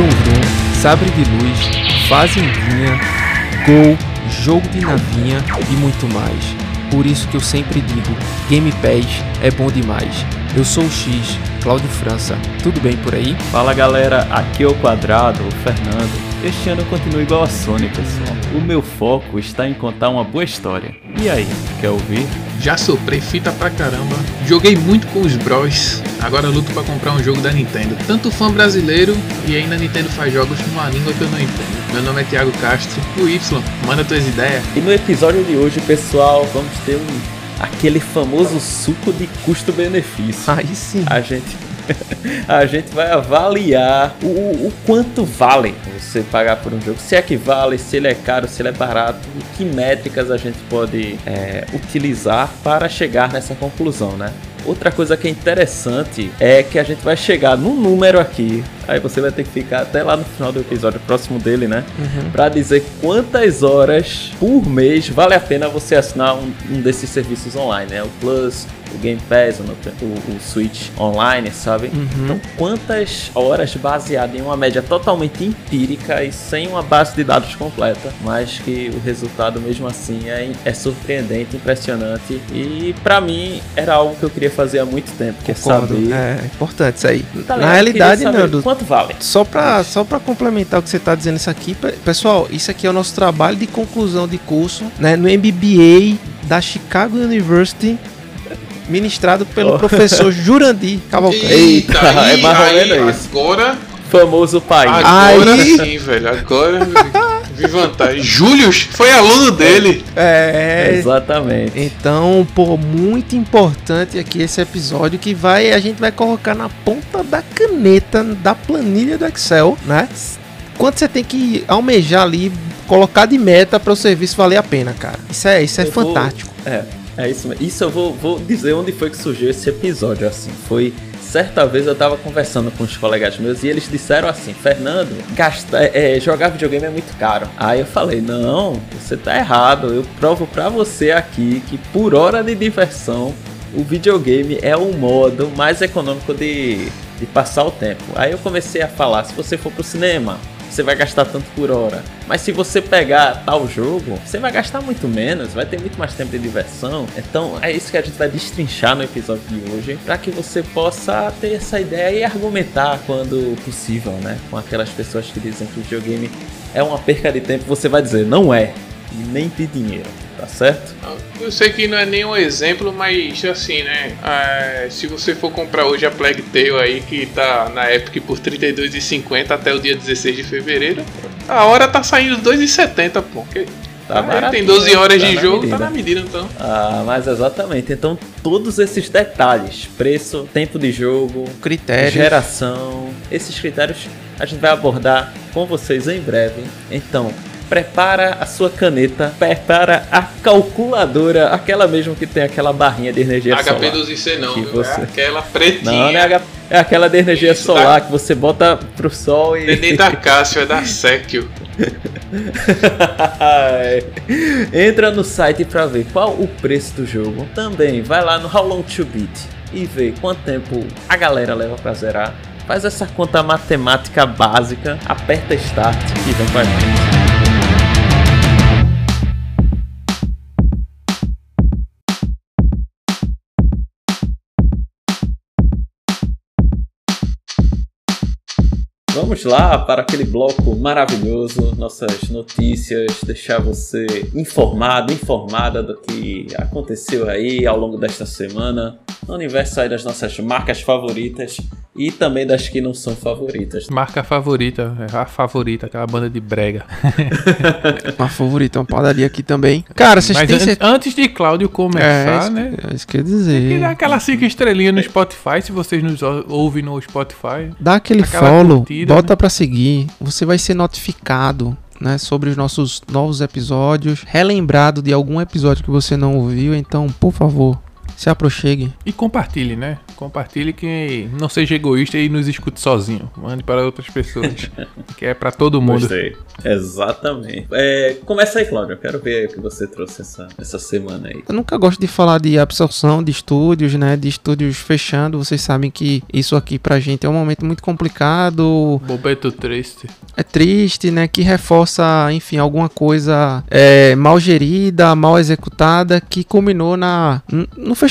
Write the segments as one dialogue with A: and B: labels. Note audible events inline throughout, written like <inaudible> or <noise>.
A: Vrum Vrum, Sabre de Luz, Fazendinha, Gol, Jogo de Navinha e muito mais. Por isso que eu sempre digo, Game Pass é bom demais. Eu sou o X, Cláudio França. Tudo bem por aí?
B: Fala galera, aqui é o Quadrado, o Fernando. Este ano eu continuo igual a Sony, pessoal. O meu foco está em contar uma boa história. E aí, quer ouvir?
C: Já soprei fita pra caramba, joguei muito com os bros, agora luto pra comprar um jogo da Nintendo. Tanto fã brasileiro e ainda a Nintendo faz jogos numa língua que eu não entendo. Meu nome é Thiago Castro, o Y, manda tuas ideias.
B: E no episódio de hoje, pessoal, vamos ter um, aquele famoso suco de custo-benefício.
A: Aí sim.
B: A gente <laughs> a gente vai avaliar o, o, quanto vale você pagar por um jogo. Se é que vale, se ele é caro, se ele é barato, que métricas a gente pode é, utilizar para chegar nessa conclusão, né? Outra coisa que é interessante é que a gente vai chegar num número aqui. Aí você vai ter que ficar até lá no final do episódio próximo dele, né? Uhum. Pra dizer quantas horas por mês vale a pena você assinar um, um desses serviços online, né? O Plus, o Game Pass, o, o, o Switch Online, sabe? Uhum. Então, quantas horas baseado em uma média totalmente empírica e sem uma base de dados completa, mas que o resultado mesmo assim é, é surpreendente, impressionante e para mim era algo que eu queria fazer há muito tempo, que é saber.
A: É importante isso aí. Tá Na realidade, não,
B: quanto vale?
A: Só para só para complementar o que você tá dizendo isso aqui, pessoal, isso aqui é o nosso trabalho de conclusão de curso, né, no MBA da Chicago University ministrado pelo oh. professor Jurandir
C: Cavalcante. Eita, é mais ou menos isso. Agora.
B: Famoso pai.
C: Agora aí... sim, velho. Agora <laughs> vi vantagem. Július foi aluno dele.
A: É.
B: Exatamente.
A: Então, pô, muito importante aqui esse episódio que vai a gente vai colocar na ponta da caneta da planilha do Excel, né? Quanto você tem que almejar ali, colocar de meta para o serviço valer a pena, cara. Isso é, isso é eu fantástico.
B: Vou... É. É isso mesmo. Isso eu vou, vou dizer onde foi que surgiu esse episódio, assim. Foi certa vez eu tava conversando com os colegas meus e eles disseram assim: Fernando, gasta, é, é, jogar videogame é muito caro. Aí eu falei: Não, você tá errado. Eu provo pra você aqui que por hora de diversão, o videogame é o modo mais econômico de, de passar o tempo. Aí eu comecei a falar: se você for pro cinema, você vai gastar tanto por hora. Mas se você pegar tal jogo, você vai gastar muito menos, vai ter muito mais tempo de diversão. Então é isso que a gente vai destrinchar no episódio de hoje, para que você possa ter essa ideia e argumentar quando possível, né? Com aquelas pessoas que dizem que o videogame é uma perca de tempo, você vai dizer, não é, e nem de dinheiro certo?
C: Eu sei que não é nenhum exemplo, mas assim, né? É, se você for comprar hoje a Plague Tale aí, que tá na Epic por R$32,50 até o dia 16 de fevereiro, a hora tá saindo R$2,70, pô. Que... Tá ah, tem 12 horas tá de jogo, medida. tá na medida então.
B: Ah, mas exatamente. Então, todos esses detalhes: preço, tempo de jogo, critérios, geração, esses critérios a gente vai abordar com vocês em breve. Então, prepara a sua caneta, prepara a calculadora, aquela mesmo que tem aquela barrinha de energia HP solar.
C: HP2IC não, que você... é aquela pretinha.
B: Não, não é, é aquela de energia Isso, solar que você bota pro sol e...
C: Nem da <laughs> Cássio, é da Sekio.
B: Entra no site para ver qual o preço do jogo. Também vai lá no How Long to Beat e vê quanto tempo a galera leva para zerar. Faz essa conta matemática básica, aperta Start e vem pra gente. Vamos lá para aquele bloco maravilhoso, nossas notícias, deixar você informado, informada do que aconteceu aí ao longo desta semana no universo aí das nossas marcas favoritas e também das que não são favoritas.
A: Marca favorita, é a favorita, aquela banda de brega. <laughs> uma favorita, uma padaria aqui também. Cara, vocês têm... An antes de Cláudio começar, é, né? É isso que eu dizer. Tem que dar aquela cinco estrelinhas no Spotify, se vocês nos ouvem no Spotify. Dá aquele follow, curtida, bota né? pra seguir, você vai ser notificado né, sobre os nossos novos episódios, relembrado de algum episódio que você não ouviu, então, por favor, Se aproxime.
C: E compartilhe, né? Compartilhe que não seja egoísta e nos escute sozinho. Mande para outras pessoas. <laughs> que é para todo mundo. Gostei.
B: Exatamente. É, começa aí, Cláudio. Eu quero ver o que você trouxe essa, essa semana aí.
A: Eu nunca gosto de falar de absorção de estúdios, né? De estúdios fechando. Vocês sabem que isso aqui pra gente é um momento muito complicado.
C: Bobeto triste.
A: É triste, né? Que reforça, enfim, alguma coisa é, mal gerida, mal executada, que culminou na, no fechamento,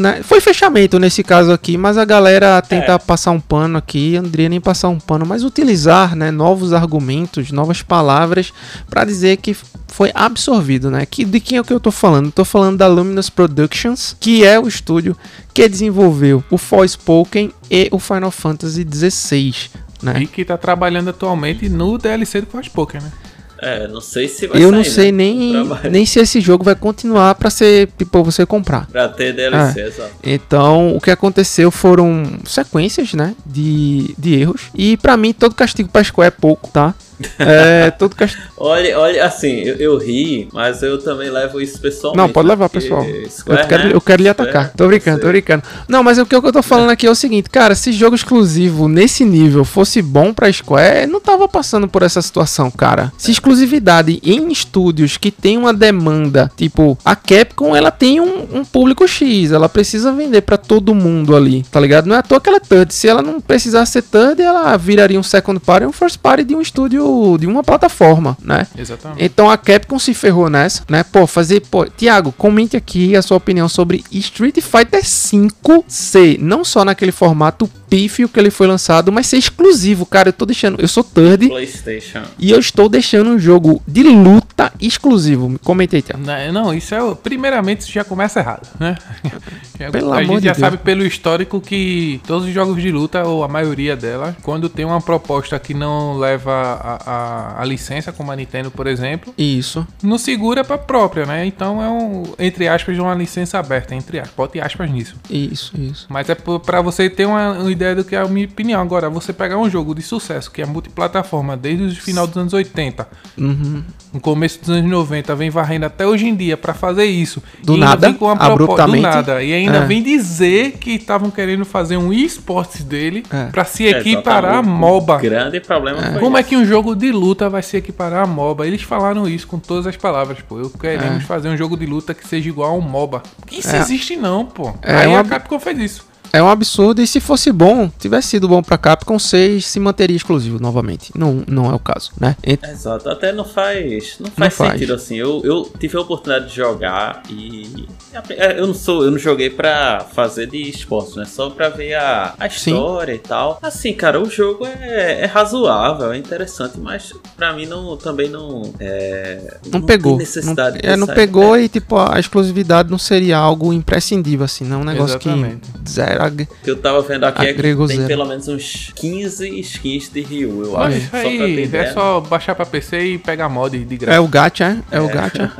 A: né? Foi fechamento nesse caso aqui, mas a galera tenta é. passar um pano aqui. Eu não diria nem passar um pano, mas utilizar, né? Novos argumentos, novas palavras para dizer que foi absorvido, né? Que, de quem é que eu tô falando? Tô falando da Luminous Productions, que é o estúdio que desenvolveu o Forspoken e o Final Fantasy XVI, né?
C: E que tá trabalhando atualmente no DLC do Forspoken, né?
B: É, não sei se vai
A: Eu sair, não sei né? nem, nem se esse jogo vai continuar para ser tipo você comprar.
B: Pra ter DLC, é. exato.
A: Então, o que aconteceu foram sequências, né, de, de erros. E para mim todo castigo para Square é pouco, tá?
B: É, todo cast... olha, olha, assim, eu, eu, ri, mas eu também levo isso pessoalmente.
A: Não, pode levar, pessoal. Square, eu, quero, né? eu quero lhe atacar. tô brincando, tô brincando. Não, mas o que eu tô falando aqui é o seguinte, cara, se jogo exclusivo nesse nível fosse bom pra Square, não tava passando por essa situação, cara. Se exclusividade em estúdios que tem uma demanda, tipo, a Capcom, ela tem um, um público X, ela precisa vender para todo mundo ali, tá ligado? Não é à toa que ela é third. Se ela não precisasse ser third, ela viraria um second party, um first party de um estúdio de uma plataforma, né?
C: Exatamente.
A: Então a Capcom se ferrou nessa, né? Pô, fazer, pô, Tiago, comente aqui a sua opinião sobre Street Fighter 5 ser não só naquele formato pífio que ele foi lançado, mas ser exclusivo, cara. Eu tô deixando, eu sou third
B: PlayStation.
A: E eu estou deixando um jogo de luta exclusivo. Comentei, Tiago.
C: Não, não, isso é, primeiramente isso já começa errado, né? <laughs> Pelo a gente já Deus. sabe pelo histórico que todos os jogos de luta ou a maioria delas, quando tem uma proposta que não leva a, a, a, licença, como a Nintendo, por exemplo.
A: Isso.
C: Não segura pra própria, né? Então é um, entre aspas, uma licença aberta, entre aspas. Bote aspas nisso.
A: Isso, isso.
C: Mas é pra você ter uma ideia do que é a minha opinião. Agora, você pegar um jogo de sucesso, que é multiplataforma, desde o final dos anos 80,
A: uhum.
C: no começo dos anos 90, vem varrendo até hoje em dia para fazer isso.
A: Do nada,
C: com uma abruptamente. Do nada. E ainda é. vem dizer que estavam querendo fazer um esportes dele é. para se equiparar é, a MOBA.
B: Grande problema
C: é. Como é que um jogo de luta vai se equiparar a MOBA. Eles falaram isso com todas as palavras, pô. Eu queremos é. fazer um jogo de luta que seja igual a um MOBA. Isso é. existe não, pô. É Aí uma... a Capcom fez isso.
A: É um absurdo e se fosse bom, tivesse sido bom pra Capcom 6, se manteria exclusivo novamente. Não, não é o caso, né?
B: Ent... Exato, até não faz, não faz não sentido faz. assim. Eu, eu tive a oportunidade de jogar e é, eu não sou, eu não joguei pra fazer de esporte, né? Só pra ver a, a história Sim. e tal. Assim, cara, o jogo é, é razoável, é interessante, mas pra mim não, também não é,
A: não, não pegou. necessidade não, é, não pegou é. e tipo a exclusividade não seria algo imprescindível assim, não é um negócio Exatamente. que zero
B: ag... que eu tava vendo aqui é que tem zero. pelo menos uns 15 skins de Ryu, eu
C: Mas acho. Aí, só é né? só baixar pra PC e pegar mod de graça.
A: É o gacha, é, é o gacha.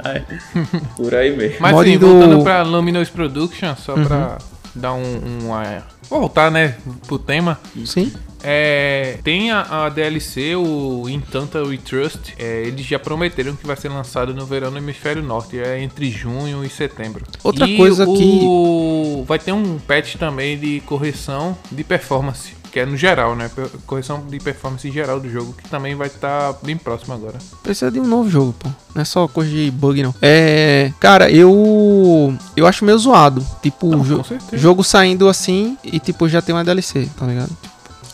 A: <laughs>
B: Por aí mesmo.
C: Mas mod sim, do... voltando pra Luminous Production, só uhum. pra dar um, um, voltar, né, pro tema.
A: Sim.
C: É, tem a, a, DLC, o Intanta We Trust. É, eles já prometeram que vai ser lançado no verão no hemisfério norte, é entre junho e setembro.
A: Outra e coisa
C: o,
A: que.
C: Vai ter um patch também de correção de performance que é no geral, né? Correção de performance geral do jogo, que também vai estar tá bem próximo agora.
A: Precisa de um novo jogo, pô. Não é só coisa de bug, não. É. Cara, eu. Eu acho meio zoado. Tipo, não, jo jogo saindo assim e, tipo, já tem uma DLC, tá ligado?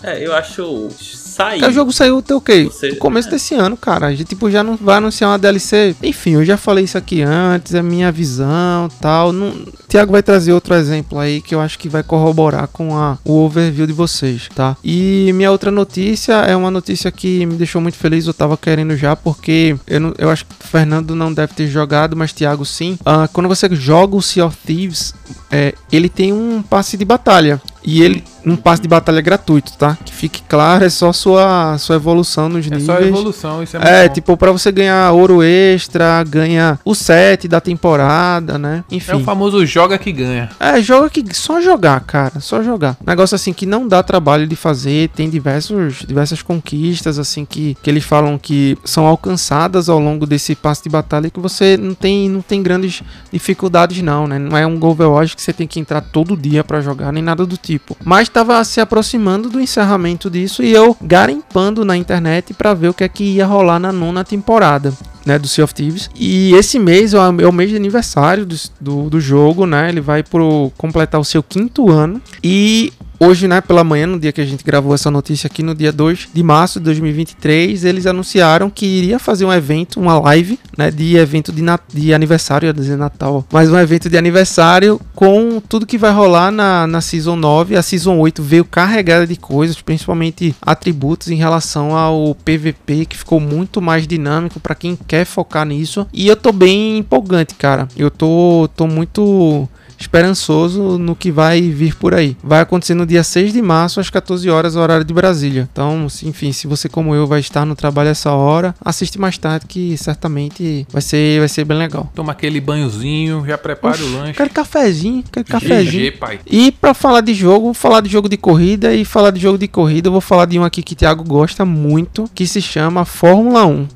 B: É, eu acho
A: sair. O jogo saiu até o quê? No começo é. desse ano, cara. A gente tipo, já não vai anunciar uma DLC. Enfim, eu já falei isso aqui antes, é minha visão tal. Não... Tiago vai trazer outro exemplo aí que eu acho que vai corroborar com a, o overview de vocês, tá? E minha outra notícia é uma notícia que me deixou muito feliz. Eu tava querendo já, porque eu, não, eu acho que o Fernando não deve ter jogado, mas Tiago sim. Uh, quando você joga o Sea of Thieves, é, ele tem um passe de batalha. E ele, um passe de batalha gratuito, tá? Que fique claro, é só sua, sua evolução nos é níveis. É só
C: evolução, isso é
A: muito É, bom. tipo, pra você ganhar ouro extra, ganha o set da temporada, né? Enfim. É
C: o famoso joga que ganha.
A: É, joga que. Só jogar, cara. Só jogar. Negócio assim que não dá trabalho de fazer, tem diversos, diversas conquistas, assim, que, que eles falam que são alcançadas ao longo desse passe de batalha que você não tem, não tem grandes dificuldades, não, né? Não é um Overwatch que você tem que entrar todo dia para jogar, nem nada do tipo. Mas estava se aproximando do encerramento disso e eu garimpando na internet para ver o que é que ia rolar na nona temporada. Né, do Sea of Thieves. E esse mês é o mês de aniversário do, do, do jogo, né? Ele vai pro completar o seu quinto ano. E Hoje, né, pela manhã, no dia que a gente gravou essa notícia aqui, no dia 2 de março de 2023, eles anunciaram que iria fazer um evento, uma live, né, de evento de, de aniversário, ia dizer Natal, mas um evento de aniversário com tudo que vai rolar na, na Season 9. A Season 8 veio carregada de coisas, principalmente atributos em relação ao PVP, que ficou muito mais dinâmico para quem quer focar nisso. E eu tô bem empolgante, cara. Eu tô, tô muito esperançoso no que vai vir por aí. Vai acontecer no dia 6 de março, às 14 horas, horário de Brasília. Então, enfim, se você como eu vai estar no trabalho essa hora, assiste mais tarde que certamente vai ser, vai ser bem legal.
C: Toma aquele banhozinho, já prepara Ux, o lanche.
A: Quero cafezinho, quero cafezinho. pai. E para falar de jogo, vou falar de jogo de corrida e falar de jogo de corrida, eu vou falar de um aqui que o Thiago gosta muito, que se chama Fórmula 1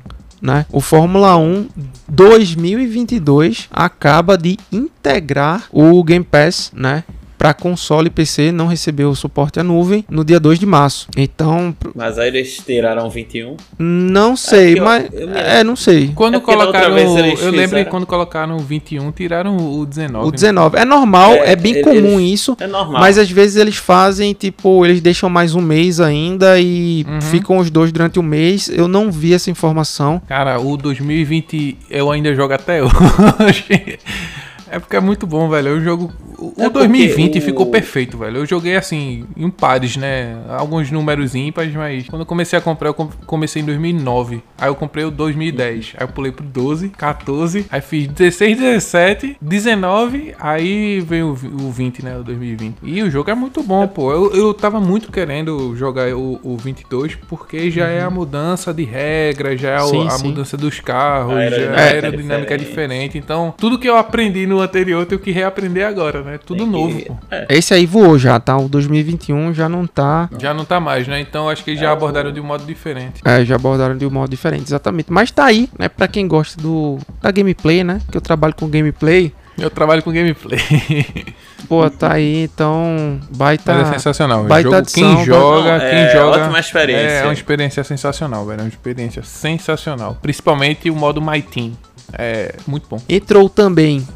A: né? O Fórmula 1 2022 acaba de integrar o Game Pass, né? Para console e PC não recebeu suporte à nuvem no dia 2 de março. Então.
B: Mas aí eles tiraram 21?
A: Não sei, é mas. Eu, eu é, não sei.
C: Quando é colocaram. Eu lembro que quando colocaram 21, tiraram o 19.
A: O 19. Né? É normal, é, é bem comum isso. É normal. Mas às vezes eles fazem, tipo, eles deixam mais um mês ainda e uhum. ficam os dois durante o mês. Eu não vi essa informação.
C: Cara, o 2020 eu ainda jogo até <laughs> hoje. É porque é muito bom, velho. O jogo. O é 2020 o... ficou perfeito, velho. Eu joguei assim, em pares, né? Alguns números ímpares, mas quando eu comecei a comprar, eu comecei em 2009. Aí eu comprei o 2010. Aí eu pulei pro 12, 14. Aí fiz 16, 17, 19. Aí veio o 20, né? O 2020. E o jogo é muito bom, pô. Eu, eu tava muito querendo jogar o, o 22 porque já uhum. é a mudança de regra, já é sim, a sim. mudança dos carros, a já é a aerodinâmica é diferente. Então, tudo que eu aprendi no anterior, eu tenho que reaprender agora, né? Tudo Tem novo, que...
A: É. Esse aí voou já, tá? O 2021 já não tá.
C: Já não tá mais, né? Então acho que já é, abordaram de um modo diferente.
A: É, já abordaram de um modo diferente, exatamente. Mas tá aí, né? Pra quem gosta do da gameplay, né? Que eu trabalho com gameplay.
C: Eu trabalho com gameplay. <laughs>
A: Pô, tá aí, então. Baita.
C: Mas é sensacional.
A: Baita
C: jogo,
A: adição,
C: quem joga, quem é, joga.
B: Ótima experiência.
C: É, é uma experiência sensacional, velho. É uma experiência sensacional. Principalmente o modo My Team. É muito bom.
A: Entrou também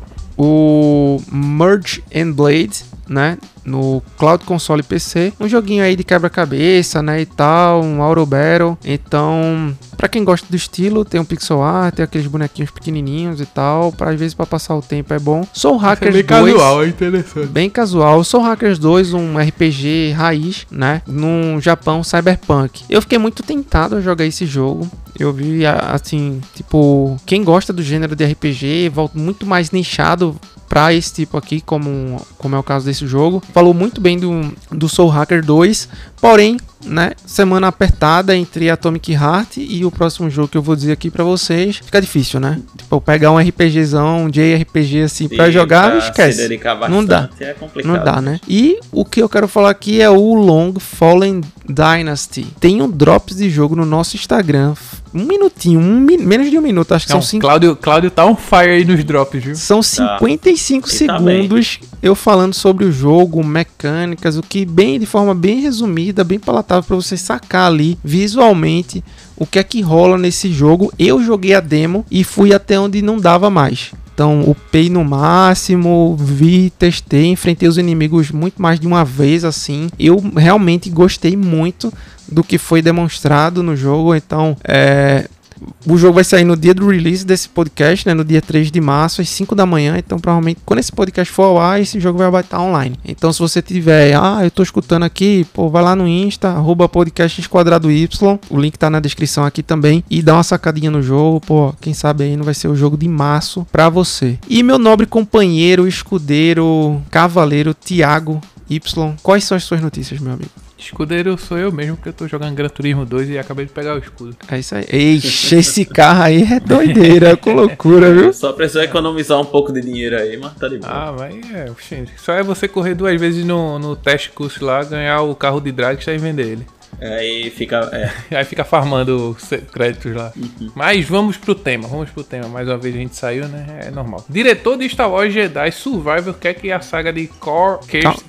A: o Merge and Blade, né? No Cloud Console PC. Um joguinho aí de quebra-cabeça, né? E tal, um Auto Battle. Então, para quem gosta do estilo, tem um pixel art, tem aqueles bonequinhos pequenininhos e tal. Para às vezes para passar o tempo é bom. Soul Hackers é bem 2.
C: casual, é interessante.
A: Bem casual. Soul Hackers 2, um RPG raiz, né? No Japão cyberpunk. Eu fiquei muito tentado a jogar esse jogo. Eu vi assim, tipo, quem gosta do gênero de RPG, volta muito mais nichado para esse tipo aqui, como, como é o caso desse jogo. Falou muito bem do, do Soul Hacker 2, porém, né, semana apertada entre Atomic Heart e o próximo jogo que eu vou dizer aqui para vocês, fica difícil, né? Tipo, pegar um RPGzão, um JRPG assim para jogar, esquece. não dá. É não dá, né? E o que eu quero falar aqui é o Long Fallen Dynasty. Tem um drops de jogo no nosso Instagram um minutinho, um, menos de um minuto, acho que Não, são cinco.
C: Cláudio, Cláudio tá on fire aí nos drops, viu?
A: São 55 tá. segundos tá eu falando sobre o jogo, mecânicas, o que bem de forma bem resumida, bem palatável para você sacar ali visualmente o que é que rola nesse jogo. Eu joguei a demo e fui até onde não dava mais. Então, upei no máximo, vi, testei, enfrentei os inimigos muito mais de uma vez assim. Eu realmente gostei muito do que foi demonstrado no jogo. Então, é, o jogo vai sair no dia do release desse podcast, né? No dia 3 de março, às 5 da manhã. Então, provavelmente, quando esse podcast for ao ar, esse jogo vai estar online. Então, se você tiver, ah, eu tô escutando aqui, pô, vai lá no Insta, arroba podcast Y. O link tá na descrição aqui também. E dá uma sacadinha no jogo, pô, quem sabe aí não vai ser o jogo de março pra você. E meu nobre companheiro, escudeiro, cavaleiro, Tiago Y. Quais são as suas notícias, meu amigo?
C: Escudeiro sou eu mesmo, porque eu tô jogando Gran Turismo 2 e acabei de pegar o escudo.
A: É isso aí. Eixe, esse carro aí é doideira, com loucura, viu?
B: Só precisa economizar um pouco de dinheiro aí, mas tá de boa.
C: Ah, mas é, gente, só é você correr duas vezes no, no teste curso lá, ganhar o carro de drag e vender ele.
B: Aí fica. É. <laughs>
C: Aí fica farmando créditos lá. Uhum. Mas vamos pro tema, vamos pro tema. Mais uma vez a gente saiu, né? É normal. Diretor de Star Wars Jedi Survivor quer que a saga de Core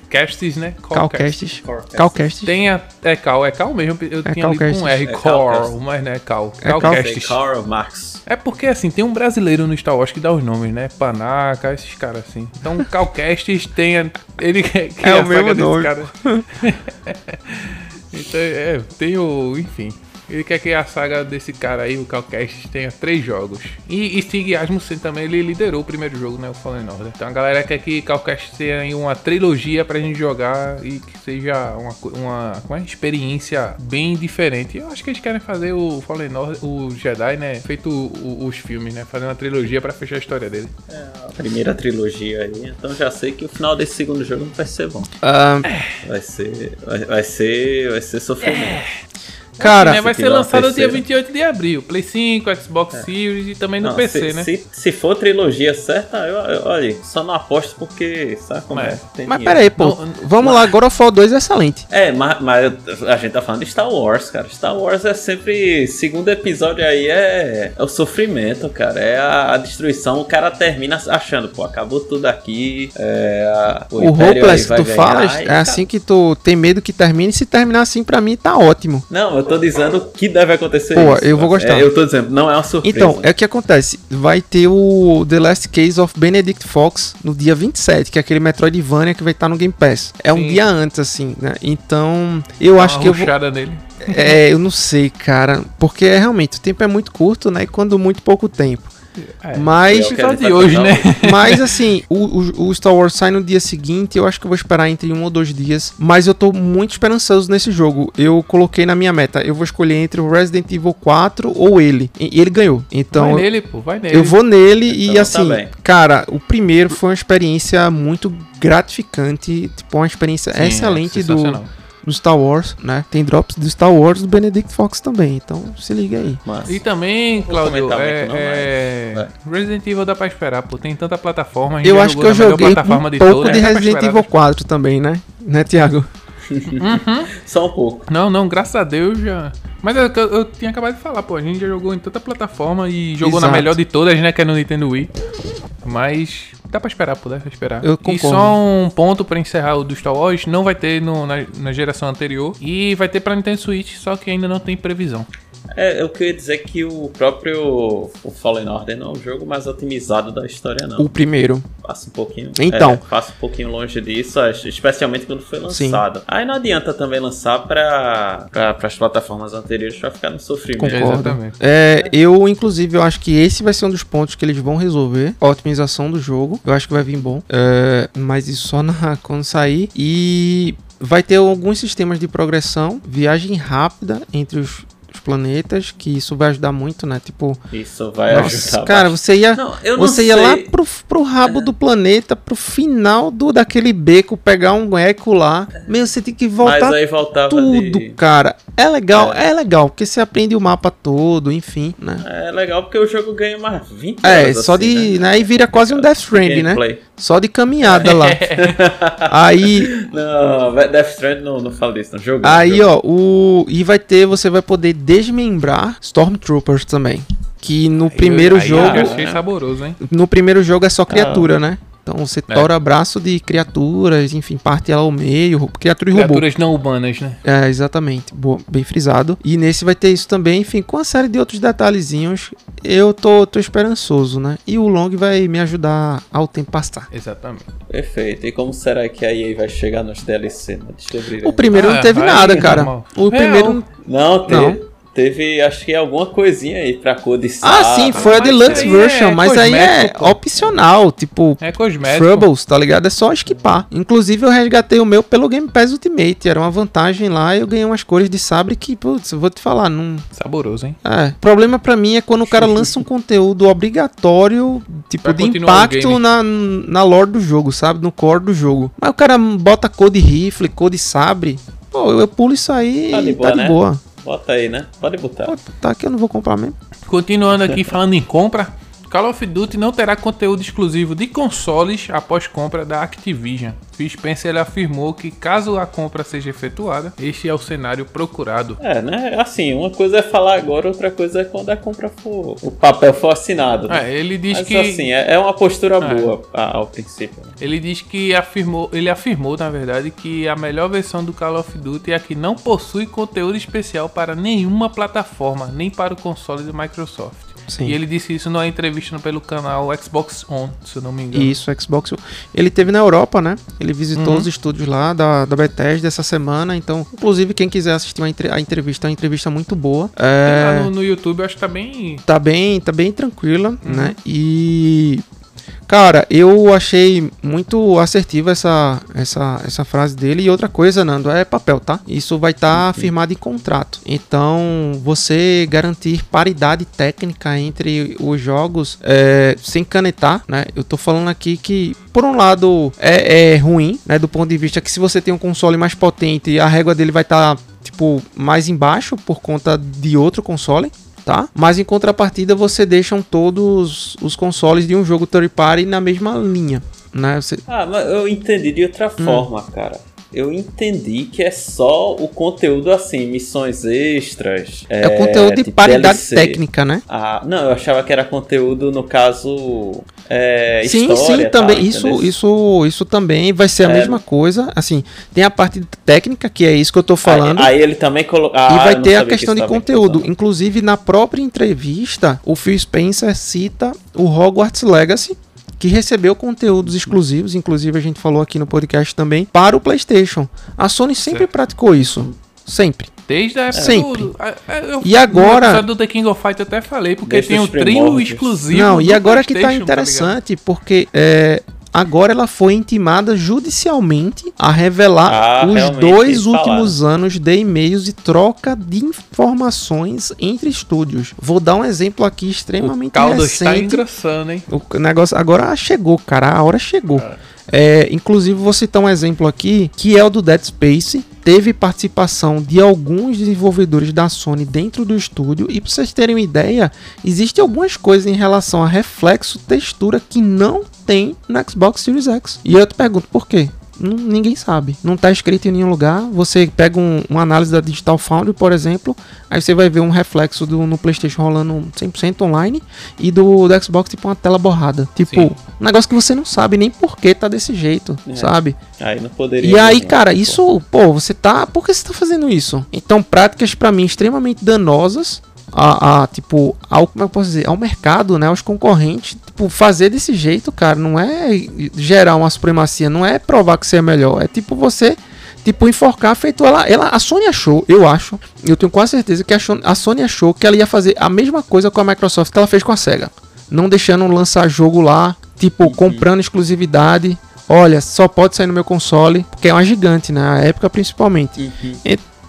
C: Castes, né?
A: Cal Castes. Cal Castes.
C: Tenha. É Cal, é Cal mesmo. Eu é tinha lido com R, é Core, mas não é Cal.
B: Cal, Cal Castes. Cal Max.
C: É porque assim, tem um brasileiro no Star Wars que dá os nomes, né? Panaca, esses caras assim. Então Cal Castes tenha. Ele quer
A: que é a o saga mesmo nome. cara. <laughs>
C: Então, é, tem o. Enfim. Ele quer que a saga desse cara aí, o Calcast, tenha três jogos. E, e Stig Asmussen também, ele liderou o primeiro jogo, né? O Fallen Order. Então a galera quer que Calcast tenha uma trilogia pra gente jogar e que seja uma, uma, uma experiência bem diferente. Eu acho que eles querem fazer o Fallen Order, o Jedi, né? Feito o, o, os filmes, né? Fazer uma trilogia pra fechar a história dele.
B: É, a primeira trilogia aí. Então já sei que o final desse segundo jogo não vai ser bom.
A: Um...
B: Vai ser. Vai, vai ser. Vai ser sofrimento. É.
C: Cara, assim, né? vai ser lançado no dia 28 de abril. Play 5, Xbox é. Series e também no não, PC,
B: se,
C: né?
B: Se, se for trilogia certa, eu, eu, olha, só não aposto porque, sabe como é?
A: é? Mas peraí, pô. Não, vamos mas... lá, God of War 2 é excelente.
B: É, mas, mas, a gente tá falando de Star Wars, cara. Star Wars é sempre. Segundo episódio aí é, é o sofrimento, cara. É a, a, destruição. O cara termina achando, pô, acabou tudo aqui. É, a,
A: o, o Hopeless que tu ganhar, falas, é assim que tu tem medo que termine. Se terminar assim, pra mim tá ótimo.
B: Não, eu tô dizendo que deve acontecer
A: Pô, isso, eu vou gostar.
B: É, eu tô dizendo, não é uma surpresa.
A: Então, é o que acontece. Vai ter o The Last Case of Benedict Fox no dia 27, que é aquele Metroidvania que vai estar no Game Pass. É Sim. um dia antes, assim, né? Então, eu Dá acho que eu vou...
C: nele.
A: É, eu não sei, cara. Porque é, realmente, o tempo é muito curto, né? E quando muito pouco tempo. É, mas
C: é de hoje, né? <laughs>
A: Mas <laughs> assim, o, o, o, Star Wars sai no dia seguinte, eu acho que eu vou esperar entre um ou dois dias. Mas eu tô muito esperançoso nesse jogo. Eu coloquei na minha meta, eu vou escolher entre o Resident Evil 4 ou ele. E ele ganhou. Então.
C: Vai nele, pô, vai nele.
A: Eu vou nele então, e assim, tá cara, o primeiro foi uma experiência muito gratificante, tipo, uma experiência Sim, é excelente é do do Star Wars, né? Tem drops do Star Wars do Benedict Fox também, então se liga aí.
C: Mas... E também, Claudio, é, não, é... é... Resident Evil dá pra esperar, pô, tem tanta plataforma.
A: Eu acho que eu joguei um pouco de, todo, de Resident Evil 4 também, né? Né, Thiago?
B: Uhum. <laughs> Só um pouco.
C: Não, não, graças a Deus já. Mas eu, eu, eu, tinha acabado de falar, pô, a gente já jogou em tanta plataforma e jogou Exato. na melhor de todas, né? Que é no Nintendo Wii. Mas dá pra esperar, pô, dá pra esperar.
A: Eu concordo.
C: E só um ponto pra encerrar o do Star Wars, não vai ter no, na, na geração anterior. E vai ter pra Nintendo Switch, só que ainda não tem previsão.
B: É, eu queria dizer que o próprio o Fallen Order não é o jogo mais otimizado da história, não.
A: O primeiro.
B: Passa um pouquinho.
A: Então. É,
B: passa um pouquinho longe disso, especialmente quando foi lançado. Sim. Aí não adianta também lançar para pra, as plataformas anteriores pra ficar no sofrimento.
A: Concordo. Exatamente. É, eu, inclusive, eu acho que esse vai ser um dos pontos que eles vão resolver. A otimização do jogo. Eu acho que vai vir bom. É, mas isso só <laughs> na, quando sair. E vai ter alguns sistemas de progressão, viagem rápida entre os planetas, que isso vai ajudar muito, né? Tipo.
B: Isso vai nossa, ajudar.
A: Cara, você ia. Não, você ia lá pro, pro rabo é. do planeta, pro final do daquele beco, pegar um eco lá. Meu, você tem que voltar tudo, de... cara. É legal, é. é. legal, porque você aprende o mapa todo, enfim, né?
B: É legal porque o jogo ganha mais 20
A: É, só assim, de. Né? né? E vira quase um Death Stranding, né? Só de caminhada lá. <laughs> aí.
B: Não, Death Stranding não, não fala disso, não. Jogo.
A: Aí, jogo. ó, o. E vai ter, você vai poder desmembrar Stormtroopers também. Que no aí, primeiro aí, jogo.
C: Eu achei saboroso, hein?
A: No primeiro jogo é só criatura, ah. né? Então você é. tora braço de criaturas, enfim, parte ela ao meio, criatura e
C: robô. Criaturas não humanas, né?
A: É, exatamente. Boa, bem frisado. E nesse vai ter isso também, enfim, com uma série de outros detalhezinhos. Eu tô, tô esperançoso, né? E o Long vai me ajudar ao tempo passar.
C: Exatamente.
B: Perfeito. E como será que a EA vai chegar nos DLC? Né?
A: O primeiro ah, não teve nada, cara. Normal. O primeiro.
B: Não, teve. Não. Teve, acho que alguma coisinha aí pra cor de
A: Ah, sim, foi a Deluxe Version, é mas aí é pô. opcional, tipo,
C: é cosmético.
A: Troubles, tá ligado? É só esquipar. Inclusive eu resgatei o meu pelo Game Pass Ultimate, era uma vantagem lá, eu ganhei umas cores de sabre que, putz, eu vou te falar, não...
C: Saboroso, hein?
A: É, o problema pra mim é quando o cara lança um conteúdo obrigatório, tipo, pra de impacto na, na lore do jogo, sabe? No core do jogo. Mas o cara bota cor de rifle, cor de sabre, pô, eu pulo isso aí tá de boa, tá de né? boa.
B: Bota aí, né? Pode botar. Pode
A: botar que eu não vou comprar mesmo.
C: Continuando aqui falando em compra, Call of Duty não terá conteúdo exclusivo de consoles após compra da Activision. Phil Spencer afirmou que caso a compra seja efetuada, este é o cenário procurado.
B: É, né? Assim, uma coisa é falar agora, outra coisa é quando a compra for, o papel for assinado.
C: Né? É, ele diz
B: Mas,
C: que
B: assim, é, é uma postura é. boa ao princípio. Né?
C: Ele diz que afirmou, ele afirmou na verdade que a melhor versão do Call of Duty é a que não possui conteúdo especial para nenhuma plataforma, nem para o console da Microsoft. Sim. E ele disse isso numa entrevista pelo canal Xbox On, se eu não me engano.
A: Isso, Xbox On. Ele teve na Europa, né? Ele visitou uhum. os estúdios lá da, da Bethesda essa semana. Então, inclusive, quem quiser assistir a entrevista, é uma entrevista muito boa.
C: É... Lá no, no YouTube, eu acho que tá bem.
A: Tá bem, tá bem tranquila, uhum. né? E Cara, eu achei muito assertiva essa, essa, essa frase dele. E outra coisa, Nando, é papel, tá? Isso vai estar tá firmado em contrato. Então, você garantir paridade técnica entre os jogos é, sem canetar, né? Eu tô falando aqui que, por um lado, é, é ruim, né? Do ponto de vista que se você tem um console mais potente, a régua dele vai estar. Tá, tipo, mais embaixo por conta de outro console tá? Mas em contrapartida você deixam todos os consoles de um jogo third party na mesma linha, né? Você...
B: Ah, mas eu entendi de outra hum. forma, cara eu entendi que é só o conteúdo assim, missões extras.
A: É, é o conteúdo de paridade DLC. técnica, né?
B: Ah, não, eu achava que era conteúdo, no caso. É,
A: sim,
B: história,
A: sim, também. Tal, isso, isso, isso também vai ser a é. mesma coisa. Assim, tem a parte técnica, que é isso que eu tô falando.
B: Aí, aí ele também colocou. Ah,
A: e vai ter a questão que de conteúdo. Inclusive, na própria entrevista, o Phil Spencer cita o Hogwarts Legacy que recebeu conteúdos exclusivos, inclusive a gente falou aqui no podcast também, para o PlayStation. A Sony sempre certo. praticou isso. Sempre.
C: Desde a
A: época Sempre. Do, eu, e agora.
C: do The King of Fight eu até falei, porque tem um trio exclusivo.
A: Não, e agora que tá interessante, tá porque é, Agora ela foi intimada judicialmente a revelar ah, os dois últimos anos de e-mails e troca de informações entre estúdios. Vou dar um exemplo aqui extremamente o caldo recente.
C: está engrossando, hein?
A: O negócio agora chegou, cara, a hora chegou. É. É, inclusive, vou citar um exemplo aqui, que é o do Dead Space. Teve participação de alguns desenvolvedores da Sony dentro do estúdio. E para vocês terem uma ideia, existem algumas coisas em relação a reflexo, textura que não tem no Xbox Series X. E eu te pergunto por quê? Ninguém sabe. Não está escrito em nenhum lugar. Você pega um, uma análise da Digital Foundry, por exemplo, aí você vai ver um reflexo do, no PlayStation rolando 100% online e do, do, Xbox, tipo, uma tela borrada. Tipo, Sim. um negócio que você não sabe nem por que tá desse jeito, é. sabe?
B: Aí não poderia.
A: E aí, cara, isso, pô, você tá. Por que você tá fazendo isso? Então, práticas para mim extremamente danosas a, a, tipo, ao, como é eu posso dizer, ao mercado, né, aos concorrentes, tipo, fazer desse jeito, cara, não é gerar uma supremacia, não é provar que você é melhor, é tipo você tipo enforcar feito ela, ela a Sony achou, eu acho, eu tenho quase certeza que a, a Sony achou que ela ia fazer a mesma coisa com a Microsoft que ela fez com a Sega, não deixando lançar jogo lá, tipo, uhum. comprando exclusividade. Olha, só pode sair no meu console, porque é uma gigante, né? A época principalmente. Uhum.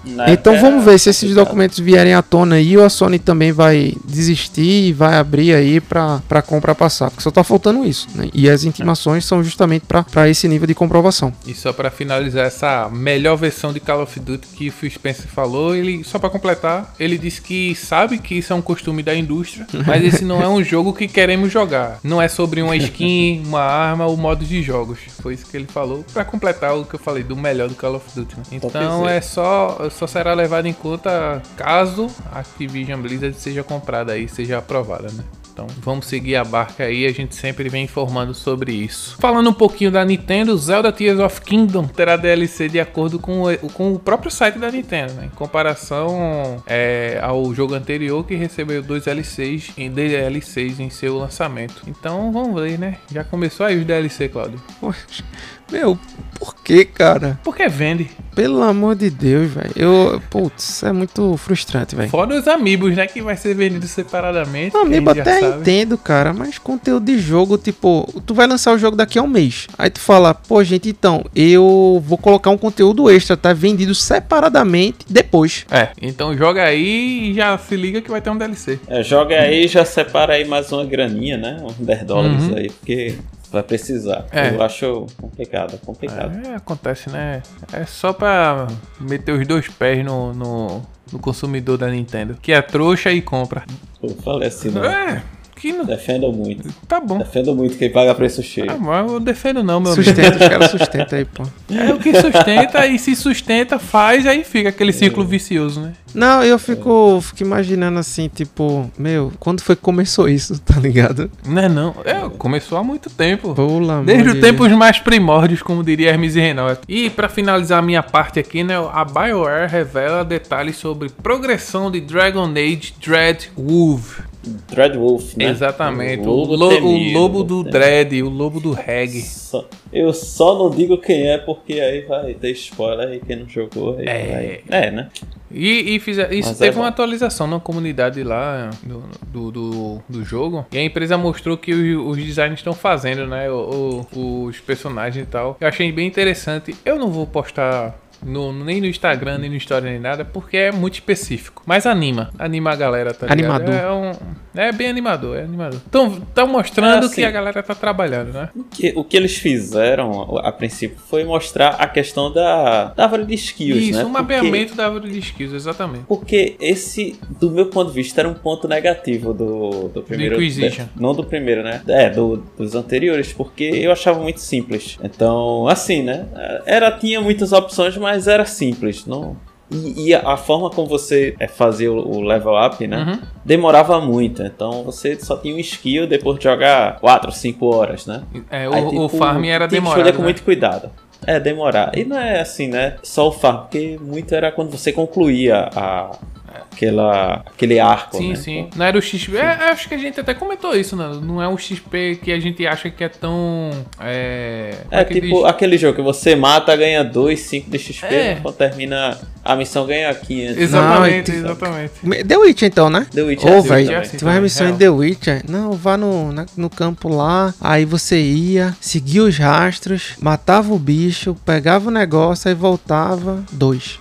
A: Né? Então vamos ver se esses documentos vierem à tona aí ou a Sony também vai desistir e vai abrir aí para compra passar, porque só tá faltando isso, né? E as intimações são justamente para esse nível de comprovação.
C: E só para finalizar essa melhor versão de Call of Duty que o Phil Spencer falou, ele só para completar, ele disse que sabe que isso é um costume da indústria, <laughs> mas esse não é um jogo que queremos jogar. Não é sobre uma skin, uma arma ou modo de jogos. Foi isso que ele falou para completar o que eu falei do melhor do Call of Duty. Né? Então é só só será levado em conta caso a Activision Blizzard seja comprada aí, seja aprovada, né? Então vamos seguir a barca aí, a gente sempre vem informando sobre isso. Falando um pouquinho da Nintendo, Zelda Tears of Kingdom terá DLC de acordo com o, com o próprio site da Nintendo, né? em comparação é, ao jogo anterior que recebeu dois DLCs em DLCs em seu lançamento. Então vamos ver, né? Já começou aí os DLC, Claudio?
A: Poxa. Meu, por que, cara?
C: Porque vende.
A: Pelo amor de Deus, velho. Eu, putz, é muito frustrante, velho.
C: Fora os amigos, né? Que vai ser vendido separadamente.
A: Amiibo até entendo, cara. Mas conteúdo de jogo, tipo, tu vai lançar o jogo daqui a um mês. Aí tu fala, pô, gente, então, eu vou colocar um conteúdo extra, tá? Vendido separadamente depois.
C: É, então joga aí e já se liga que vai ter um DLC.
B: É, joga aí e já separa aí mais uma graninha, né? Uns 10 dólares uhum. aí, porque vai precisar. É. Eu acho complicado, complicado.
C: É, acontece, né? É só pra meter os dois pés no, no, no consumidor da Nintendo, que é trouxa e compra.
B: Falei assim, não.
C: É.
B: Que não... Defendo muito.
C: Tá bom.
B: Defendo muito quem paga preço cheio.
C: Ah, mas eu defendo não, meu
A: sustenta, amigo. Sustenta, os caras sustentam aí, pô.
C: É o que sustenta e se sustenta, faz, aí fica aquele ciclo é. vicioso, né?
A: Não, eu fico, fico imaginando assim, tipo, meu, quando foi que começou isso, tá ligado?
C: Não é não. É, começou há muito tempo. Pula, Desde os tempos mais primórdios, como diria Hermes e Renault. E para finalizar a minha parte aqui, né, a BioWare revela detalhes sobre progressão de Dragon Age Dread Wolf.
B: Dreadwolf, né?
C: Exatamente. O lobo, o, lo, o lobo do Dread, o lobo do reggae.
B: Só, eu só não digo quem é, porque aí vai ter spoiler aí quem não jogou. Aí é. Vai... é, né?
C: E, e isso Mas teve é uma atualização na comunidade lá do, do, do, do, jogo. E a empresa mostrou que os, os designers estão fazendo, né? O, o, os personagens e tal. Eu achei bem interessante. Eu não vou postar no, nem no Instagram, nem no Story, nem nada, porque é muito específico. Mas anima. Anima a galera, tá
A: Animador.
C: É, um, é bem animador, é animador. Então, tá mostrando é assim, que a galera tá trabalhando, né?
B: O que, o que eles fizeram, a, princípio, foi mostrar a questão da, da árvore de skills,
C: Isso,
B: né?
C: um mapeamento da árvore de skills, exatamente.
B: Porque esse, do meu ponto de vista, era um ponto negativo do, do primeiro...
C: Do Inquisition.
B: De, não do primeiro, né? É, do, dos anteriores, porque eu achava muito simples. Então, assim, né? Era, tinha muitas opções, mas mas era simples, não. E, e a, forma como você é, fazia o, level up, né? Uhum. Demorava muito. Então você só tinha um skill depois de jogar 4, 5 horas, né?
C: É, o, Aí, tipo, o farm era demorado. Tinha
B: que com né? muito cuidado. É, demorar. E não é assim, né? Só o farm, porque muito era quando você concluía a, aquela, aquele arco.
C: Sim,
B: né?
C: sim. Não era o XP. É, acho que a gente até comentou isso, né? Não é um XP que a gente acha que é tão. É,
B: é, é tipo diz? aquele jogo que você mata, ganha 2, 5 de XP, é. quando termina a missão ganha 500.
C: Exatamente, não, exatamente.
A: The Witch então, né?
B: The Witch
A: Ô, oh, velho, é assim, uma missão em The Witcher. Não, vá no, na, no campo lá, aí você ia, seguia os rastros, matava o bicho, pegava o negócio, aí voltava. Dois.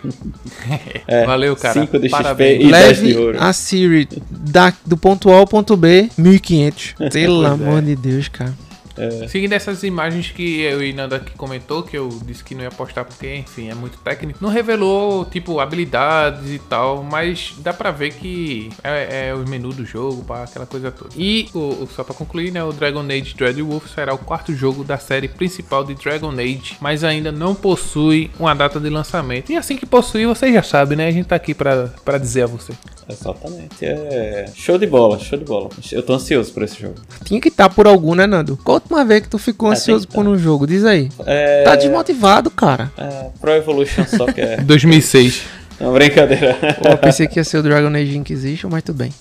A: <laughs>
C: é, Valeu, cara.
B: 5 de Parabéns. XP e
A: Leve a Siri da, do ponto A ao ponto B, 1500. <laughs> Pelo amor é. de Deus, cara.
C: É. Seguindo essas imagens que eu e Nanda aqui comentou, que eu disse que não ia postar porque, enfim, é muito técnico. Não revelou, tipo, habilidades e tal, mas dá pra ver que é, é o menu do jogo, pá, aquela coisa toda. E, o, só pra concluir, né, o Dragon Age Dreadwolf será o quarto jogo da série principal de Dragon Age, mas ainda não possui uma data de lançamento. E assim que possuir, você já sabe, né? A gente tá aqui pra, pra dizer a você.
B: Exatamente. É show de bola, show de bola. Eu tô ansioso por esse jogo.
A: Tinha que estar tá por algum, né, Nando? Qual última vez que tu ficou é, ansioso por um jogo? Diz aí. É... Tá desmotivado, cara.
B: É, Pro Evolution Soccer. <laughs>
C: 2006.
B: Não, brincadeira.
A: Pô, eu pensei que ia ser o Dragon Age Inquisition, mas tudo bem.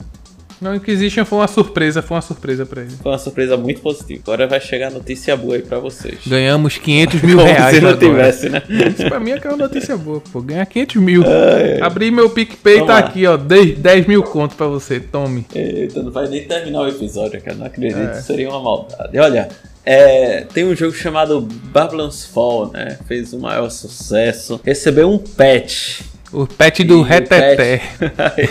C: Não, Inquisition foi uma surpresa, foi uma surpresa pra ele.
B: Foi uma surpresa muito positiva. Agora vai chegar notícia boa aí pra vocês.
C: Ganhamos 500 <laughs> mil Como reais.
B: se não agora. tivesse, né?
C: Isso pra mim é aquela notícia boa, pô. Ganhar 500 mil. Ai, Abri meu PicPay e tá aqui, ó. 10, 10 mil conto pra você, tome.
B: Eita, não vai nem terminar o episódio, cara. Não acredito, é. seria uma maldade. Olha, é, tem um jogo chamado Babylon's Fall, né? Fez o maior sucesso. Recebeu um patch
C: o patch do Reteté.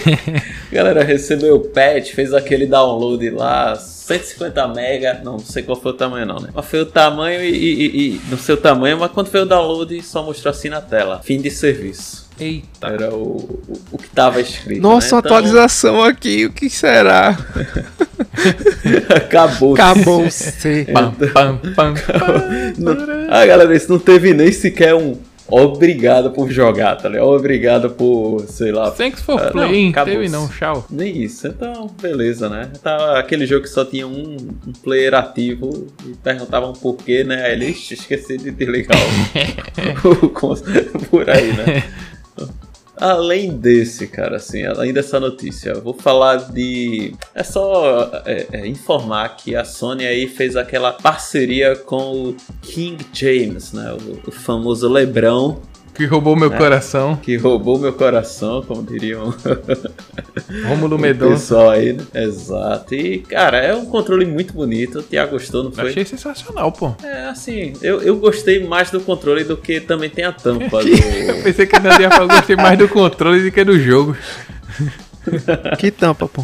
C: <laughs>
B: Galera, recebeu o patch, fez aquele download lá, 150 mega, não, não sei qual foi o tamanho não, né? Mas foi o tamanho e, e, e no seu tamanho, mas quando foi o download só mostrou assim na tela. Fim de serviço.
C: Eita.
B: Era o, o, o que estava escrito.
A: Nossa,
B: né?
A: então... atualização aqui, o que será? <laughs>
B: Acabou.
A: Acabou-se.
C: Pam, pam,
B: ah, galera, isso não teve nem sequer um obrigado por jogar, tá ligado? Obrigado por, sei lá.
C: Thanks for uh, playing, não, teve não, tchau.
B: Nem isso, então beleza, né? Tava aquele jogo que só tinha um, um player ativo e perguntavam por quê, né? Aí ele esqueci de desligar o, <laughs> <laughs> por aí, né? <laughs> além desse, cara, assim, além dessa notícia, vou falar de. É só é, é, informar que a Sony aí fez aquela parceria com o King James, né? O, o famoso Lebrão
A: que roubou meu é, coração.
B: Que roubou meu coração, como diriam. <laughs>
A: Rômulo Medon.
B: pessoal aí, né? Exato. E, cara, é um controle muito bonito. O Tiago gostou, não foi?
A: Achei sensacional, pô.
B: É, assim, eu, eu gostei mais do controle do que também tem a tampa. <laughs> do... eu
A: pensei que não ia falar, gostei mais do controle do que do jogo. <laughs> <laughs> que tampa, pô?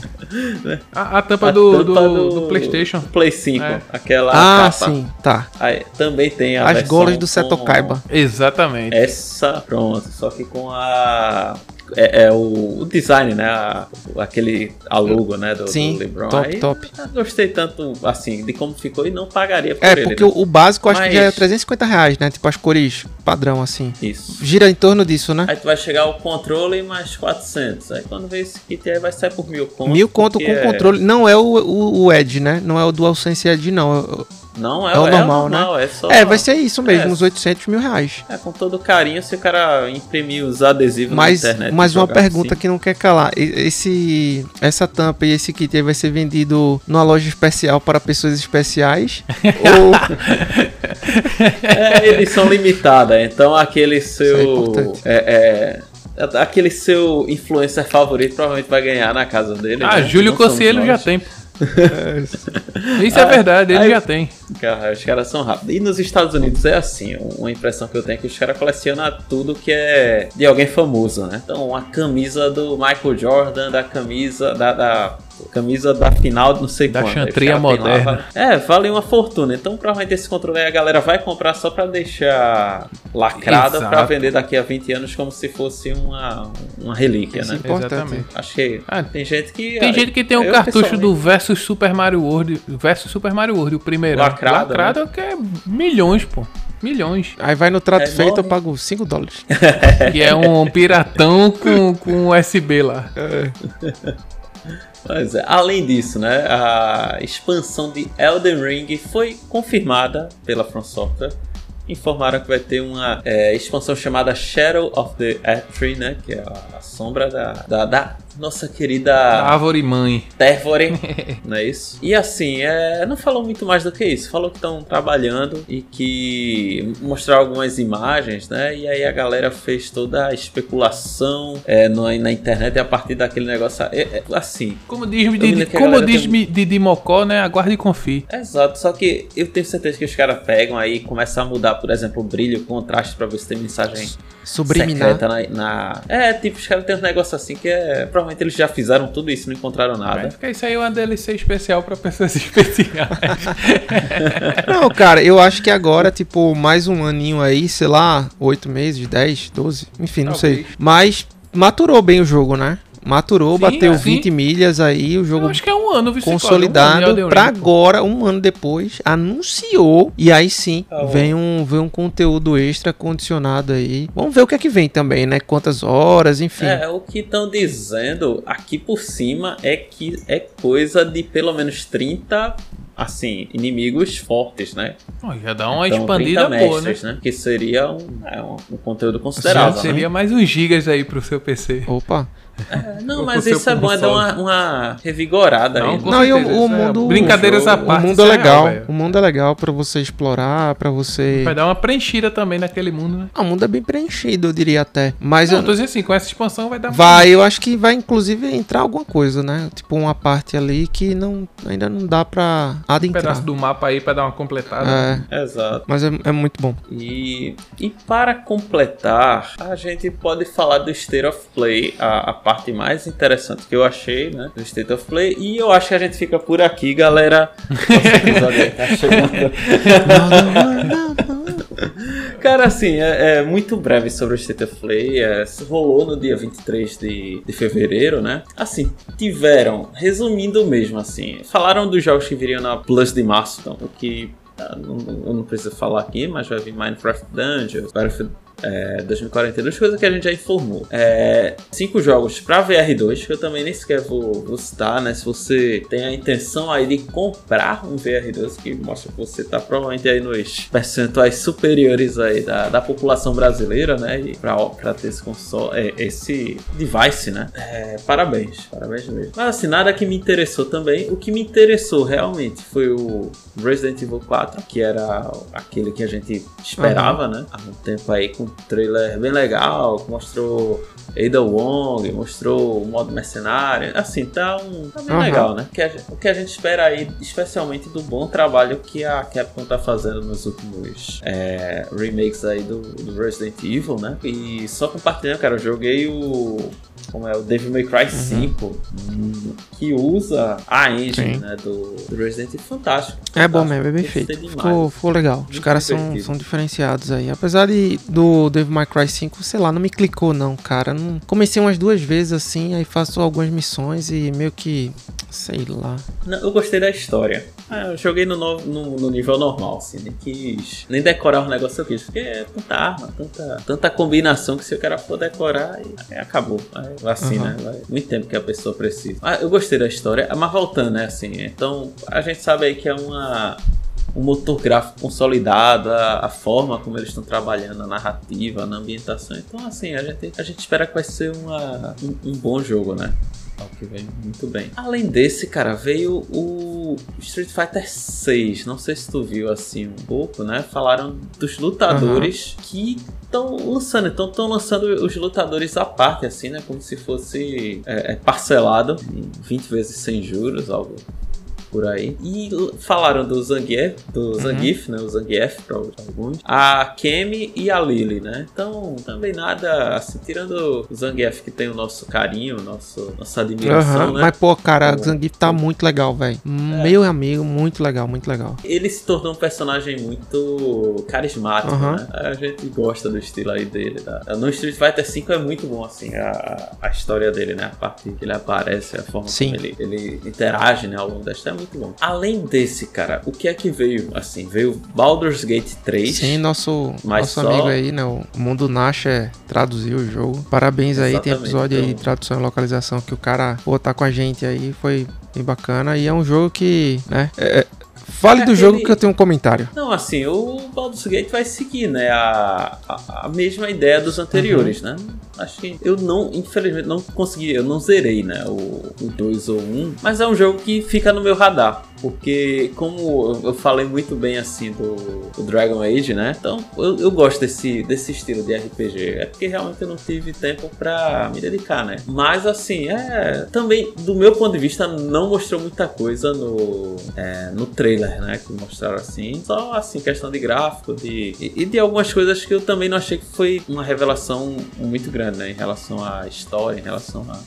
A: A, a tampa, a do, tampa do, do, do, PlayStation.
B: Play 5, é. aquela.
A: Ah, capa. sim, tá.
B: Aí, também tem
A: a As golas do Seto Kaiba. Exatamente.
B: Essa, pronto. Só que com a é, é o, o, design, né? A, aquele a logo, né? Do,
A: Sim,
B: do LeBron.
A: Top, Aí, top.
B: Gostei tanto, assim, de como ficou e não pagaria por
A: é,
B: ele.
A: É, porque né? o, básico Mas... acho que já é 350 reais, né? Tipo as cores padrão, assim.
B: Isso.
A: Gira em torno disso, né?
B: Aí tu vai chegar o controle mais 400. Aí quando vê esse kit aí vai sair por mil conto.
A: Mil conto com é... controle. Não é o, o, o Edge, né? Não é o DualSense Edge, não.
B: Não, é, é o normal, é normal,
A: né? É, só... é, vai ser isso mesmo, é, uns 800 mil reais.
B: É, com todo carinho, se o cara imprimir os adesivos
A: mas,
B: na internet.
A: Mas uma pergunta assim. que não quer calar: esse, essa tampa e esse kit aí vai ser vendido numa loja especial para pessoas especiais? <laughs> ou. <laughs>
B: É edição limitada, então aquele seu. É, é, é, aquele seu influencer favorito provavelmente vai ganhar na casa dele.
A: Ah, né? Júlio Cossiello já tem. É. Isso é verdade, ele aí, já tem.
B: Cara, os caras são rápidos. E nos Estados Unidos é assim, uma impressão que eu tenho é que os caras colecionam tudo que é de alguém famoso, né? Então, a camisa do Michael Jordan, da camisa da, da camisa da final de não sei
A: da quando. Da chantria moderna. Lá,
B: é, vale uma fortuna. Então, provavelmente esse controle aí a galera vai comprar só pra deixar lacrada para vender daqui a 20 anos como se fosse uma, uma relíquia, Isso né?
A: É Exatamente.
B: Acho que ah, tem gente que.
A: Tem gente que tem um cartucho do Versus Super Mario World. Versus Super Mario World, o primeiro.
B: Lacrado.
A: Lacrado né? que é milhões, pô. Milhões. Aí vai no trato é feito, enorme. eu pago 5 dólares. <laughs> que é um piratão com, com USB lá. É.
B: Mas, é, além disso, né, a expansão de Elden Ring foi confirmada pela From Software. Informaram que vai ter uma é, expansão chamada Shadow of the Tree, né, que é a sombra da, da, da nossa querida
A: Árvore Mãe.
B: Térvore, <laughs> não é isso? E assim, é, não falou muito mais do que isso. Falou que estão trabalhando e que mostrar algumas imagens, né? E aí a galera fez toda a especulação é, no, na internet a partir daquele negócio. É, é, assim.
A: Como diz, de, como diz tem... de Mocó, né? Aguarde e confie.
B: Exato, só que eu tenho certeza que os caras pegam aí e começam a mudar, por exemplo, o brilho, o contraste para ver se tem mensagem
A: subliminar
B: na, na, É, tipo, os caras tem um negócio assim que é provavelmente eles já fizeram tudo isso e não encontraram nada.
A: Fica isso aí é uma DLC especial para pessoas <laughs> especiais. <laughs> não, cara, eu acho que agora, tipo, mais um aninho aí, sei lá, oito meses, dez, doze, enfim, não Talvez. sei. Mas maturou bem o jogo, né? Maturou, Sim, bateu assim, 20 milhas aí, o jogo acho que é um ano,
B: consolidado
A: um para agora, um ano depois, anunciou e aí sim tá vem um vem um conteúdo extra condicionado aí. Vamos ver o que é que vem também, né? Quantas horas, enfim.
B: É, o que estão dizendo aqui por cima é que é coisa de pelo menos 30 assim, inimigos fortes, né?
A: Oh, já dá uma então, expandida boa,
B: mestres, né? né? Que seria um, é, um, um conteúdo considerável. Já
A: seria
B: né?
A: mais uns gigas aí pro seu PC. Opa.
B: É, não, mas isso é bom, é dar uma, uma revigorada
A: não, aí. Não, e o, o mundo. É, brincadeiras à parte. O mundo é, é legal. o mundo é legal para você explorar, para você. Vai dar uma preenchida também naquele mundo, né? Ah, o mundo é bem preenchido, eu diria até. Mas não, eu tô dizendo assim, com essa expansão vai dar. Vai, eu acho que vai inclusive entrar alguma coisa, né? Tipo uma parte ali que não, ainda não dá pra adentrar. Um pedaço do mapa aí pra dar uma completada.
B: É. Exato.
A: Mas é, é muito bom.
B: E, e para completar, a gente pode falar do State of Play, a, a parte mais interessante que eu achei, né, do State of Play. E eu acho que a gente fica por aqui, galera. Aí tá chegando. Cara, assim, é, é, muito breve sobre o State of Play. É, rolou no dia 23 de, de fevereiro, né? Assim, tiveram, resumindo mesmo, assim, falaram dos jogos que viriam na Plus de março, então, o que ah, eu não preciso falar aqui, mas vai vir Minecraft Dungeons, Battlefield é, 2042, coisa que a gente já informou. É, cinco jogos para VR2, que eu também nem sequer vou, vou citar, né? Se você tem a intenção aí de comprar um VR2, que mostra que você tá provavelmente aí nos percentuais superiores aí da, da população brasileira, né? E pra, pra ter esse console, é, esse device, né? É, parabéns, parabéns mesmo. Mas assim, nada que me interessou também. O que me interessou realmente foi o Resident Evil 4, que era aquele que a gente esperava, uhum. né? Há um tempo aí com um trailer bem legal, mostrou Ada Wong, mostrou o modo mercenário. Assim, tá, um, tá bem uhum. legal, né? Que a, o que a gente espera aí, especialmente do bom trabalho que a Capcom tá fazendo nos últimos é, remakes aí do, do, Resident Evil, né? E só compartilhando, cara, eu joguei o. Como é? O Devil May Cry 5, uhum. que usa a engine né, do, do, Resident Evil. Fantástico.
A: É bom mesmo, é bem feito. Ficou, ficou legal. Os caras são, são diferenciados aí. Apesar de do Devil May Cry 5, sei lá, não me clicou não, cara. Não, comecei umas duas vezes assim, aí faço algumas missões e meio que. sei lá.
B: Não, eu gostei da história. Ah, eu joguei no, no, no, nível normal, assim, nem quis. Nem decorar o negócio eu quis, porque é tanta arma, tanta, tanta combinação que se o cara for decorar, aí, acabou. Aí, assim, uhum. né? Vai muito tempo que a pessoa precisa. Ah, eu gostei da história, mas voltando, né, assim, então a gente sabe aí que é uma um motor gráfico consolidado, a, a, forma como eles estão trabalhando, a narrativa, na ambientação. Então, assim, a gente, a gente espera que vai ser uma, um, um bom jogo, né? O que vem muito bem. Além desse, cara, veio o Street Fighter 6. Não sei se tu viu assim um pouco, né? Falaram dos lutadores uhum. que estão lançando. Então estão lançando os lutadores à parte, assim, né? Como se fosse é, é parcelado em 20 vezes sem juros, algo por aí. E falaram do Zangief, do uhum. Zangief, né? O Zangief para alguns. A Kemi e a Lily, né? Então, também nada, assim, tirando o Zangief que tem o nosso carinho, nosso, nossa admiração, uhum. né?
A: Mas, pô, cara, o Zangief tá muito legal, velho. É. Meu amigo, muito legal, muito legal.
B: Ele se tornou um personagem muito carismático, uhum. né? A gente gosta do estilo aí dele. Tá? No Street Fighter V é muito bom, assim, a, a história dele, né? A parte que ele aparece, a forma Sim. como ele, ele interage, né, ao longo da história muito. Além desse, cara, o que é que veio? Assim, veio Baldur's Gate 3.
A: Sim, nosso, nosso só... amigo aí, né? O Mundo Nasha traduziu o jogo. Parabéns aí, tem episódio então... aí, tradução e localização, que o cara pô, tá com a gente aí, foi bem bacana. E é um jogo que, né? É, é Fale é, do jogo ele... que eu tenho um comentário.
B: Não, assim, o Baldur's Gate vai seguir, né? A, a, a mesma ideia dos anteriores, uhum. né? Acho que eu não, infelizmente, não consegui, eu não zerei, né? O 2 ou 1, um, mas é um jogo que fica no meu radar. Porque, como eu falei muito bem assim do, do Dragon Age, né? Então eu, eu, gosto desse, desse estilo de RPG. É porque realmente eu não tive tempo pra me dedicar, né? Mas assim, é. Também, do meu ponto de vista, não mostrou muita coisa no, é, no trailer, né? Que mostraram assim. Só assim, questão de gráfico de, e, e de algumas coisas que eu também não achei que foi uma revelação muito grande, né? Em relação à história, em relação a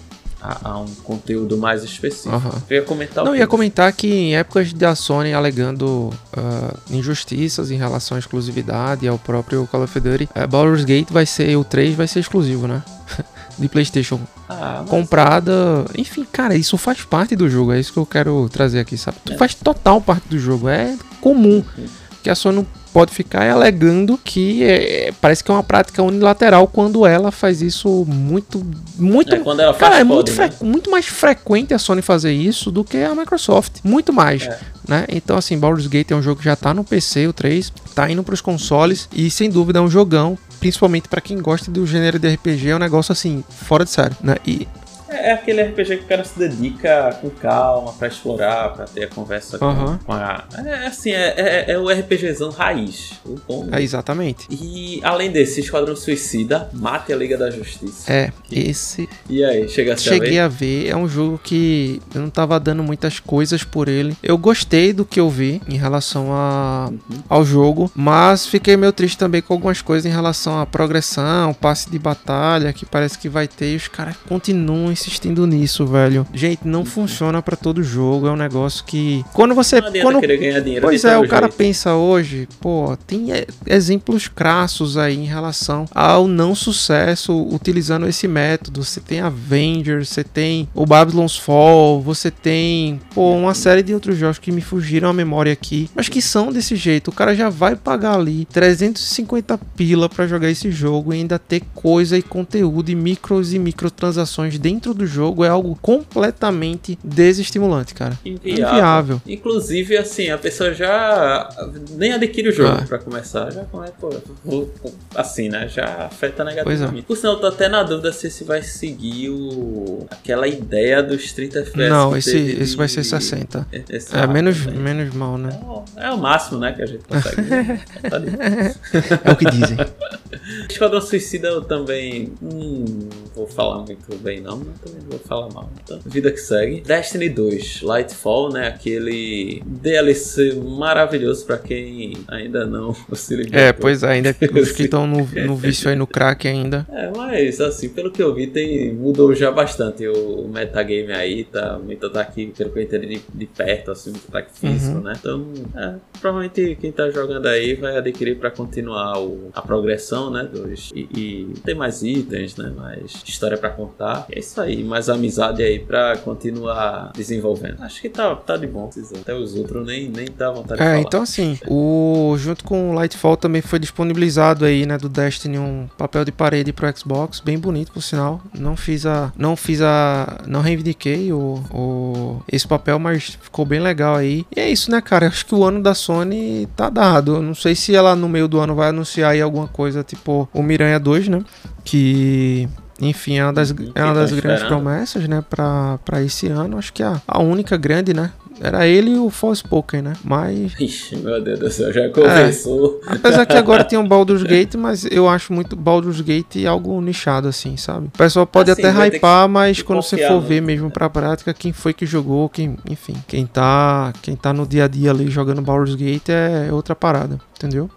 B: a, a, um conteúdo mais específico. Uhum. Eu ia comentar
A: Não, ia comentar que em épocas da Sony alegando uh, injustiças em relação à exclusividade e ao próprio Call of Duty, uh, Baldur's Gate vai ser, o 3 vai ser exclusivo, né? <laughs> de PlayStation ah, comprada. Enfim, cara, isso faz parte do jogo. É isso que eu quero trazer aqui, sabe? É. Faz total parte do jogo. É comum uhum. que a Sony pode ficar alegando que é, parece que é uma prática unilateral quando ela faz isso muito muito
B: é, quando ela faz
A: cara, é muito, né? muito mais frequente a Sony fazer isso do que a Microsoft muito mais é. né então assim Baldur's Gate é um jogo que já tá no PC o 3 tá indo para os consoles e sem dúvida é um jogão principalmente para quem gosta do gênero de RPG é um negócio assim fora de sério né e
B: é, é aquele RPG que o cara se dedica com calma pra explorar, pra ter a conversa com, com a. É assim, é, é, é, o RPGzão raiz. O bom,
A: é, exatamente.
B: E além desse, Esquadrão Suicida, Mate a Liga da Justiça.
A: É, esse.
B: E aí, chega a
A: Cheguei a ver. É um jogo que eu não tava dando muitas coisas por ele. Eu gostei do que eu vi em relação a, uhum. ao jogo, mas fiquei meio triste também com algumas coisas em relação à progressão, passe de batalha, que parece que vai ter, e os caras continuam insistindo nisso, velho. Gente, não funciona para todo jogo. É um negócio que. Quando você. Não quando...
B: querer ganhar dinheiro
A: pois é, o cara jeito. pensa hoje, pô, tem exemplos crassos aí em relação ao não sucesso utilizando esse método. Você tem Avengers, você tem o Babylon's Fall, você tem, pô, uma série de outros jogos que me fugiram a memória aqui, mas que são desse jeito. O cara já vai pagar ali 350 pila para jogar esse jogo e ainda ter coisa e conteúdo e micros e microtransações dentro do jogo é algo completamente desestimulante, cara. Inviável. Inviável.
B: Inclusive, assim, a pessoa já nem adquire o jogo ah. para começar. Já começa, pô, assim, né? Já afeta negativamente. É. Por sinal, eu tô até na dúvida se esse vai seguir o... aquela ideia dos 30 FPS.
A: Não, esse, esse vai ser 60. Esse é, menos, menos mal, né?
B: É, é, o máximo, né, que a gente consegue. <laughs>
A: é o que dizem. <laughs>
B: Esquadrão Suicida eu também hum, vou falar muito bem não, mas também não vou falar mal. Então, vida que segue. Destiny 2, Lightfall, né? Aquele DLC maravilhoso pra quem ainda não <laughs> se
A: ligou. É, pois é, ainda <laughs> os que estão no, no vício aí no crack ainda.
B: É, mas assim, pelo que eu vi, tem, mudou já bastante o metagame aí, tá? Muito ataque, pelo que eu entendi, de, de perto, assim, muito ataque físico, uhum. né? Então, é, provavelmente quem tá jogando aí vai adquirir pra continuar o, a progressão, né? Dos, e, e tem mais itens, né? Mais história pra contar. É isso aí, mais amizade aí pra continuar desenvolvendo. Acho que tá, tá de bom. Até os outros nem, nem dá vontade é, de falar.
A: então assim, o, junto com o Lightfall também foi disponibilizado aí, né? Do Destiny um papel de parede pro Xbox, bem bonito por sinal. Não fiz a. Não fiz a. Não reivindiquei o, o, esse papel, mas ficou bem legal aí. E é isso, né, cara? Acho que o ano da Sony tá dado. Eu não sei se ela no meio do ano vai anunciar aí alguma coisa tipo o Miranha 2, né? Que enfim, é uma das, é uma das grandes promessas, né, para esse ano. Acho que é a, a única grande, né? Era ele e o Forspoken, né? Mas.
B: Ixi, meu Deus do céu, já começou.
A: É, apesar que agora tem um Baldur's Gate, mas eu acho muito Baldur's Gate algo nichado, assim, sabe? O pessoal pode assim, até hypar, mas quando você for ver mesmo pra prática, quem foi que jogou, quem, enfim, quem tá, quem tá no dia a dia ali jogando Baldur's Gate é outra parada, entendeu?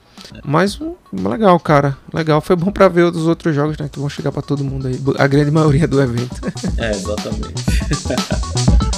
A: Mas legal, cara. Legal. Foi bom pra ver os outros jogos, né? Que vão chegar pra todo mundo aí. A grande maioria do evento.
B: É, exatamente. <laughs>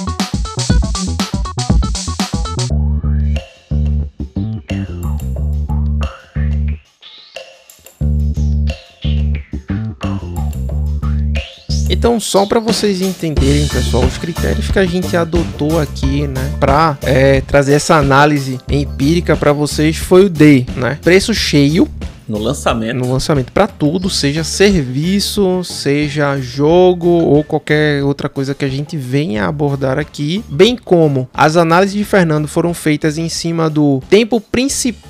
A: Então, só para vocês entenderem, pessoal, os critérios que a gente adotou aqui, né, para é, trazer essa análise empírica para vocês foi o D, né? Preço cheio,
B: no lançamento.
A: No lançamento, para tudo, seja serviço, seja jogo ou qualquer outra coisa que a gente venha abordar aqui. Bem como as análises de Fernando foram feitas em cima do tempo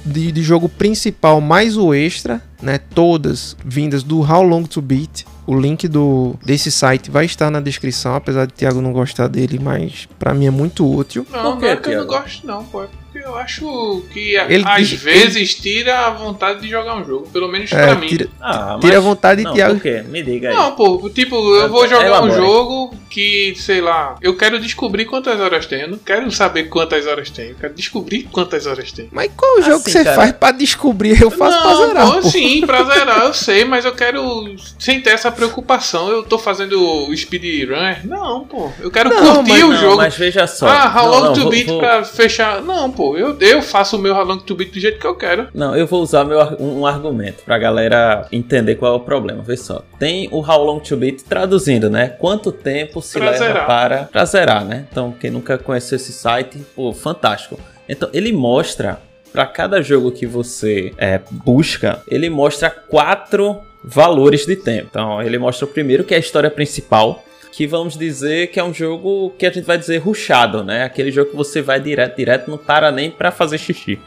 A: de, de jogo principal mais o extra, né? Todas vindas do How Long to Beat. O link do, desse site vai estar na descrição, apesar de Thiago não gostar dele, mas para mim é muito útil.
C: Não, Por não é que eu não gosto não, pô. Eu acho que ele, às vezes ele... tira a vontade de jogar um jogo, pelo menos é, pra mim.
A: Tira, ah, tira a vontade de Thiago.
B: Por quê? Me diga aí.
C: Não, pô, tipo, eu vou jogar um jogo que, sei lá, eu quero descobrir quantas horas tem. Eu não quero saber quantas horas tem. Eu quero descobrir quantas horas tem.
A: Mas qual o jogo assim, que você cara... faz pra descobrir? Eu faço não, pra zerar. Pô,
C: pô. Sim, pra <laughs> zerar, eu sei, mas eu quero. Sem ter essa preocupação, eu tô fazendo o speedrun. Não, pô. Eu quero não, curtir o não, jogo.
B: Mas veja só.
C: Ah, how long to beat vou... pra fechar. Não, pô, eu, eu faço o meu how long to beat do jeito que eu quero.
B: Não, eu vou usar meu, um, um argumento pra galera entender qual é o problema. Vê só. Tem o how long to beat traduzindo, né? Quanto tempo se pra leva zerar. para para pra zerar, né? Então, quem nunca conheceu esse site, pô, fantástico. Então, ele mostra para cada jogo que você é, busca, ele mostra quatro valores de tempo. Então, ele mostra o primeiro, que é a história principal, que vamos dizer que é um jogo que a gente vai dizer ruchado, né? Aquele jogo que você vai direto, direto, não para nem para fazer xixi.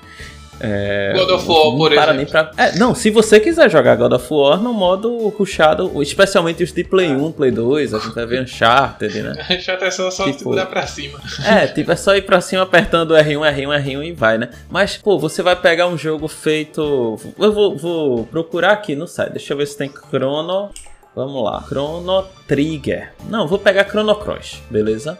C: É, God of War, por exemplo.
B: Pra... É, não, se você quiser jogar God of War no modo rushado, especialmente os de Play 1, Play 2, a gente vai ver Uncharted, né? <laughs>
C: Uncharted é só, só tipo, olhar pra cima.
B: É, tipo, é só ir pra cima apertando R1, R1, R1 e vai, né? Mas, pô, você vai pegar um jogo feito... Eu vou, vou procurar aqui no site, deixa eu ver se tem Chrono... Vamos lá, Chrono Trigger. Não, vou pegar Chrono Cross, beleza?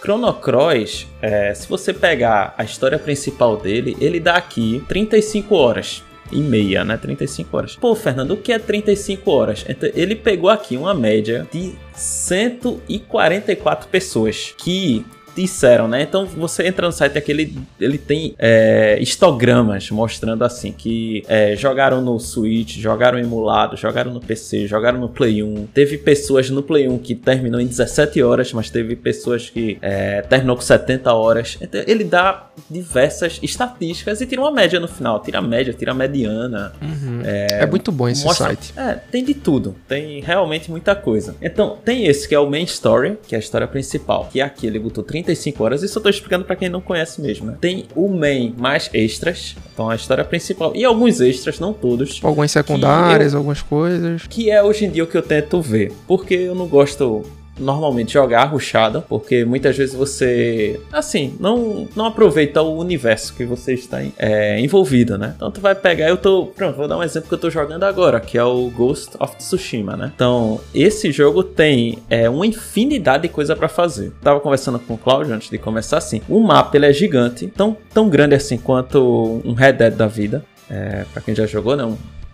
B: Chrono Cross, é, se você pegar a história principal dele, ele dá aqui 35 horas. e meia, né? 35 horas. Pô, Fernando, o que é 35 horas? Então, ele pegou aqui uma média de 144 pessoas que disseram, né? Então você entra no site aqui, ele, ele tem é, histogramas mostrando assim que é, jogaram no Switch, jogaram emulado, jogaram no PC, jogaram no Play 1. Teve pessoas no Play 1 que terminou em 17 horas, mas teve pessoas que é, terminou com 70 horas. Então, ele dá diversas estatísticas e tira uma média no final. Tira a média, tira a mediana.
A: Uhum. É, é, muito bom esse mostra, site.
B: É, tem de tudo. Tem realmente muita coisa. Então, tem esse que é o main story, que é a história principal. Que aqui ele botou 30 35 horas. Isso eu tô explicando para quem não conhece mesmo, né? Tem o main mais extras, então a história principal. E alguns extras, não todos.
A: Algumas secundárias, eu, algumas coisas.
B: Que é hoje em dia o que eu tento ver. Porque eu não gosto normalmente jogar rushada, porque muitas vezes você, assim, não, não aproveita o universo que você está é, envolvido, né? Então tu vai pegar, eu tô, pronto, vou dar um exemplo que eu tô jogando agora, que é o Ghost of Tsushima, né? Então, esse jogo tem é, uma infinidade de coisa para fazer. Tava conversando com o Claudio antes de começar assim, o mapa ele é gigante, tão, tão grande assim quanto um Red Dead da vida. É, para quem já jogou, né?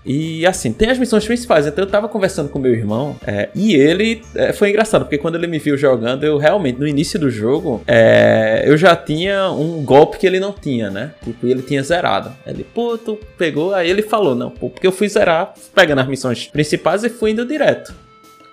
B: E assim, tem as missões principais. Então eu tava conversando com meu irmão é, e ele é, foi engraçado, porque quando ele me viu jogando, eu realmente, no início do jogo, é, eu já tinha um golpe que ele não tinha, né? Tipo, ele tinha zerado. Ele, pô, tu pegou. Aí ele falou, não, pô, porque eu fui zerar, pegando as missões principais e fui indo direto.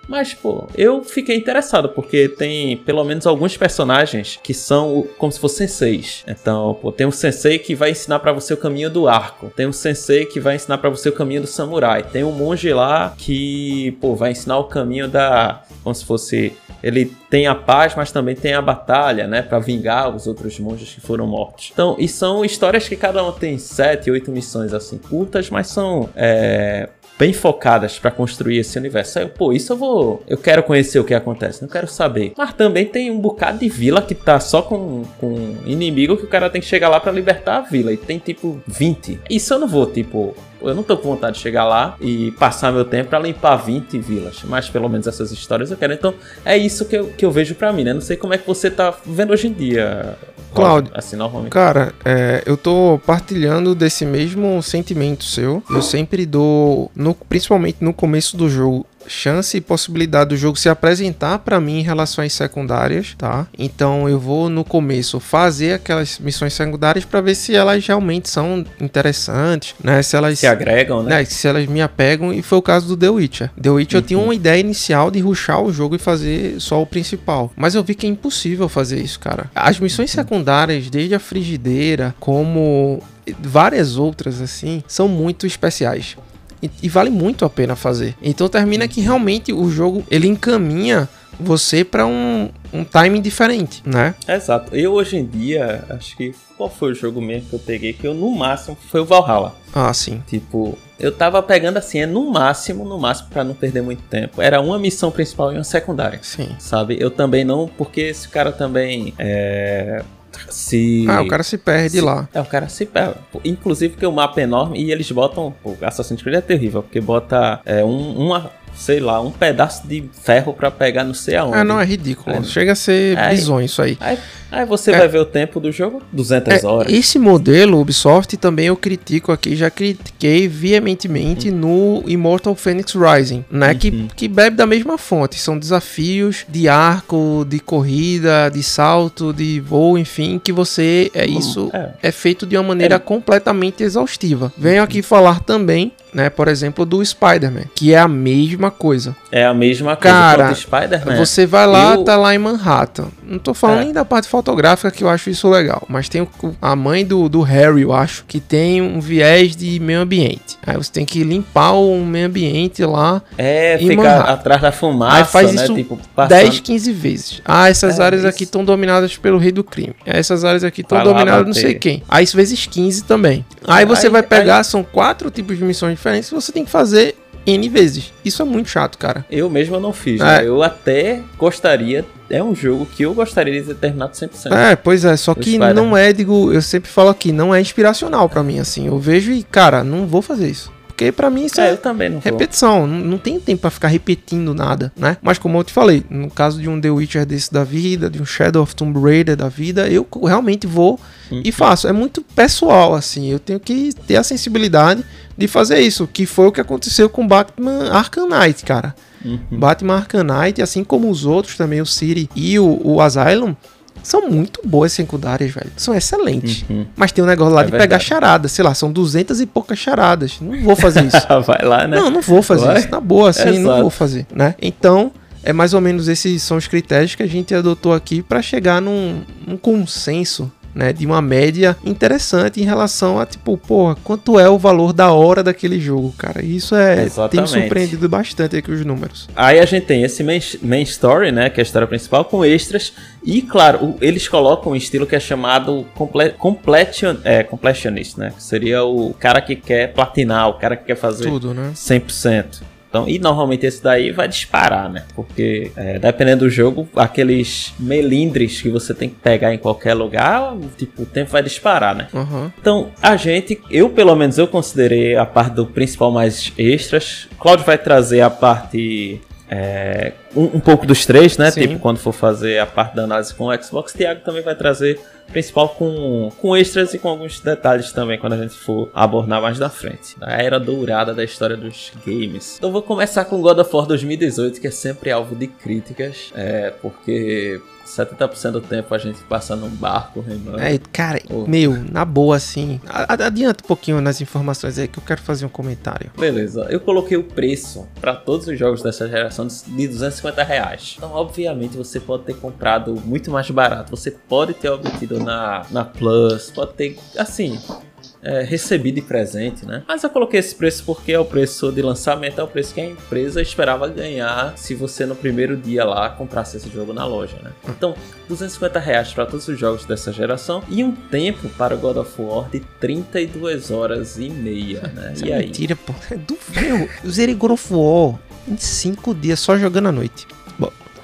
B: Mas, pô, eu fiquei interessado, porque tem pelo menos alguns personagens que são como se fossem senseis. Então, pô, tem um sensei que vai ensinar para você o caminho do arco. Tem um sensei que vai ensinar para você o caminho do samurai. Tem um monge lá que, pô, vai ensinar o caminho da. Como se fosse. Ele tem a paz, mas também tem a batalha, né? para vingar os outros monges que foram mortos. Então, e são histórias que cada um tem sete, oito missões assim curtas, mas são. É, bem focadas para construir esse universo. Aí eu, pô, isso eu vou. Eu quero conhecer o que acontece, não quero saber. Mas também tem um bocado de vila que tá só com, com inimigo que o cara tem que chegar lá para libertar a vila. E tem tipo 20. Isso eu não vou, tipo, eu não tô com vontade de chegar lá e passar meu tempo para limpar 20 vilas, mas pelo menos essas histórias eu quero. Então é isso que eu, que eu vejo para mim, né? Não sei como é que você tá vendo hoje em dia.
A: Cláudio, assim, normalmente. Cara, é, eu tô partilhando desse mesmo sentimento seu. Eu sempre dou, no, principalmente no começo do jogo, chance e possibilidade do jogo se apresentar para mim em relação às secundárias, tá? Então eu vou no começo fazer aquelas missões secundárias para ver se elas realmente são interessantes, né? Se elas
B: se agregam, né? né?
A: Se elas me apegam e foi o caso do The Witcher. The Witcher uhum. eu tinha uma ideia inicial de ruxar o jogo e fazer só o principal, mas eu vi que é impossível fazer isso, cara. As missões uhum. secundárias, desde a frigideira, como várias outras assim, são muito especiais e, e vale muito a pena fazer. Então termina que realmente o jogo ele encaminha você para um, um timing diferente, né?
B: Exato. Eu hoje em dia, acho que qual foi o jogo mesmo que eu peguei que eu no máximo foi o Valhalla.
A: Ah, sim.
B: Tipo, eu tava pegando assim, é no máximo, no máximo para não perder muito tempo. Era uma missão principal e uma secundária.
A: Sim.
B: Sabe? Eu também não, porque esse cara também é se.
A: Ah, o cara se perde
B: se...
A: lá.
B: É, o cara se perde. Inclusive porque o mapa é enorme e eles botam. O Assassin's Creed é terrível, porque bota é, um, uma, sei lá, um pedaço de ferro para pegar não sei aonde.
A: Ah, não, é ridículo. É. Chega a ser é, bizonho isso aí.
B: Aí, aí você é, vai ver o tempo do jogo, 200 é, horas.
A: Esse modelo Ubisoft também eu critico aqui, já critiquei veementemente uhum. no Immortal Phoenix Rising, né? Uhum. Que, que bebe da mesma fonte. São desafios de arco, de corrida, de salto, de voo, enfim, que você. É, uhum. isso é. é feito de uma maneira completamente exaustiva. Venho aqui falar também né? Por exemplo, do Spider-Man, que é a mesma coisa.
B: É a mesma coisa
A: Cara, Spider-Man. Você vai lá, eu... tá lá em Manhattan. Não tô falando é. nem da parte fotográfica que eu acho isso legal, mas tem a mãe do, do Harry, eu acho, que tem um viés de meio ambiente. Aí você tem que limpar o meio ambiente lá.
B: É, ficar atrás da fumaça, Aí
A: faz né? isso tipo, 10, 15 vezes. Ah, essas é, áreas isso. aqui estão dominadas pelo rei do crime. Essas áreas aqui estão dominadas não sei quem. Aí vezes 15 também. Aí você aí, vai pegar, aí... são quatro tipos de missões diferentes, você tem que fazer N vezes. Isso é muito chato, cara.
B: Eu mesmo não fiz, né? é. né? Eu até gostaria. É um jogo que eu gostaria de ter terminado 100%.
A: É, pois é. Só que não é, digo, eu sempre falo aqui, não é inspiracional para mim, assim. Eu vejo e, cara, não vou fazer isso. Porque para mim isso é,
B: é eu também não
A: repetição. Não, não tem tempo para ficar repetindo nada, né? Mas como eu te falei, no caso de um The Witcher desse da vida, de um Shadow of Tomb Raider da vida, eu realmente vou uhum. e faço. É muito pessoal, assim. Eu tenho que ter a sensibilidade de fazer isso, que foi o que aconteceu com Batman Arkham Knight, cara. Uhum. Batman Arkham Knight, assim como os outros também, o City e o, o Asylum, são muito boas secundárias, velho. São excelentes. Uhum. Mas tem um negócio lá é de verdade. pegar charadas. Sei lá, são duzentas e poucas charadas. Não vou fazer isso. <laughs>
B: Vai lá, né?
A: Não, não vou fazer Vai. isso. Na boa, assim, não vou fazer, né? Então, é mais ou menos esses são os critérios que a gente adotou aqui para chegar num, num consenso né, de uma média interessante em relação a tipo, porra, quanto é o valor da hora daquele jogo, cara. Isso é Exatamente. tem me surpreendido bastante aqui os números.
B: Aí a gente tem esse main, main story, né, que é a história principal com extras e claro, eles colocam um estilo que é chamado comple, completion, é, completionist, né, que seria o cara que quer platinar, o cara que quer fazer tudo, né? 100%. Então, e normalmente esse daí vai disparar, né? Porque é, dependendo do jogo, aqueles melindres que você tem que pegar em qualquer lugar, tipo, o tempo vai disparar, né? Uhum. Então, a gente, eu pelo menos eu considerei a parte do principal mais extras. Claudio vai trazer a parte é, um, um, pouco dos três, né? Sim. Tipo, quando for fazer a parte da análise com o Xbox, Thiago também vai trazer principal com, com extras e com alguns detalhes também quando a gente for abordar mais da frente. A era dourada da história dos games. Então vou começar com God of War 2018, que é sempre alvo de críticas, é, porque 70% do tempo a gente passa num barco remando.
A: É, cara, oh. meu, na boa, assim. Adianta um pouquinho nas informações aí que eu quero fazer um comentário.
B: Beleza, eu coloquei o preço para todos os jogos dessa geração de 250 reais. Então, obviamente, você pode ter comprado muito mais barato. Você pode ter obtido na, na Plus, pode ter, assim, é, recebi de presente, né? Mas eu coloquei esse preço porque é o preço de lançamento, é o preço que a empresa esperava ganhar se você no primeiro dia lá comprasse esse jogo na loja, né? Então, 250 reais para todos os jogos dessa geração e um tempo para o God of War de 32 horas e meia, né?
A: E é aí? Mentira, pô. É do meu. Eu zerei God of War em 5 dias só jogando à noite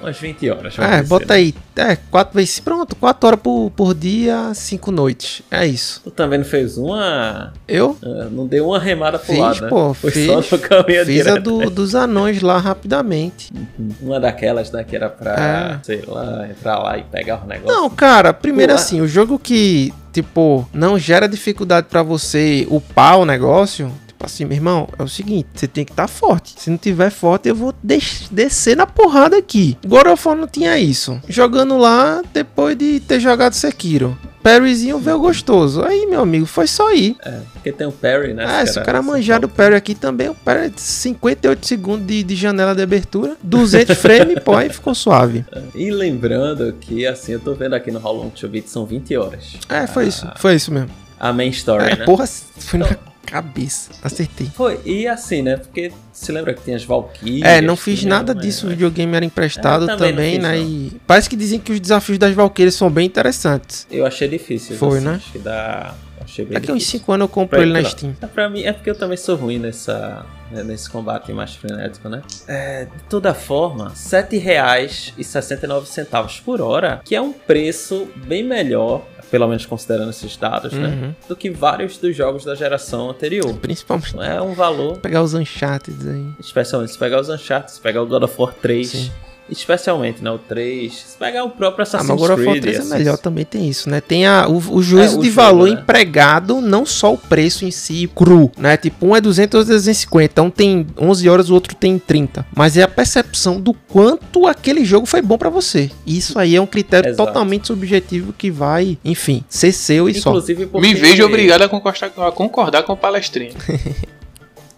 B: umas 20 horas.
A: É, bota né? aí. É, quatro vezes. Pronto, 4 horas por, por dia, 5 noites. É isso.
B: Tu também não fez uma.
A: Eu?
B: Uh, não deu uma remada pro fiz, lado, né?
A: Pô, Foi fiz, só no caminho Fiz direto, a do, dos anões lá rapidamente.
B: Uhum. Uma daquelas, né, que era pra, é. sei lá, entrar lá e pegar o negócio.
A: Não, cara, primeiro Pula. assim, o jogo que, tipo, não gera dificuldade para você upar o negócio, Assim, meu irmão, é o seguinte, você tem que estar tá forte. Se não tiver forte, eu vou des descer na porrada aqui. God of War não tinha isso. Jogando lá, depois de ter jogado Sekiro. Parryzinho veio gostoso. Aí, meu amigo, foi só ir.
B: É, porque tem o parry, né?
A: É, se o cara manjar do parry aqui também, o parry é 58 segundos de, de janela de abertura, 200 <laughs> frames, pô, aí ficou suave.
B: É, e lembrando que, assim, eu tô vendo aqui no How Long to Beat, são 20 horas.
A: É, foi ah, isso, foi isso mesmo.
B: A main story,
A: é,
B: né?
A: Porra, foi então, na cabeça. Acertei.
B: Foi, e assim, né? Porque se lembra que tem as Valkyrias.
A: É, não fiz nada disso. O videogame era emprestado é, também, também né? E parece que dizem que os desafios das Valkyrias são bem interessantes.
B: Eu achei difícil.
A: Foi, assim, né?
B: Acho que dá. Achei bem
A: Daqui uns 5 anos eu compro ele na Steam.
B: É, pra mim, é porque eu também sou ruim nessa, né, nesse combate mais frenético, né? É, de toda forma, R$ 7,69 por hora, que é um preço bem melhor pelo menos considerando esses dados, né? uhum. né? Do que vários dos jogos da geração anterior.
A: Principalmente.
B: É um valor.
A: Pegar os Uncharted aí.
B: Especialmente se pegar os Uncharted, se pegar o God of War 3. Sim. Especialmente, né? O 3. Se pegar o próprio Assassin's ah, mas agora Creed. O 3
A: é melhor, também tem isso, né? Tem a, o, o juízo é, o de jogo, valor né? empregado, não só o preço em si cru, né? Tipo, um é 200, outro é 250. Um tem 11 horas, o outro tem 30. Mas é a percepção do quanto aquele jogo foi bom para você. Isso aí é um critério Exato. totalmente subjetivo que vai, enfim, ser seu e
C: Inclusive, só. Me vejo obrigado a concordar, a concordar com o palestrinho. <laughs>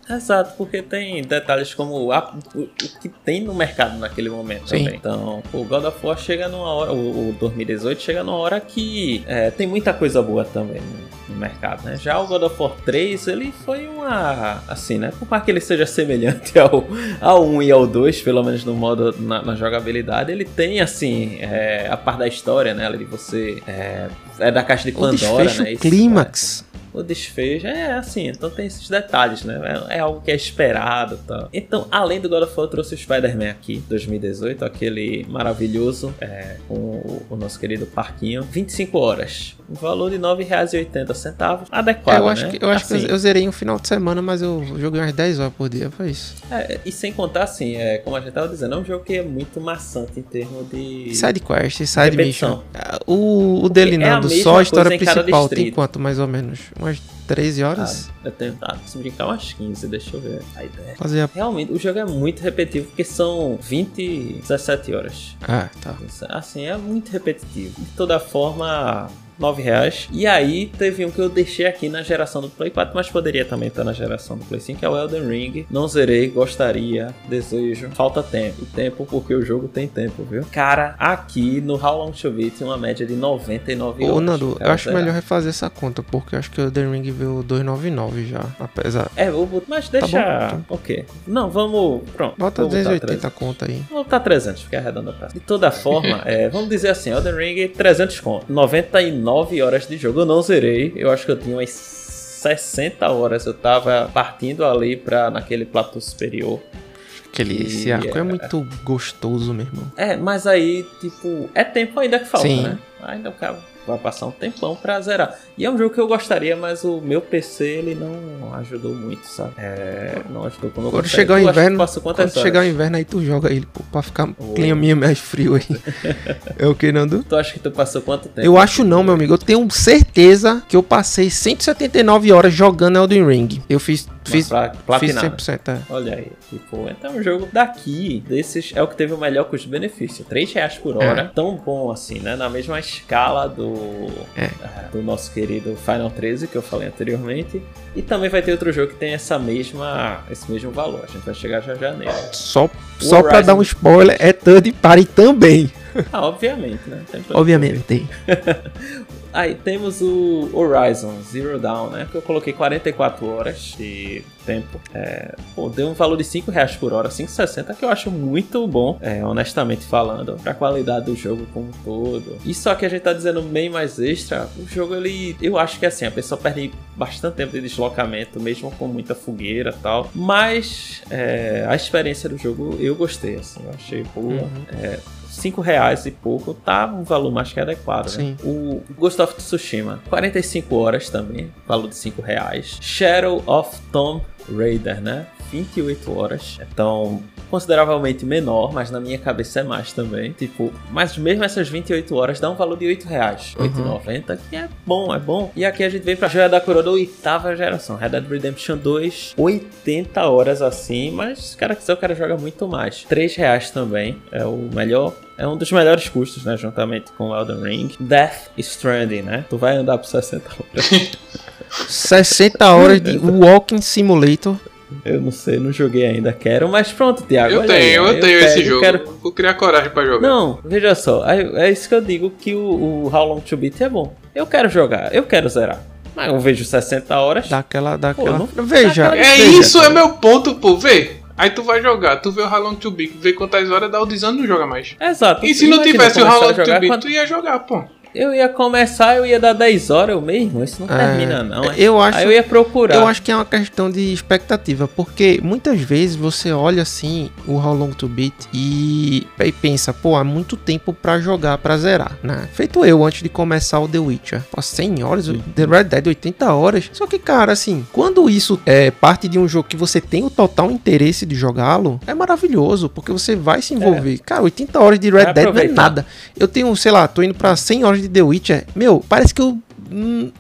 B: Exato, porque tem detalhes como a, o, o, que tem no mercado naquele momento Sim. também. Então, o God of War chega numa hora, o, o 2018 chega numa hora que é, tem muita coisa boa também no, no, mercado, né? Já o God of War 3, ele foi uma, assim, né? Por mais que ele seja semelhante <laughs> ao, ao 1 e ao 2, pelo menos no modo, na, na jogabilidade, ele tem, assim, é, a parte da história, né? De você, é, é da caixa de Pandora,
A: né? O clímax
B: o desfecho é assim, então tem esses detalhes, né? É, é algo que é esperado? Então, além do God of War, eu trouxe o Spider-Man aqui, 2018, aquele maravilhoso, é, com o, o, nosso querido parquinho. 25 horas. Um valor de R$ 9,80. Adequado,
A: é, eu acho
B: né?
A: Que, eu acho assim, que eu zerei um final de semana, mas eu joguei umas 10 horas por dia, foi isso.
B: É, e sem contar, assim, é, como a gente tava dizendo, é um jogo que é muito maçante em termos de...
A: Side quest, side mission. O, o dele não, é só a história principal, tem quanto mais ou menos? Umas 13 horas?
B: Ah, eu tenho, ah, se brincar umas 15, deixa eu ver a ideia. Fazer a... Realmente, o jogo é muito repetitivo, porque são 20, 17 horas.
A: Ah, tá.
B: Assim, é muito repetitivo. De toda forma, 9 reais. E aí teve um que eu deixei aqui na geração do Play 4, mas poderia também estar na geração do Play 5, que é o Elden Ring. Não zerei, gostaria, desejo. Falta tempo. Tempo porque o jogo tem tempo, viu? Cara, aqui no How Long to Beat tem uma média de 99
A: horas. Ô, Nando, eu acho zerar. melhor refazer essa conta, porque eu acho que o Elden Ring veio 299 já, apesar.
B: É, vou, mas deixa. Tá bom, ok. Não, vamos. Pronto.
A: Bota 280 conta aí.
B: Vou botar 300, fica arredondando pra. De toda forma, <laughs> é, vamos dizer assim: Elden Ring 300 conto. 99 9 horas de jogo. Eu não zerei. Eu acho que eu tinha umas 60 horas. Eu tava partindo ali pra naquele platô superior.
A: Aquele, esse arco é, é muito gostoso, meu irmão.
B: É, mas aí, tipo, é tempo ainda que falta, Sim. né? Ainda o cara vai passar um tempão pra zerar. E é um jogo que eu gostaria, mas o meu PC ele não ajudou muito, sabe? É, não ajudou como eu
A: Quando chegar o inverno, quando chegar o inverno aí tu joga ele pô, pra ficar oh. clima mais frio aí. <laughs> é o que, Nando?
B: Tu acha que tu passou quanto tempo?
A: Eu acho não, meu amigo. Eu tenho certeza que eu passei 179 horas jogando Elden Ring. Eu fiz Fiz, pra, fiz 100%. É.
B: Olha aí. Tipo, então o jogo daqui, desses, é o que teve o melhor custo-benefício. 3 reais por hora. É. Tão bom assim, né? Na mesma escala do, é. é. do nosso querido Final 13, que eu falei anteriormente. E também vai ter outro jogo que tem essa mesma, esse mesmo valor. A gente vai chegar já já nele.
A: Só, só pra dar um spoiler, é third party também.
B: Ah, obviamente, né? <laughs>
A: Obviamente tem. <laughs>
B: Aí temos o Horizon Zero Dawn, né? Que eu coloquei 44 horas de tempo. É, pô, deu um valor de 5 reais por hora, 5,60, que eu acho muito bom, é, honestamente falando, pra qualidade do jogo como um todo. E só que a gente tá dizendo bem mais extra, o jogo ele. Eu acho que assim, a pessoa perde bastante tempo de deslocamento, mesmo com muita fogueira e tal. Mas é, a experiência do jogo eu gostei, assim, eu achei boa. Uhum. É, 5 reais e pouco tá um valor mais que adequado. Né? Sim. Né? O Ghost of Tsushima, 45 horas também, valor de 5 reais. Shadow of Tomb Raider, né? 28 horas. Então, consideravelmente menor, mas na minha cabeça é mais também. Tipo, mas mesmo essas 28 horas dá um valor de 8 reais. Uhum. 8,90, que é bom, é bom. E aqui a gente vem pra joia da coroa da oitava geração. Red Dead Redemption 2, 80 horas assim, mas se o cara quiser, o cara joga muito mais. 3 reais também, é o melhor é um dos melhores custos, né? Juntamente com Elden Ring. Death Stranding, né? Tu vai andar por 60 horas. <laughs>
A: 60 horas de Walking Simulator.
B: Eu não sei, não joguei ainda. Quero, mas pronto, Thiago.
C: Eu tenho, aí, eu, eu tenho esse jogo. Quero... Vou criar coragem pra jogar.
B: Não, veja só. É, é isso que eu digo que o, o How Long to Beat é bom. Eu quero jogar, eu quero zerar. Mas eu vejo 60 horas.
A: Daquela, daquela. Pô, não... <laughs> Veja.
C: É
A: veja.
C: isso, é meu ponto, pô. Vê. Aí tu vai jogar, tu vê o How Long to Beat, vê quantas horas dá o desano não joga mais.
B: Exato.
C: E se não tivesse o How Long to Beat, quando... tu ia jogar, pô.
B: Eu ia começar, eu ia dar 10 horas, eu mesmo, isso não é, termina não.
A: Eu acho,
B: Aí eu ia procurar.
A: Eu acho que é uma questão de expectativa, porque muitas vezes você olha assim o How Long to Beat e, e pensa, pô, há muito tempo para jogar, para zerar, né? Feito eu antes de começar o The Witcher. Pô, 100 horas, uhum. The Red Dead 80 horas. Só que, cara, assim, quando isso é parte de um jogo que você tem o total interesse de jogá-lo, é maravilhoso, porque você vai se envolver. É. Cara, 80 horas de Red Dead não é nada. Eu tenho, sei lá, tô indo para 100 horas de de The Witcher, meu, parece que eu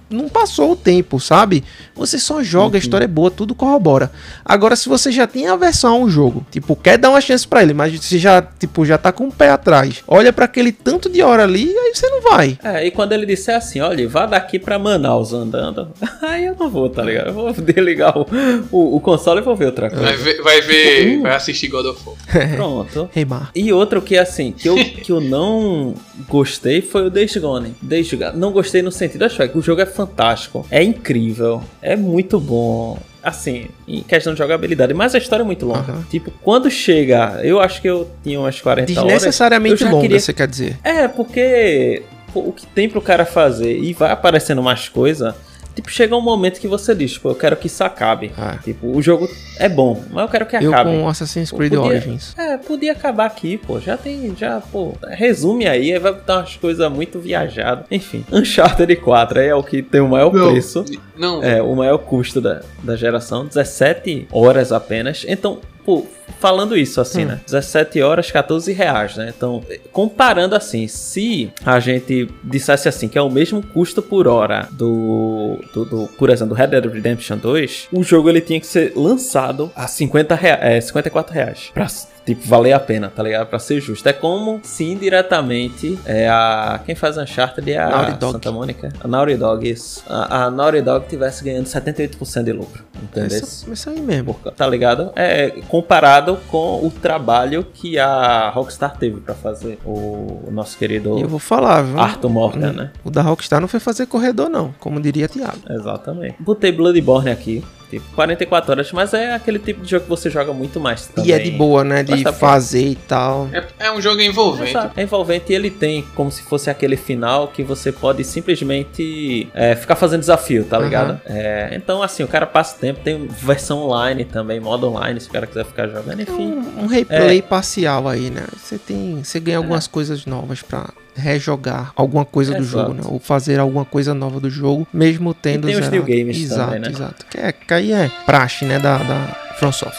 A: não passou o tempo, sabe? Você só joga, uhum. a história é boa, tudo corrobora. Agora, se você já tem aversão a um jogo, tipo, quer dar uma chance para ele, mas você já, tipo, já tá com o pé atrás, olha para aquele tanto de hora ali, aí você não vai.
B: É, e quando ele disser assim, olha, vá daqui para Manaus andando, <laughs> aí eu não vou, tá ligado? Eu vou desligar o, o, o console e vou ver outra coisa.
C: Vai ver, vai, ver, uh. vai assistir God of War. <laughs>
B: Pronto. Reimar. E outro que, assim, que eu, que eu não gostei foi o Days Gone. Days Gone. Não gostei no sentido, acho que o jogo é fantástico, é incrível, é muito bom assim, em questão de jogabilidade, mas a história é muito longa. Uhum. Tipo, quando chega, eu acho que eu tinha umas 40
A: horas. Desnecessariamente longa, queria... você quer dizer?
B: É, porque o que tem pro cara fazer e vai aparecendo mais coisa. Tipo, chega um momento que você diz, tipo, eu quero que isso acabe. Ah. Tipo, o jogo é bom, mas eu quero que
A: eu
B: acabe.
A: Eu com Assassin's Creed
B: podia,
A: Origins.
B: É, podia acabar aqui, pô. Já tem, já, pô, resume aí, aí vai botar umas coisas muito viajadas. Enfim, Uncharted 4 aí é o que tem o maior não, preço. Não. É, o maior custo da, da geração, 17 horas apenas. Então, pô, falando isso assim, hum. né? 17 horas, 14 reais, né? Então, comparando assim, se a gente dissesse assim, que é o mesmo custo por hora do, do, do por exemplo, do Red Dead Redemption 2, o jogo ele tinha que ser lançado a 50 rea é, 54 reais. Pra tipo, valer a pena, tá ligado? Pra ser justo. É como se indiretamente é a. Quem faz Uncharted é a Santa Mônica. A Naughty Dog, isso. A, a Naughty Dog tivesse ganhando 78% de lucro. Entendeu? Isso,
A: isso aí mesmo.
B: Tá ligado? É comparado com o trabalho que a Rockstar teve pra fazer. O, nosso querido.
A: Eu vou falar, viu?
B: Arthur Morgan, né?
A: O da Rockstar não foi fazer corredor, não. Como diria Thiago.
B: Exatamente. Botei Bloodborne aqui. Tipo, 44 horas, mas é aquele tipo de jogo que você joga muito mais também.
A: E é de boa, né? De fazer e tal.
C: É, é, um jogo envolvente.
B: É envolvente e ele tem como se fosse aquele final que você pode simplesmente é, ficar fazendo desafio, tá ligado? Uhum. É, então, assim, o cara passa tempo, tem versão online também, modo online, se o cara quiser ficar jogando, enfim.
A: Um, um replay é. parcial aí, né? Você tem. Você ganha algumas é. coisas novas pra rejogar alguma coisa Exato. do jogo, né? Ou fazer alguma coisa nova do jogo, mesmo tendo
B: e tem
A: zerado.
B: os new games
A: exato,
B: também, né?
A: Exato, que, é, que aí é praxe, né, da, da FromSoft.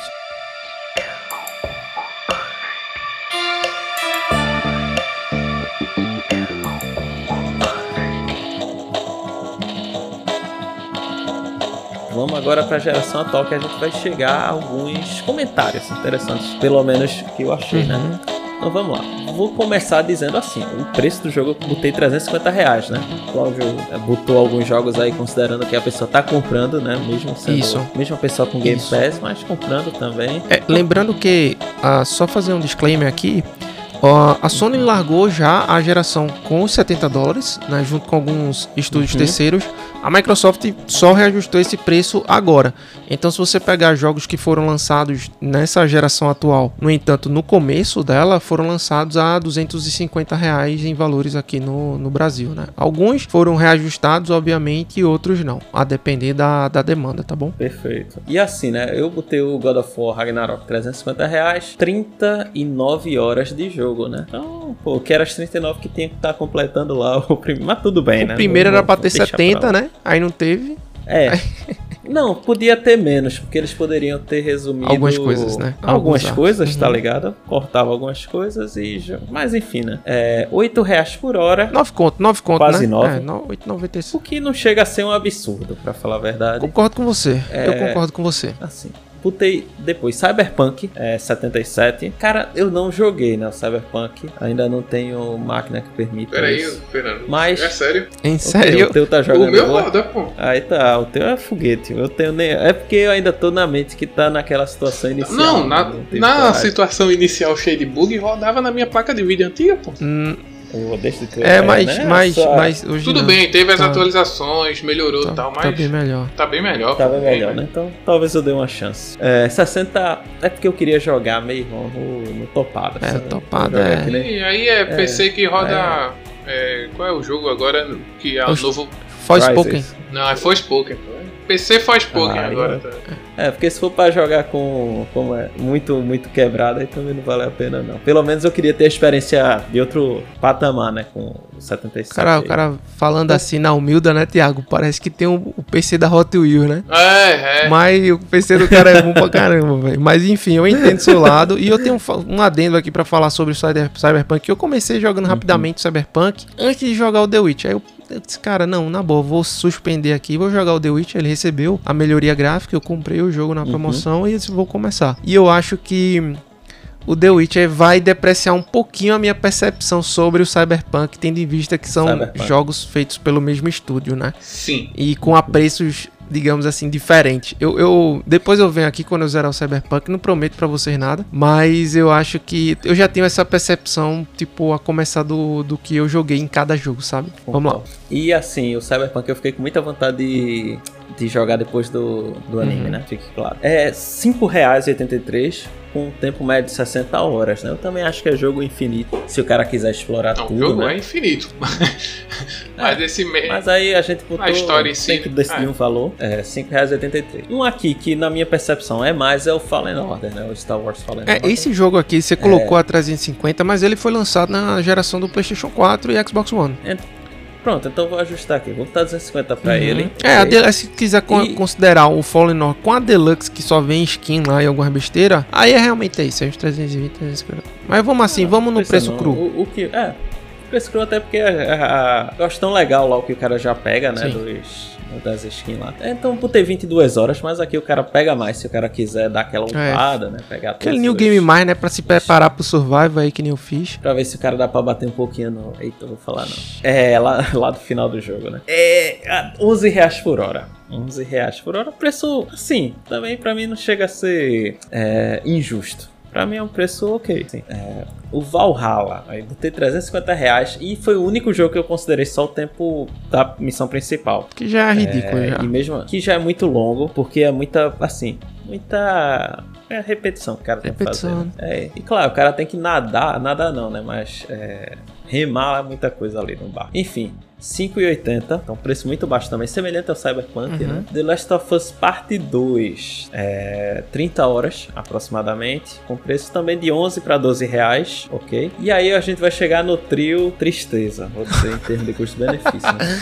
B: Vamos agora para a geração atual que a gente vai chegar a alguns comentários interessantes, pelo menos que eu achei, né? uhum. né? Então vamos lá. Vou começar dizendo assim: o preço do jogo eu botei 350 reais, né? O Cláudio é, botou alguns jogos aí considerando que a pessoa tá comprando, né? Mesmo sendo Isso. mesmo a pessoa com Game Isso. Pass, mas comprando também.
A: É, lembrando que, ah, só fazer um disclaimer aqui. a Sony largou já a geração com 70 dólares, né, junto com alguns estúdios uhum. terceiros, a Microsoft só reajustou esse preço agora. Então, se você pegar jogos que foram lançados nessa geração atual, no entanto, no começo dela, foram lançados a 250 reais em valores aqui no, no Brasil, né? Alguns foram reajustados, obviamente, e outros não, a depender da, da demanda, tá bom?
B: Perfeito. E assim, né? Eu botei o God of War Ragnarok 350 reais, 39 horas de jogo, né? Então, pô, que era as 39 que tinha que estar tá completando lá o primeiro. Mas tudo bem,
A: o
B: né?
A: O primeiro era pra ter 70, pra né? Aí não teve.
B: É. <laughs> Não, podia ter menos, porque eles poderiam ter resumido.
A: Algumas coisas, né?
B: Algumas Alguns coisas, tá uhum. tá ligado? Cortava algumas coisas e. Mas enfim, né? É, 8 reais por hora.
A: 9 conto, 9 conto.
B: Quase
A: né?
B: 9.
A: É, 8,95.
B: O que não chega a ser um absurdo, pra falar a verdade.
A: Concordo com você. É, eu concordo com você.
B: Assim. Botei depois Cyberpunk é, 77. Cara, eu não joguei, né? O Cyberpunk. Ainda não tenho máquina que permita.
C: Peraí, Fernando.
B: Mas.
C: É sério?
A: Em sério?
B: O teu, o teu tá jogando.
C: O meu roda, pô.
B: Aí tá, o teu é foguete. Eu tenho nem. É porque eu ainda tô na mente que tá naquela situação inicial.
C: Não, na, na situação inicial cheia de bug, rodava na minha placa de vídeo antiga, pô.
A: Hum. É, mas, né? mas, Só... mas
C: hoje Tudo não. bem, teve as tá. atualizações, melhorou e tá, tal, tá mas.
A: Tá bem melhor.
C: Tá bem melhor.
B: Tá bem melhor, né? Então talvez eu dê uma chance. É, 60. É porque eu queria jogar meio no, no topada.
A: É, topada é.
C: E aí é PC é, que roda. É. é. qual é o jogo agora que é o novo.
A: Forspoken.
C: Não, é Forspoken. PC faz Pokémon ah, agora. Tá?
B: É, porque se for pra jogar com como é muito, muito quebrado, aí também não vale a pena, não. Pelo menos eu queria ter a experiência de outro patamar, né? Com o 77.
A: Cara, o cara falando assim na humilda, né, Thiago? Parece que tem o, o PC da Hot Wheels, né?
C: É, é.
A: Mas o PC do cara é bom pra caramba, velho. Mas enfim, eu entendo seu lado. E eu tenho um, um adendo aqui pra falar sobre o Cyberpunk. Eu comecei jogando uhum. rapidamente o Cyberpunk antes de jogar o The Witch. Aí eu eu disse, cara, não, na boa, vou suspender aqui, vou jogar o The Witch. Ele recebeu a melhoria gráfica, eu comprei o jogo na uhum. promoção uhum. e disse, vou começar. E eu acho que o The Witcher vai depreciar um pouquinho a minha percepção sobre o Cyberpunk, tendo em vista que são Cyberpunk. jogos feitos pelo mesmo estúdio, né?
C: Sim.
A: E com apreços digamos assim, diferente. Eu, eu depois eu venho aqui quando eu zerar o Cyberpunk, não prometo para vocês nada, mas eu acho que eu já tenho essa percepção, tipo, a começar do, do que eu joguei em cada jogo, sabe? Vamos lá.
B: E assim, o Cyberpunk eu fiquei com muita vontade de, de jogar depois do, do anime, uhum. né? Fique claro. É R$ 5,83 com um tempo médio de 60 horas, né? Eu também acho que é jogo infinito, se o cara quiser explorar
C: não,
B: tudo,
C: o jogo
B: né?
C: é infinito. <laughs> Mas esse
B: mês. Mas aí a gente botou.
C: A história em si.
B: Tem que decidir ah. um valor. É, R$5,83. Um aqui que, na minha percepção, é mais é o Fallen Order, né? O Star Wars Fallen
A: é,
B: Order.
A: Esse jogo aqui você colocou é... a 350, mas ele foi lançado na geração do PlayStation 4 e Xbox One.
B: É, Pronto, então vou ajustar aqui. Vou botar 250 pra uhum. ele.
A: É, a se quiser e... considerar o Fallen Order com a Deluxe, que só vem skin lá e alguma besteira, aí é realmente isso, é uns 320, 350. Mas vamos assim, ah, vamos no preço não. cru.
B: O, o, que, é, cru até porque é, é, eu acho tão legal lá o que o cara já pega, né, Sim. dos das skins lá. Então botei 22 horas, mas aqui o cara pega mais se o cara quiser dar aquela upada, é. né? Pegar
A: Aquele New Game Mais, né? Pra se preparar pro Survival aí que nem eu fiz.
B: Pra ver se o cara dá pra bater um pouquinho no. Eita, vou falar não. É, lá, <laughs> lá do final do jogo, né? É. 11 reais por hora. 11 reais por hora. Preço, assim, também pra mim não chega a ser é, injusto. Pra mim é um preço ok. Assim, é, o Valhalla, aí botei 350 reais e foi o único jogo que eu considerei só o tempo da missão principal.
A: Que já é ridículo,
B: é,
A: já.
B: E mesmo que já é muito longo, porque é muita, assim, muita é repetição que o cara repetição. tem que fazer. É, e claro, o cara tem que nadar, nadar não, né? Mas é, remar muita coisa ali no bar. Enfim, 5,80, então preço muito baixo também, semelhante ao Cyberpunk, uhum. né? The Last of Us Parte 2, é, 30 horas aproximadamente, com preço também de 11 para 12 reais, ok? E aí a gente vai chegar no trio Tristeza, vou dizer em termos de custo-benefício. Né?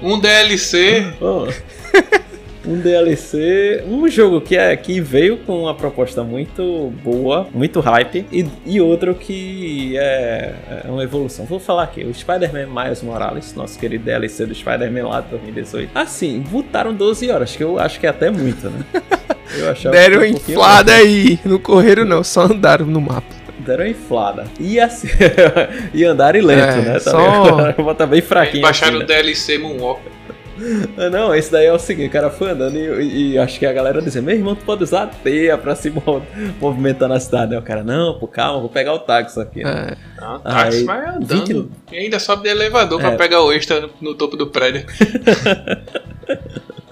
B: <laughs>
C: um DLC. Oh <laughs>
B: um DLC, um jogo que, é, que veio com uma proposta muito boa, muito hype, e, e outro que é, é uma evolução. Vou falar aqui, o Spider-Man Miles Morales, nosso querido DLC do Spider-Man lá de 2018. Assim, botaram 12 horas, que eu acho que é até muito, né? <laughs>
A: Eu achava Deram um inflada aí, não correram não, só andaram no mapa
B: deram inflada. E assim. <laughs> e andaram lento, é, né?
A: Também.
B: Só... <laughs> Bota bem fraquinho.
C: Baixaram assim, né? o DLC Moonwalker.
B: Ah, não, esse daí é o seguinte, o cara foi andando e, e, acho que a galera dizia, meu irmão, tu pode usar a teia pra se movimentar na cidade. Aí o cara, não, pô, calma, vou pegar o táxi aqui.
C: Né? É. Não, o táxi Aí, vai andando 20... e ainda sobe de elevador é. pra pegar o extra no, no topo do prédio. <laughs>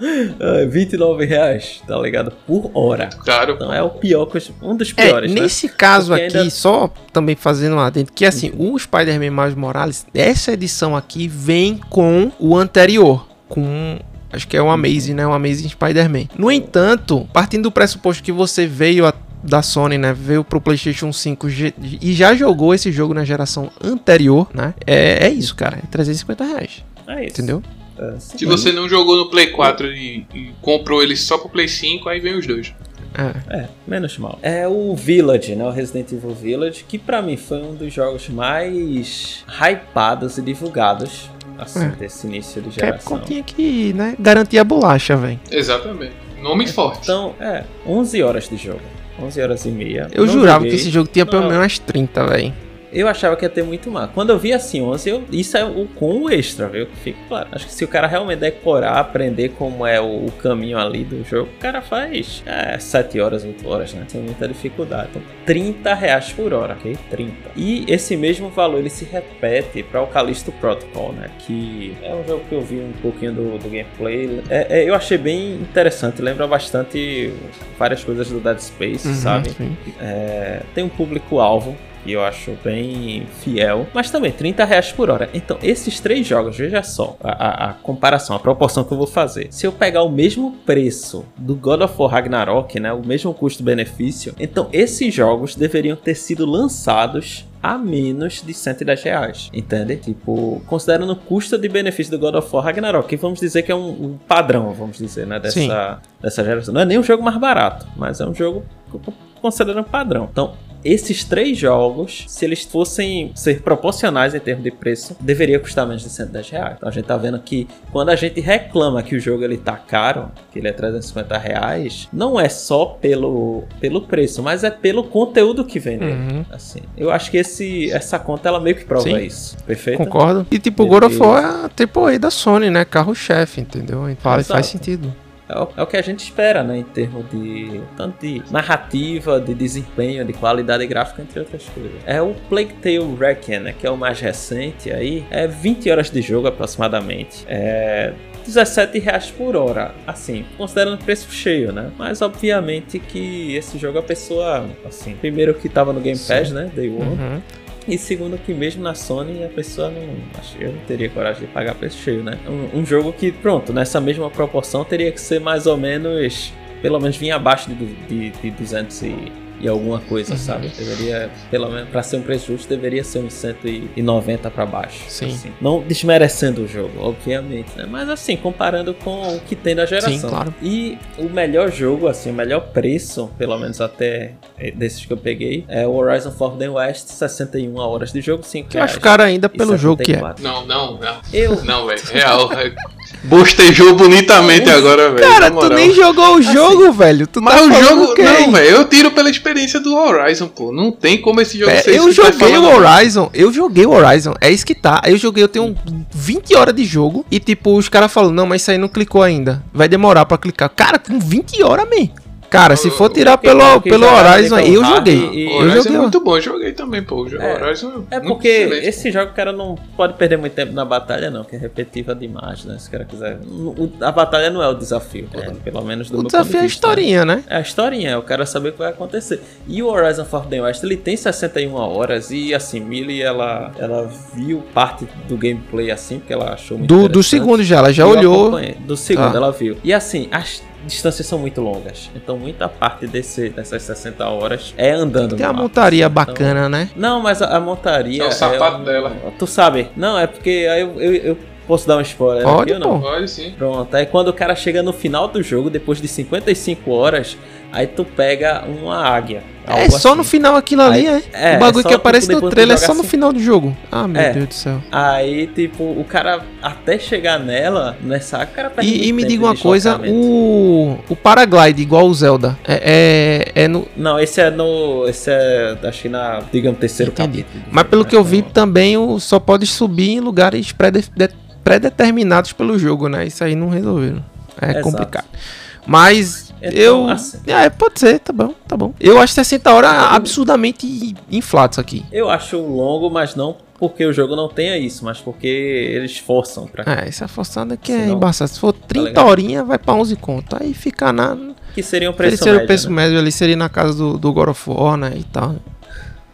B: Uh, 29 reais, tá ligado? Por hora.
C: Claro.
B: Então é o pior, um dos piores.
A: É, né? nesse caso Porque aqui, ainda... só também fazendo lá dentro, que assim, o Spider-Man Miles Morales, essa edição aqui vem com o anterior com acho que é o Amazing, né? O Amazing Spider-Man. No entanto, partindo do pressuposto que você veio a, da Sony, né? Veio pro PlayStation 5 e já jogou esse jogo na geração anterior, né? É, é isso, cara. É 350 reais. É isso. Entendeu?
C: É, Se você não jogou no Play 4 e, e, comprou ele só pro Play 5, aí vem os dois.
B: É. é, menos mal. É o Village, né? O Resident Evil Village, que para mim foi um dos jogos mais hypados e divulgados assim, é. desse início de geração.
A: Capcom tinha que, né, garantir a bolacha, velho.
C: Exatamente. Nome forte.
B: Então, é, 11 horas de jogo. 11 horas e meia.
A: Eu Não jurava joguei. que esse jogo tinha pelo menos umas 30, velho.
B: Eu achava que ia ter muito mais. Quando eu vi assim 11, eu, isso é o com o extra, viu? Fica claro. Acho que se o cara realmente decorar, aprender como é o, o caminho ali do jogo, o cara faz é, 7 horas, 8 horas, né? Sem muita dificuldade. Então, 30 reais por hora, ok? 30. E esse mesmo valor ele se repete para o Callisto Protocol, né? Que é um jogo que eu vi um pouquinho do, do gameplay. É, é, eu achei bem interessante, lembra bastante várias coisas do Dead Space, uhum, sabe? É, tem um público-alvo que eu acho bem fiel, mas também 30 reais por hora. Então, esses três jogos, veja só a, a, a, comparação, a proporção que eu vou fazer. Se eu pegar o mesmo preço do God of War Ragnarok, né, o mesmo custo-benefício, então esses jogos deveriam ter sido lançados a menos de 110 reais, entende? Tipo, considerando o custo de benefício do God of War Ragnarok, que vamos dizer que é um, um padrão, vamos dizer, né, dessa, dessa geração. Não é nem um jogo mais barato, mas é um jogo considerando padrão. Então, esses três jogos, se eles fossem ser proporcionais em termos de preço, deveria custar menos de 110 reais. Então a gente tá vendo que quando a gente reclama que o jogo ele tá caro, que ele é 350 reais, não é só pelo, pelo preço, mas é pelo conteúdo que vem nele. Uhum. Assim, eu acho que esse, essa conta ela meio que prova Sim. isso. Perfeito?
A: Concordo. E tipo, o God of War é a AAA da Sony, né? Carro-chefe, entendeu? Faz, faz sentido.
B: É o, é o, que a gente espera, né? Em termos de tanto de narrativa, de desempenho, de qualidade gráfica, entre outras coisas. É o Plague Tale Requiem, né? Que é o mais recente aí. É 20 horas de jogo aproximadamente. É 17 reais por hora. Assim, considerando preço cheio, né? Mas obviamente que esse jogo a pessoa, assim, primeiro que tava no Game Pass, Sim. né? Day One. Uhum. E segundo que mesmo na Sony a pessoa não. Acho eu não teria coragem de pagar preço cheio, né? Um, um, jogo que, pronto, nessa mesma proporção teria que ser mais ou menos. Pelo menos vir abaixo de, de, de 200 e e alguma coisa, uhum. sabe? Deveria, pelo menos, pra ser um preço justo, deveria ser uns 190 para baixo.
A: Sim.
B: Assim. Não desmerecendo o jogo, obviamente, né? Mas assim, comparando com o que tem da geração.
A: Sim, claro.
B: E o melhor jogo, assim, o melhor preço, pelo menos até desses que eu peguei, é o Horizon Forbidden West, 61 horas de jogo, 5
A: reais. Eu acho caro ainda pelo jogo que é.
C: Não, não, não. Eu? Não, velho. Real. <laughs> Bostejou bonitamente agora, velho.
A: Cara, tu nem jogou o assim, jogo, assim, velho. Tu
C: mas tá o jogo. Não, velho. Eu tiro pela experiência do Horizon, pô. Não tem como esse jogo é,
A: ser Eu joguei o Horizon. Eu joguei o Horizon. É isso que tá. Eu joguei, eu tenho 20 horas de jogo. E tipo, os caras falam, não, mas isso aí não clicou ainda. Vai demorar pra clicar. Cara, com 20 horas, man. Cara, se for tirar pelo, pelo Horizon, eu joguei. E,
C: eu Horizon joguei. é muito bom, eu joguei também, pô. O
B: é,
C: Horizon
B: é, é porque excelente. esse jogo o cara não pode perder muito tempo na batalha, não, que é repetitiva demais, né? Se o cara quiser. A batalha não é o desafio, é. pelo menos do
A: o meu desafio é a historinha, né?
B: É a historinha, é o cara saber o que vai acontecer. E o Horizon Forbidden West, ele tem 61 horas e assim, Millie, ela, ela viu parte do gameplay assim, porque ela achou muito
A: Do, do segundo já, ela já olhou.
B: Do segundo, ah. ela viu. E assim, as distâncias são muito longas. Então muita parte desse, dessas 60 horas é andando.
A: Tem a montaria então, bacana, né?
B: Não, mas a, a montaria. É
C: o sapato é um, dela.
B: Tu sabe? Não, é porque aí eu, eu, eu Posso dar um spoiler
A: Pode,
B: aqui ou não?
C: Pode sim.
B: Pronto, aí quando o cara chega no final do jogo, depois de 55 horas, aí tu pega uma águia.
A: É só assim. no final aquilo ali, aí, é? é? O bagulho é que aparece no trailer é só no assim. final do jogo. Ah, meu é. Deus do céu.
B: Aí, tipo, o cara até chegar nela, nessa, o cara
A: E, e me diga uma coisa, o o paraglide igual o Zelda, é, é, é, no
B: Não, esse é no esse é acho que na, digamos, terceiro Entendi. capítulo.
A: Mas pelo que eu vi também, o só pode subir em lugares pré-determinados pelo jogo, né? Isso aí não resolveram. É Exato. complicado. Mas então, eu. Assim, é, pode ser, tá bom, tá bom. Eu acho 60 horas absurdamente inflado isso aqui.
B: Eu acho longo, mas não porque o jogo não tenha isso, mas porque eles forçam pra.
A: É, essa forçada aqui é embaçada. Se for 30 tá horinhas, vai pra 11 conto. Aí fica na.
B: Que seria um preço
A: seria médio. o preço né? médio ali, seria na casa do, do God of War, né? E tal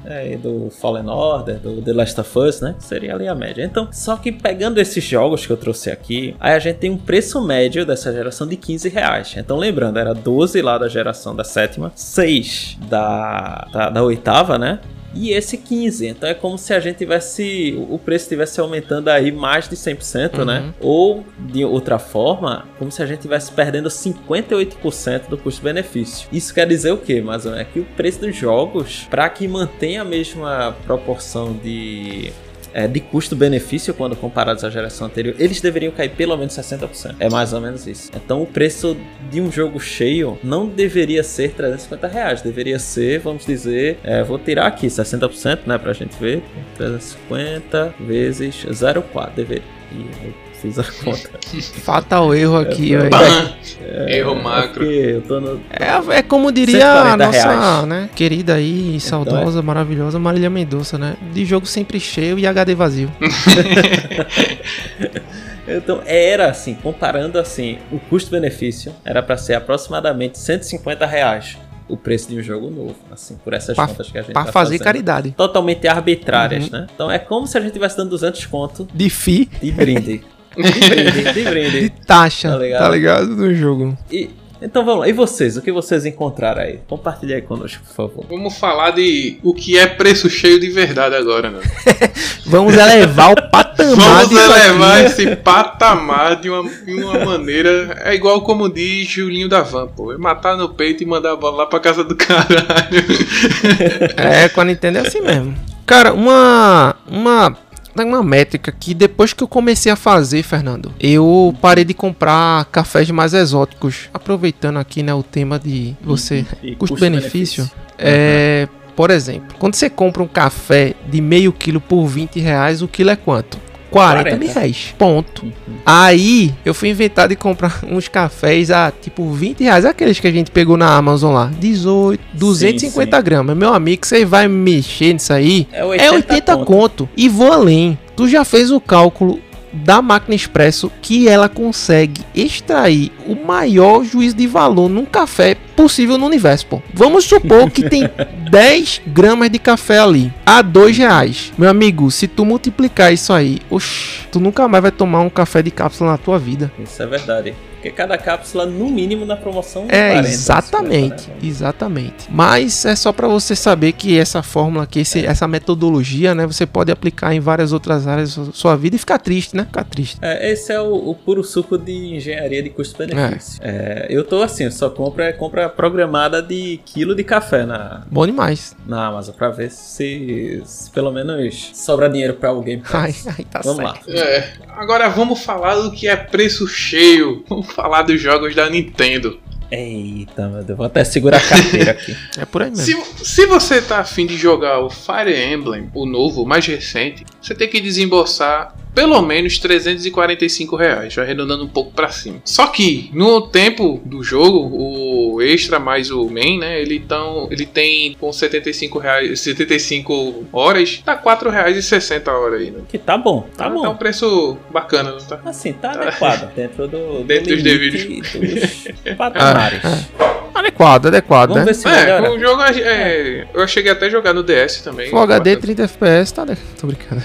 B: é, do Fallen Order, do The Last of Us, né? Seria ali a média. Então, só que pegando esses jogos que eu trouxe aqui, aí a gente tem um preço médio dessa geração de 15 reais. Então, lembrando, era 12 lá da geração da sétima, 6 da, da, da oitava, né? E esse 15. Então é como se a gente tivesse o preço estivesse aumentando aí mais de 100%, né? uhum. né? Ou de outra forma, como se a gente estivesse perdendo 58% do custo-benefício. Isso quer dizer o quê, mais ou menos? É que o preço dos jogos, para que mantenha a mesma proporção de é, de custo-benefício quando comparados à geração anterior, eles deveriam cair pelo menos 60%. É mais ou menos isso. Então o preço de um jogo cheio não deveria ser 350 reais, deveria ser, vamos dizer, é, vou tirar aqui 60%, né, pra gente ver. 350 vezes 0,4 deveria. E fiz a conta. <laughs>
A: Fatal erro aqui,
C: é, <laughs> é, Erro macro.
A: É, no... é, é, como diria a nossa né, querida aí, então saudosa, é. maravilhosa Marília Mendonça, né? De jogo sempre cheio e HD vazio. <laughs>
B: Então era assim, comparando assim, o custo-benefício era para ser aproximadamente 150 reais o preço de um jogo novo, assim, por essas pra, contas que a gente
A: Pra tá fazer fazendo. caridade.
B: Totalmente arbitrárias, uhum. né? Então é como se a gente estivesse dando 200 conto
A: de FI
B: de brinde. De brinde, de brinde. <laughs>
A: De taxa, tá ligado? Tá ligado? No jogo.
B: E, então vamos lá, e vocês? O que vocês encontraram aí? Compartilhe aí conosco, por favor.
C: Vamos falar de o que é preço cheio de verdade agora, né? <laughs>
A: Vamos elevar o patamar
C: Vamos elevar aqui. esse patamar de uma, de uma maneira. É igual como diz Julinho da Van, pô. É matar no peito e mandar a bola lá pra casa do caralho.
A: É, com a Nintendo é assim mesmo. Cara, uma. Uma uma métrica que depois que eu comecei a fazer, Fernando, eu parei de comprar cafés mais exóticos. Aproveitando aqui, né, o tema de você custo-benefício. Custo é. Por exemplo, quando você compra um café de meio quilo por 20 reais, o quilo é quanto? 40, 40. mil reais. Ponto. Uhum. Aí eu fui inventar de comprar <laughs> uns cafés a tipo 20 reais. Aqueles que a gente pegou na Amazon lá. 18, 250 sim, sim. gramas. Meu amigo, você vai mexer nisso aí. É 80, é 80 conto. conto. E vou além. Tu já fez o cálculo da máquina expresso que ela consegue extrair o maior juízo de valor num café possível no universo, pô. Vamos supor que tem <laughs> 10 gramas de café ali a 2 reais. Meu amigo, se tu multiplicar isso aí, oxi, tu nunca mais vai tomar um café de cápsula na tua vida.
B: Isso é verdade. Porque cada cápsula, no mínimo, na promoção.
A: É, 40, exatamente. 50, né? Exatamente. Mas é só para você saber que essa fórmula aqui, esse, é. essa metodologia, né? Você pode aplicar em várias outras áreas da sua vida e ficar triste, né? Ficar triste.
B: É, esse é o, o puro suco de engenharia de custo-benefício. É. é. eu tô assim, eu só é compra programada de quilo de café na.
A: Bom demais.
B: Na Amazon, pra ver se, se pelo menos sobra dinheiro pra alguém. <laughs>
A: Ai, ai, tá
C: vamos certo. lá. É, agora vamos falar do que é preço cheio. Vamos falar dos jogos da Nintendo.
B: Eita, meu Deus, vou até segurar a carteira aqui. <laughs>
A: é por aí mesmo.
C: Se, se você tá afim de jogar o Fire Emblem, o novo, o mais recente, você tem que desembolsar pelo menos 345 reais, arredondando um pouco para cima. Só que no tempo do jogo, o extra mais o main, né? Ele, tão, ele tem com 75 reais, 75 horas, tá 4 reais e 60 horas aí. Né?
B: Que tá bom, tá, tá bom.
C: Tá um preço bacana, não tá?
B: Assim, tá, tá. adequado dentro do,
C: dentro dos devidos
B: dos <laughs> patamares.
A: Adequado, adequado, Vamos
C: né? Ver se é, o jogo é, eu cheguei até a jogar no DS também.
A: Full HD 30 FPS, tá, né? Tô brincando.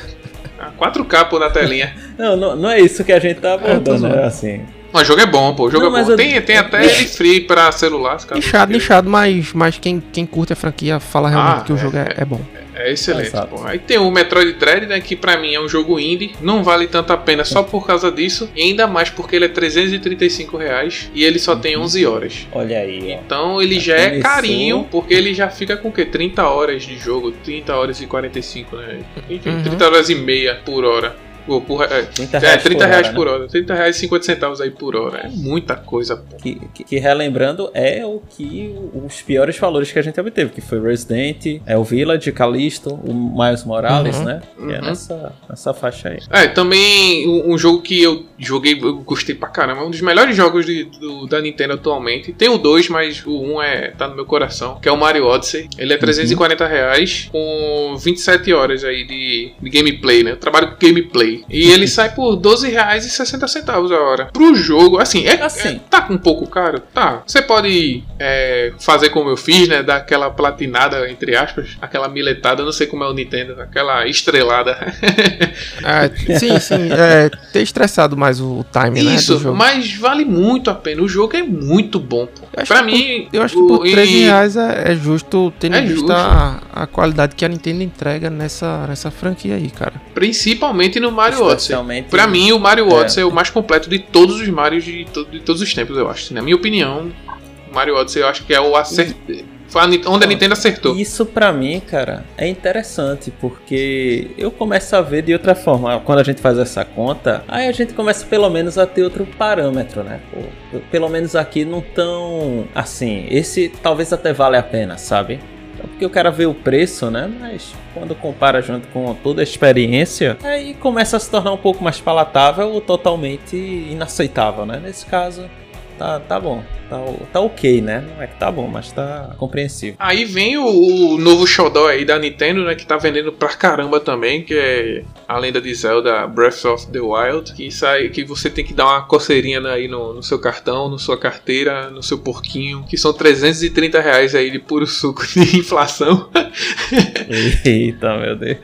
C: 4K, pô, na telinha. <laughs>
B: não, não, não é isso que a gente tá abordando, é, assim.
C: Mas o jogo é bom, pô. O jogo não, é bom. Eu... Tem, tem até ele free pra celular.
A: Nichado, nichado, mas, mas quem, quem curte a franquia fala realmente ah, que o jogo é, é, é bom.
C: É excelente. Pô. Aí tem o Metroid Dread, né, que pra mim é um jogo indie, não vale tanto a pena só por causa disso, e ainda mais porque ele é 335 reais e ele só tem 11 horas.
B: Olha aí.
C: Então ele já, já é carinho, porque ele já fica com o quê? 30 horas de jogo, 30 horas e 45, né? Enfim, uhum. 30 horas e meia por hora. Pô, por, é, 30 reais, é, 30 por, reais hora, por né? hora. 30 reais e 50 centavos aí por hora. É muita coisa, pô.
B: Que, que, que, relembrando é o que os piores valores que a gente obteve, que foi Resident, é o Village, Callisto, o Miles Morales, uhum. né? Que é uhum. é nessa, nessa faixa aí.
C: É, também um, um, jogo que eu joguei, eu gostei pra caramba. Um dos melhores jogos de, do, da Nintendo atualmente. Tem o 2, mas o 1 um é, tá no meu coração, que é o Mario Odyssey. Ele é 340 uhum. reais com 27 horas aí de, de gameplay, né? Eu trabalho com gameplay. E ele sai por R$12,60 a hora. Pro jogo, assim, é, assim. É, tá um pouco caro? Tá. Você pode é, fazer como eu fiz, né? Dar aquela platinada, entre aspas, aquela miletada, não sei como é o Nintendo, aquela estrelada. <laughs>
A: é, sim, sim. É, ter estressado mais o time, né?
C: Isso, mas vale muito a pena. O jogo é muito bom. Pra mim.
A: Por, eu acho que por 13 reais é, é justo tendo é a, a, qualidade que a Nintendo entrega nessa, nessa franquia aí, cara.
C: Principalmente no Mario Odyssey. Pra mim, o Mario é. Odyssey é. é o mais completo de todos os Marios de, to de todos os tempos, eu acho. Na minha opinião, o Mario Odyssey eu acho que é o acerto. Foi onde a Nintendo acertou.
B: Isso pra mim, cara, é interessante, porque eu começo a ver de outra forma. Quando a gente faz essa conta, aí a gente começa pelo menos a ter outro parâmetro, né? Pelo menos aqui não tão assim. Esse talvez até vale a pena, sabe? Porque o cara vê o preço, né? Mas quando compara junto com toda a experiência, aí começa a se tornar um pouco mais palatável ou totalmente inaceitável, né? Nesse caso, tá, tá bom. Tá, tá ok, né? Não é que tá bom, mas tá compreensível.
C: Aí vem o, o novo Shodown aí da Nintendo, né? Que tá vendendo pra caramba também, que é a lenda de Zelda Breath of the Wild. Que sai que você tem que dar uma coceirinha aí no, no seu cartão, na sua carteira, no seu porquinho. Que são 330 reais aí de puro suco de <laughs> inflação.
B: Eita, meu Deus.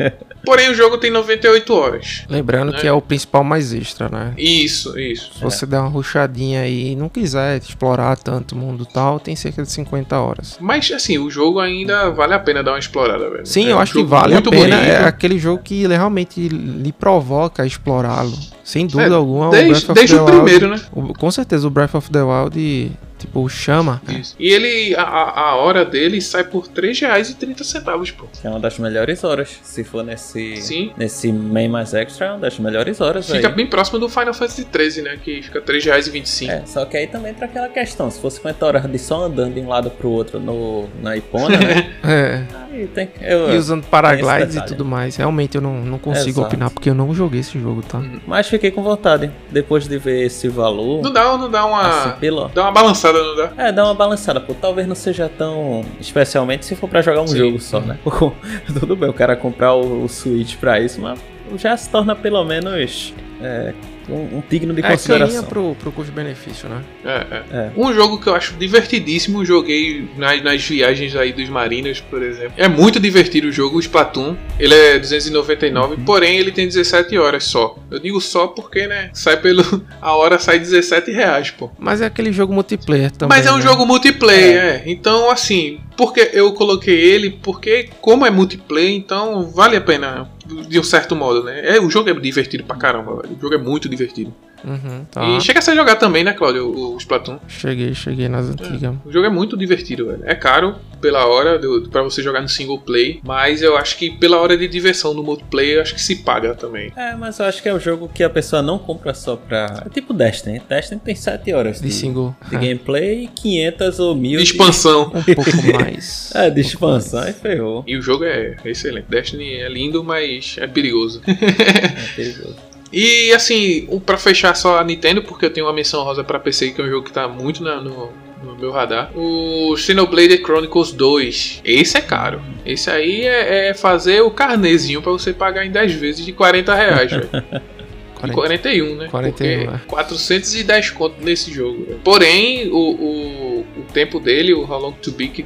C: Porém, o jogo tem 98 horas.
A: Lembrando né? que é o principal mais extra, né?
C: Isso, isso.
A: Se você é. der uma ruchadinha aí e não quiser explorar tanto mundo tal, tem cerca de 50 horas.
C: Mas, assim, o jogo ainda vale a pena dar uma explorada, velho.
A: Sim, é eu acho que vale a pena. Bonito. É aquele jogo que realmente lhe provoca explorá-lo. Sem dúvida é, alguma.
C: Desde, o, desde o primeiro, né?
A: O, com certeza, o Breath of the Wild Tipo, chama.
C: Isso. E ele, a, a hora dele sai por R$3,30, pô.
B: É uma das melhores horas. Se for nesse. Sim. Nesse main mais extra, é uma das melhores horas.
C: Fica aí. bem próximo do Final Fantasy XIII, né? Que fica R$3,25.
B: É, só que aí também entra aquela questão. Se fosse 50 horas de só andando de um lado pro outro no, na Ipona, né? <laughs>
A: é. Aí tem, eu, e usando paraglides e tudo mais. Realmente eu não, não consigo Exato. opinar porque eu não joguei esse jogo, tá?
B: Mas fiquei com vontade. Depois de ver esse valor.
C: Não dá, não dá uma. Assim. Dá uma balançada não dá?
B: É, dá uma balançada, pô. Talvez não seja tão. Especialmente se for pra jogar um Sim. jogo só, né? <laughs> Tudo bem, o cara comprar o, o Switch pra isso, mas já se torna pelo menos. É, um, um digno de é, consideração.
A: pro, pro custo-benefício, né?
C: É, é, é, Um jogo que eu acho divertidíssimo, joguei nas, nas viagens aí dos Marinas, por exemplo. É muito divertido o jogo, o Splatoon. Ele é 299, uhum. porém ele tem 17 horas só. Eu digo só porque, né, sai pelo... <laughs> A hora sai 17 reais, pô.
A: Mas é aquele jogo multiplayer também,
C: Mas é um né? jogo multiplayer, é. é. Então, assim, porque eu coloquei ele, porque como é multiplayer, então vale a pena de um certo modo, né? É, o jogo é divertido pra caramba, velho. O jogo é muito divertido.
A: Uhum,
C: tá. E chega a ser jogar também, né, Claudio? O, o Splatoon.
A: Cheguei, cheguei nas antigas.
C: É, o jogo é muito divertido, velho. É caro pela hora para você jogar no single play, mas eu acho que pela hora de diversão no multiplayer, eu acho que se paga também.
B: É, mas eu acho que é um jogo que a pessoa não compra só pra. É tipo Destiny. Destiny tem 7 horas
A: de, de single
B: de é. gameplay, 500 ou 1000
C: de expansão. <laughs> <laughs>
A: De... Um pouco mais.
B: é, de expansão e ferrou.
C: E o jogo é excelente. Destiny é lindo, mas é perigoso. é <laughs> perigoso. E assim, para fechar só a Nintendo, porque eu tenho uma menção rosa para PC, que é um jogo que tá muito na, no, no meu radar. O Xenoblade Chronicles 2. Esse é caro. Esse aí é, é fazer o carnezinho para você pagar em 10 vezes de 40 reais, velho. <laughs> 40, 41, né?
A: 41, Porque
C: é. 410 conto nesse jogo. Porém, o, o, o tempo dele, o How Long to Beat,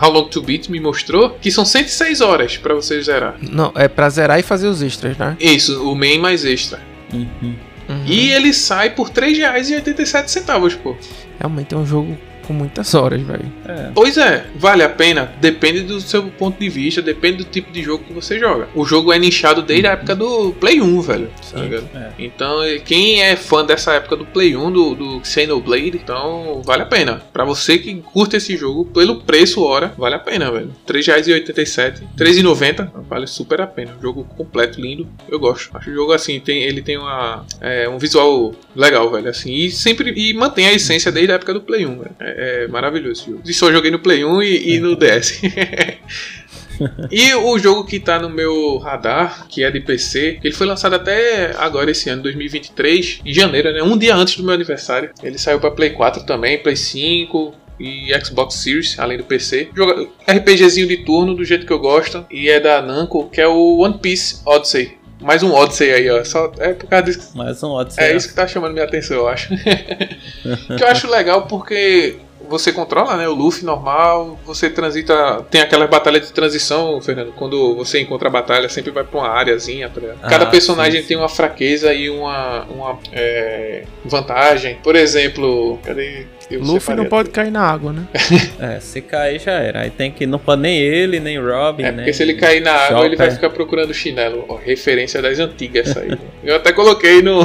C: How Long to Beat me mostrou que são 106 horas para você zerar.
A: Não, é para zerar e fazer os extras, né?
C: Isso, o main mais extra. Uhum. Uhum. E ele sai por R$3,87, pô.
A: Realmente é um jogo com muitas horas, velho.
C: É. Pois é, vale a pena. Depende do seu ponto de vista, depende do tipo de jogo que você joga. O jogo é nichado desde a época do Play 1, velho. Tá é. Então, quem é fã dessa época do Play 1, do, do Xenoblade, então vale a pena. Pra você que curte esse jogo, pelo preço hora, vale a pena, velho. R$3,87, R$3,90, vale super a pena. Jogo completo, lindo, eu gosto. Acho o jogo assim, tem, ele tem uma, é, um visual legal, velho. Assim, e sempre e mantém a essência desde a época do Play 1, velho. É, é maravilhoso esse jogo. E só joguei no Play 1 e, e no DS. <laughs> e o jogo que tá no meu radar, que é de PC, ele foi lançado até agora esse ano, 2023, em janeiro, né? Um dia antes do meu aniversário. Ele saiu para Play 4 também, Play 5, e Xbox Series, além do PC. Joga RPGzinho de turno, do jeito que eu gosto. E é da Namco, que é o One Piece Odyssey. Mais um Odyssey aí, ó. Só é por causa disso.
B: Mais um Odyssey.
C: É isso que tá chamando minha atenção, eu acho. <laughs> que eu acho legal porque você controla, né? O Luffy normal, você transita. Tem aquela batalha de transição, Fernando. Quando você encontra a batalha, sempre vai pra uma áreazinha. Tá Cada ah, personagem sim, tem uma fraqueza e uma, uma é, vantagem. Por exemplo, cadê?
A: Eu Luffy não pode cair na água, né? <laughs>
B: é, se cair já era. Aí tem que. Não pode nem ele, nem Robin. É,
C: porque se ele cair na água, ele vai ficar procurando chinelo. Ó, referência das antigas essa aí. eu até coloquei no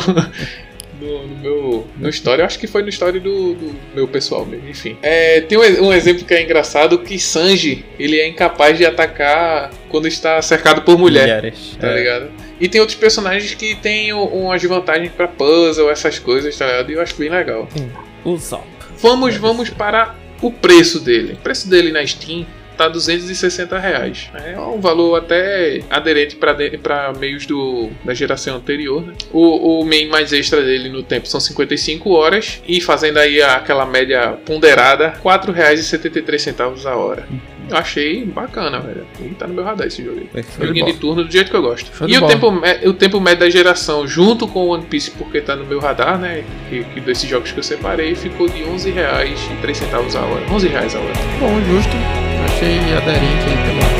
C: no story, acho que foi no story do, do meu pessoal mesmo, enfim. É, tem um, um, exemplo que é engraçado que Sanji, ele é incapaz de atacar quando está cercado por mulher, mulheres, tá é. ligado? E tem outros personagens que têm umas vantagens para puzzle, essas coisas, tá ligado? E eu acho bem legal.
B: O Zop.
C: Vamos, vamos para o preço dele. O preço dele na Steam tá 260 reais. É um valor até aderente para meios do, da geração anterior. Né? O, o main mais extra dele no tempo são 55 horas e fazendo aí aquela média ponderada, R$ 4,73 a hora. Eu achei bacana, velho. E tá no meu radar esse jogo aí. Joguinho de, de turno do jeito que eu gosto. Show e o tempo, o tempo médio da geração, junto com o One Piece, porque tá no meu radar, né? Que, que desses jogos que eu separei, ficou de 11 reais e 3 centavos a hora. 11 reais a hora.
A: Bom, justo achei aderente aí também.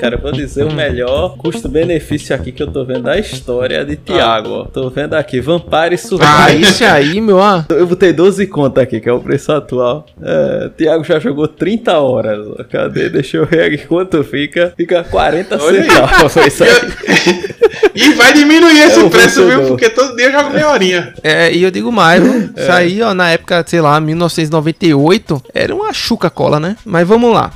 B: Cara, eu vou dizer o melhor custo-benefício aqui que eu tô vendo da história de Thiago, ó. Tô vendo aqui, Vampire Survival.
A: Ah, isso aí, meu, ó.
B: Eu botei 12 contas aqui, que é o preço atual. É, Thiago já jogou 30 horas. Ó. Cadê? Deixa eu ver aqui quanto fica. Fica 40 centavos. Isso aí. <laughs>
C: E vai diminuir esse é preço, viu? Porque todo dia eu jogo meia horinha.
A: É, e eu digo mais, viu? É. Isso aí, ó, na época, sei lá, 1998, era uma chuca cola, né? Mas vamos lá.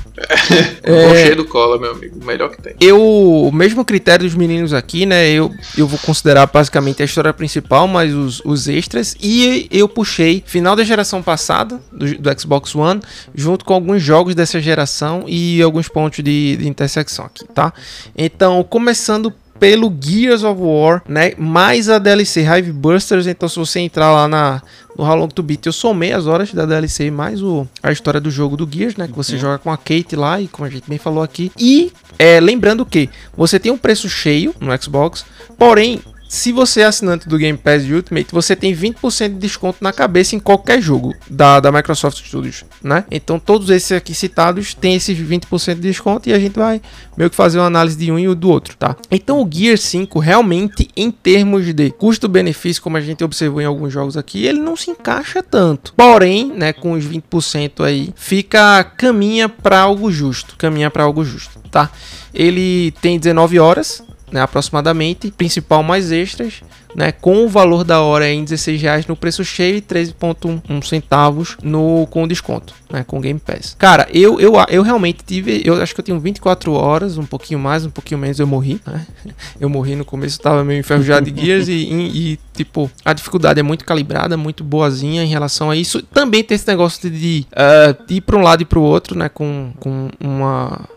C: É, cheio do cola, meu amigo. O melhor que tem.
A: Eu, o mesmo critério dos meninos aqui, né? Eu, eu vou considerar basicamente a história principal, mas os, os extras. E eu puxei final da geração passada, do, do Xbox One, junto com alguns jogos dessa geração e alguns pontos de, de intersecção aqui, tá? Então, começando pelo Gears of War, né? Mais a DLC Hive Busters. Então, se você entrar lá na, no How Long to Beat, eu somei as horas da DLC mais o, a história do jogo do Gears, né? Que você uhum. joga com a Kate lá e como a gente bem falou aqui. E é, lembrando que você tem um preço cheio no Xbox, porém se você é assinante do Game Pass Ultimate, você tem 20% de desconto na cabeça em qualquer jogo da, da Microsoft Studios, né? Então todos esses aqui citados têm esses 20% de desconto e a gente vai meio que fazer uma análise de um e do outro, tá? Então o Gear 5 realmente em termos de custo-benefício, como a gente observou em alguns jogos aqui, ele não se encaixa tanto. Porém, né, com os 20% aí, fica caminha para algo justo, caminha para algo justo, tá? Ele tem 19 horas né, aproximadamente, principal mais extras, né, com o valor da hora em 16 reais no preço cheio e 13,1 centavos no com desconto, né, com Game Pass. Cara, eu, eu, eu realmente tive, eu acho que eu tenho 24 horas, um pouquinho mais, um pouquinho menos eu morri, né? <laughs> Eu morri no começo, tava meio enferrujado de Gears e, e, e, tipo, a dificuldade é muito calibrada, muito boazinha em relação a isso. Também tem esse negócio de, de, uh, de ir para um lado e para o outro, né, com, com uma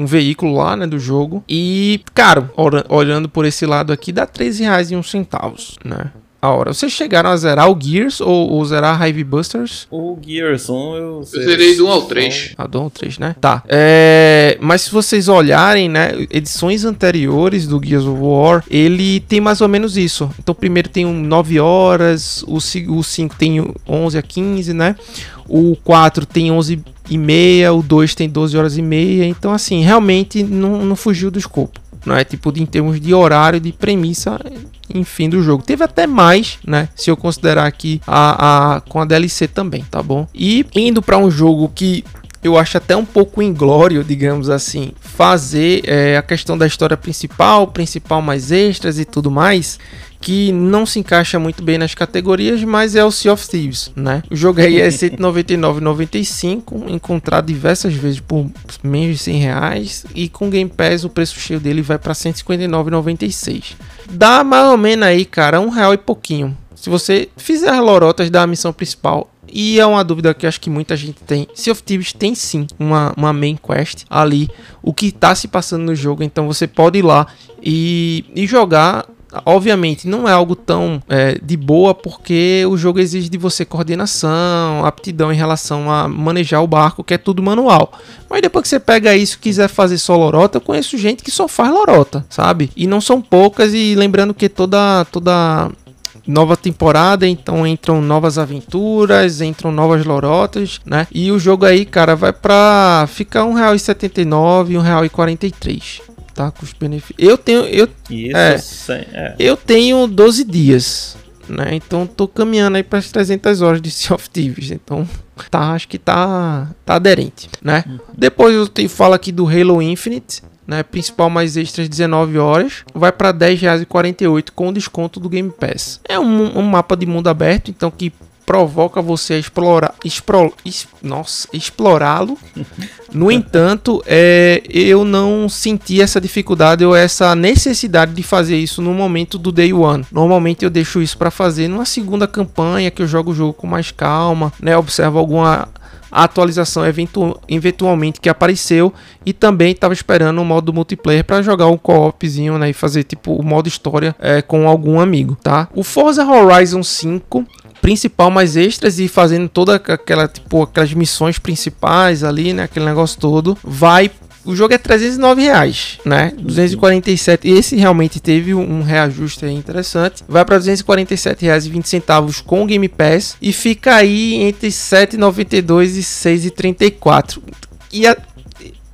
A: um veículo lá, né, do jogo. E, caro, olhando por esse lado aqui, dá 13 reais e uns centavos, né? A hora. Vocês chegaram a zerar o Gears ou, ou zerar Hive Busters?
B: O Gears 1 eu,
C: eu zerei do 1 ao 3.
A: Ah, do 1 ao 3, né? Tá. É, mas se vocês olharem, né, edições anteriores do Gears of War, ele tem mais ou menos isso. Então, primeiro tem um 9 horas, o, o 5 tem 11 a 15, né? O 4 tem 11 e meia, o 2 tem 12 horas e meia. Então, assim, realmente não, não fugiu do escopo. Não é tipo em termos de horário, de premissa, enfim, do jogo. Teve até mais, né? Se eu considerar aqui a, a com a DLC também, tá bom? E indo para um jogo que eu acho até um pouco inglório, digamos assim, fazer é, a questão da história principal, principal mais extras e tudo mais que não se encaixa muito bem nas categorias, mas é o Sea of Thieves, né? O jogo aí é 199,95, encontrado diversas vezes por menos de 100 reais e com Game Pass o preço cheio dele vai para 159,96. Dá mais ou menos aí, cara, um real e pouquinho. Se você fizer as lorotas da missão principal, e é uma dúvida que acho que muita gente tem. Sea of Thieves tem sim uma, uma main quest ali, o que está se passando no jogo, então você pode ir lá e, e jogar Obviamente, não é algo tão é, de boa porque o jogo exige de você coordenação, aptidão em relação a manejar o barco, que é tudo manual. Mas depois que você pega isso e quiser fazer só lorota, eu conheço gente que só faz lorota, sabe? E não são poucas, e lembrando que toda, toda nova temporada, então entram novas aventuras, entram novas lorotas, né? E o jogo aí, cara, vai pra ficar R$1,79 e R$1,43 tá? Com os benefícios. Eu tenho. Eu, é, sim, é. eu tenho 12 dias. Né? Então tô caminhando aí para as 300 horas de <laughs> Sea of Thieves. Então tá, acho que tá, tá aderente, né? Uhum. Depois eu te, falo aqui do Halo Infinite, né? Principal mais extras 19 horas, vai para R$10,48 com desconto do Game Pass. É um, um mapa de mundo aberto, então que provoca você a explorar, expro, es, nossa, explorá-lo. <laughs> No entanto, é, eu não senti essa dificuldade ou essa necessidade de fazer isso no momento do day one. Normalmente eu deixo isso para fazer numa segunda campanha que eu jogo o jogo com mais calma, né? Observo alguma atualização eventu eventualmente que apareceu e também estava esperando o modo multiplayer para jogar um co-opzinho, né, e fazer tipo o modo história é, com algum amigo, tá? O Forza Horizon 5 principal mais extras e fazendo toda aquela tipo aquelas missões principais ali, né, aquele negócio todo, vai o jogo é 309 reais, né? 247. Esse realmente teve um reajuste interessante. Vai para 247 reais e 20 centavos com Game Pass e fica aí entre 7,92 e 6,34. E a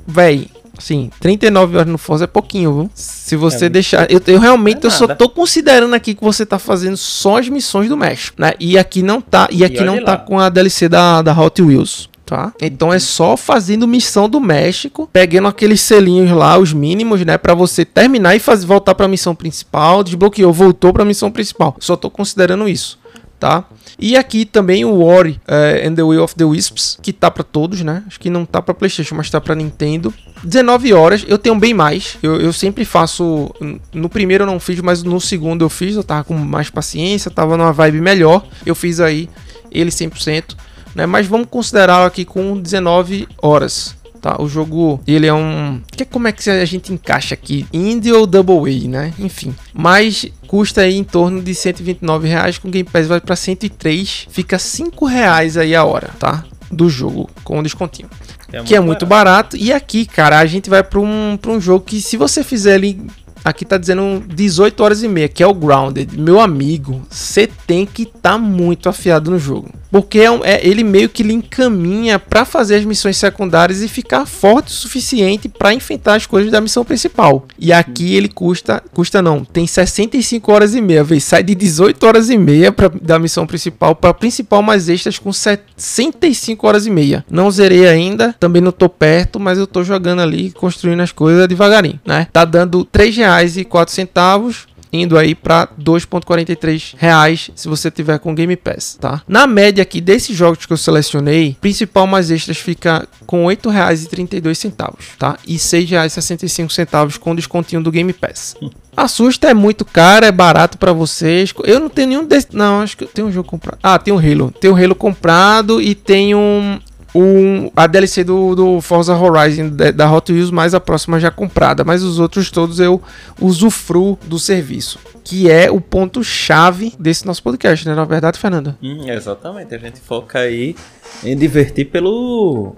A: véi, Sim, 39 horas no Forza é pouquinho, viu? Se você é deixar. Eu, eu realmente é eu só tô considerando aqui que você tá fazendo só as missões do México, né? E aqui não tá. E aqui e não tá lá. tá com a DLC da, da Hot Wheels. Tá? Então é só fazendo missão do México, pegando aqueles selinhos lá, os mínimos, né, para você terminar e fazer voltar para a missão principal, desbloqueou, voltou para a missão principal. Só tô considerando isso tá? E aqui também o Ori uh, and the Will of the Wisps, que tá para todos, né? Acho que não tá para PlayStation, mas tá para Nintendo. 19 horas, eu tenho bem mais. Eu, eu, sempre faço. No primeiro eu não fiz, mas no segundo eu fiz. Eu tava com mais paciência, tava numa vibe melhor. Eu fiz aí ele 100%, né? Mas vamos considerá-lo aqui com 19 horas tá? O jogo, ele é um... Que, como é que a gente encaixa aqui? Indie ou Double A, né? Enfim. Mas custa aí em torno de 129 reais, com Game Pass vai para 103, fica 5 reais aí a hora, tá? Do jogo, com descontinho. É que é muito barato. E aqui, cara, a gente vai para um, pra um jogo que se você fizer ali Aqui tá dizendo 18 horas e meia, que é o Grounded. Meu amigo, você tem que estar tá muito afiado no jogo. Porque é, é, ele meio que lhe encaminha para fazer as missões secundárias e ficar forte o suficiente para enfrentar as coisas da missão principal. E aqui ele custa, custa não, tem 65 horas e meia, vez sai de 18 horas e meia pra, da missão principal para principal mais extras com 65 horas e meia. Não zerei ainda, também não tô perto, mas eu tô jogando ali, construindo as coisas devagarinho, né? Tá dando 3 reais centavos indo aí para 2.43 reais se você tiver com Game Pass, tá? Na média aqui desses jogos que eu selecionei, principal mais extras fica com 8 reais e 32 centavos, tá? E 6 reais 65 centavos com descontinho do Game Pass. <laughs> Assusta é muito caro, é barato para vocês. Eu não tenho nenhum desses. Não, acho que eu tenho um jogo comprado. Ah, tem um Halo. Tem um Halo comprado e tem um um, a DLC do, do Forza Horizon da Hot Wheels mais a próxima já comprada, mas os outros todos eu usufruo do serviço, que é o ponto chave desse nosso podcast, né? Na verdade, Fernando.
B: Hum, exatamente, a gente foca aí em divertir pelo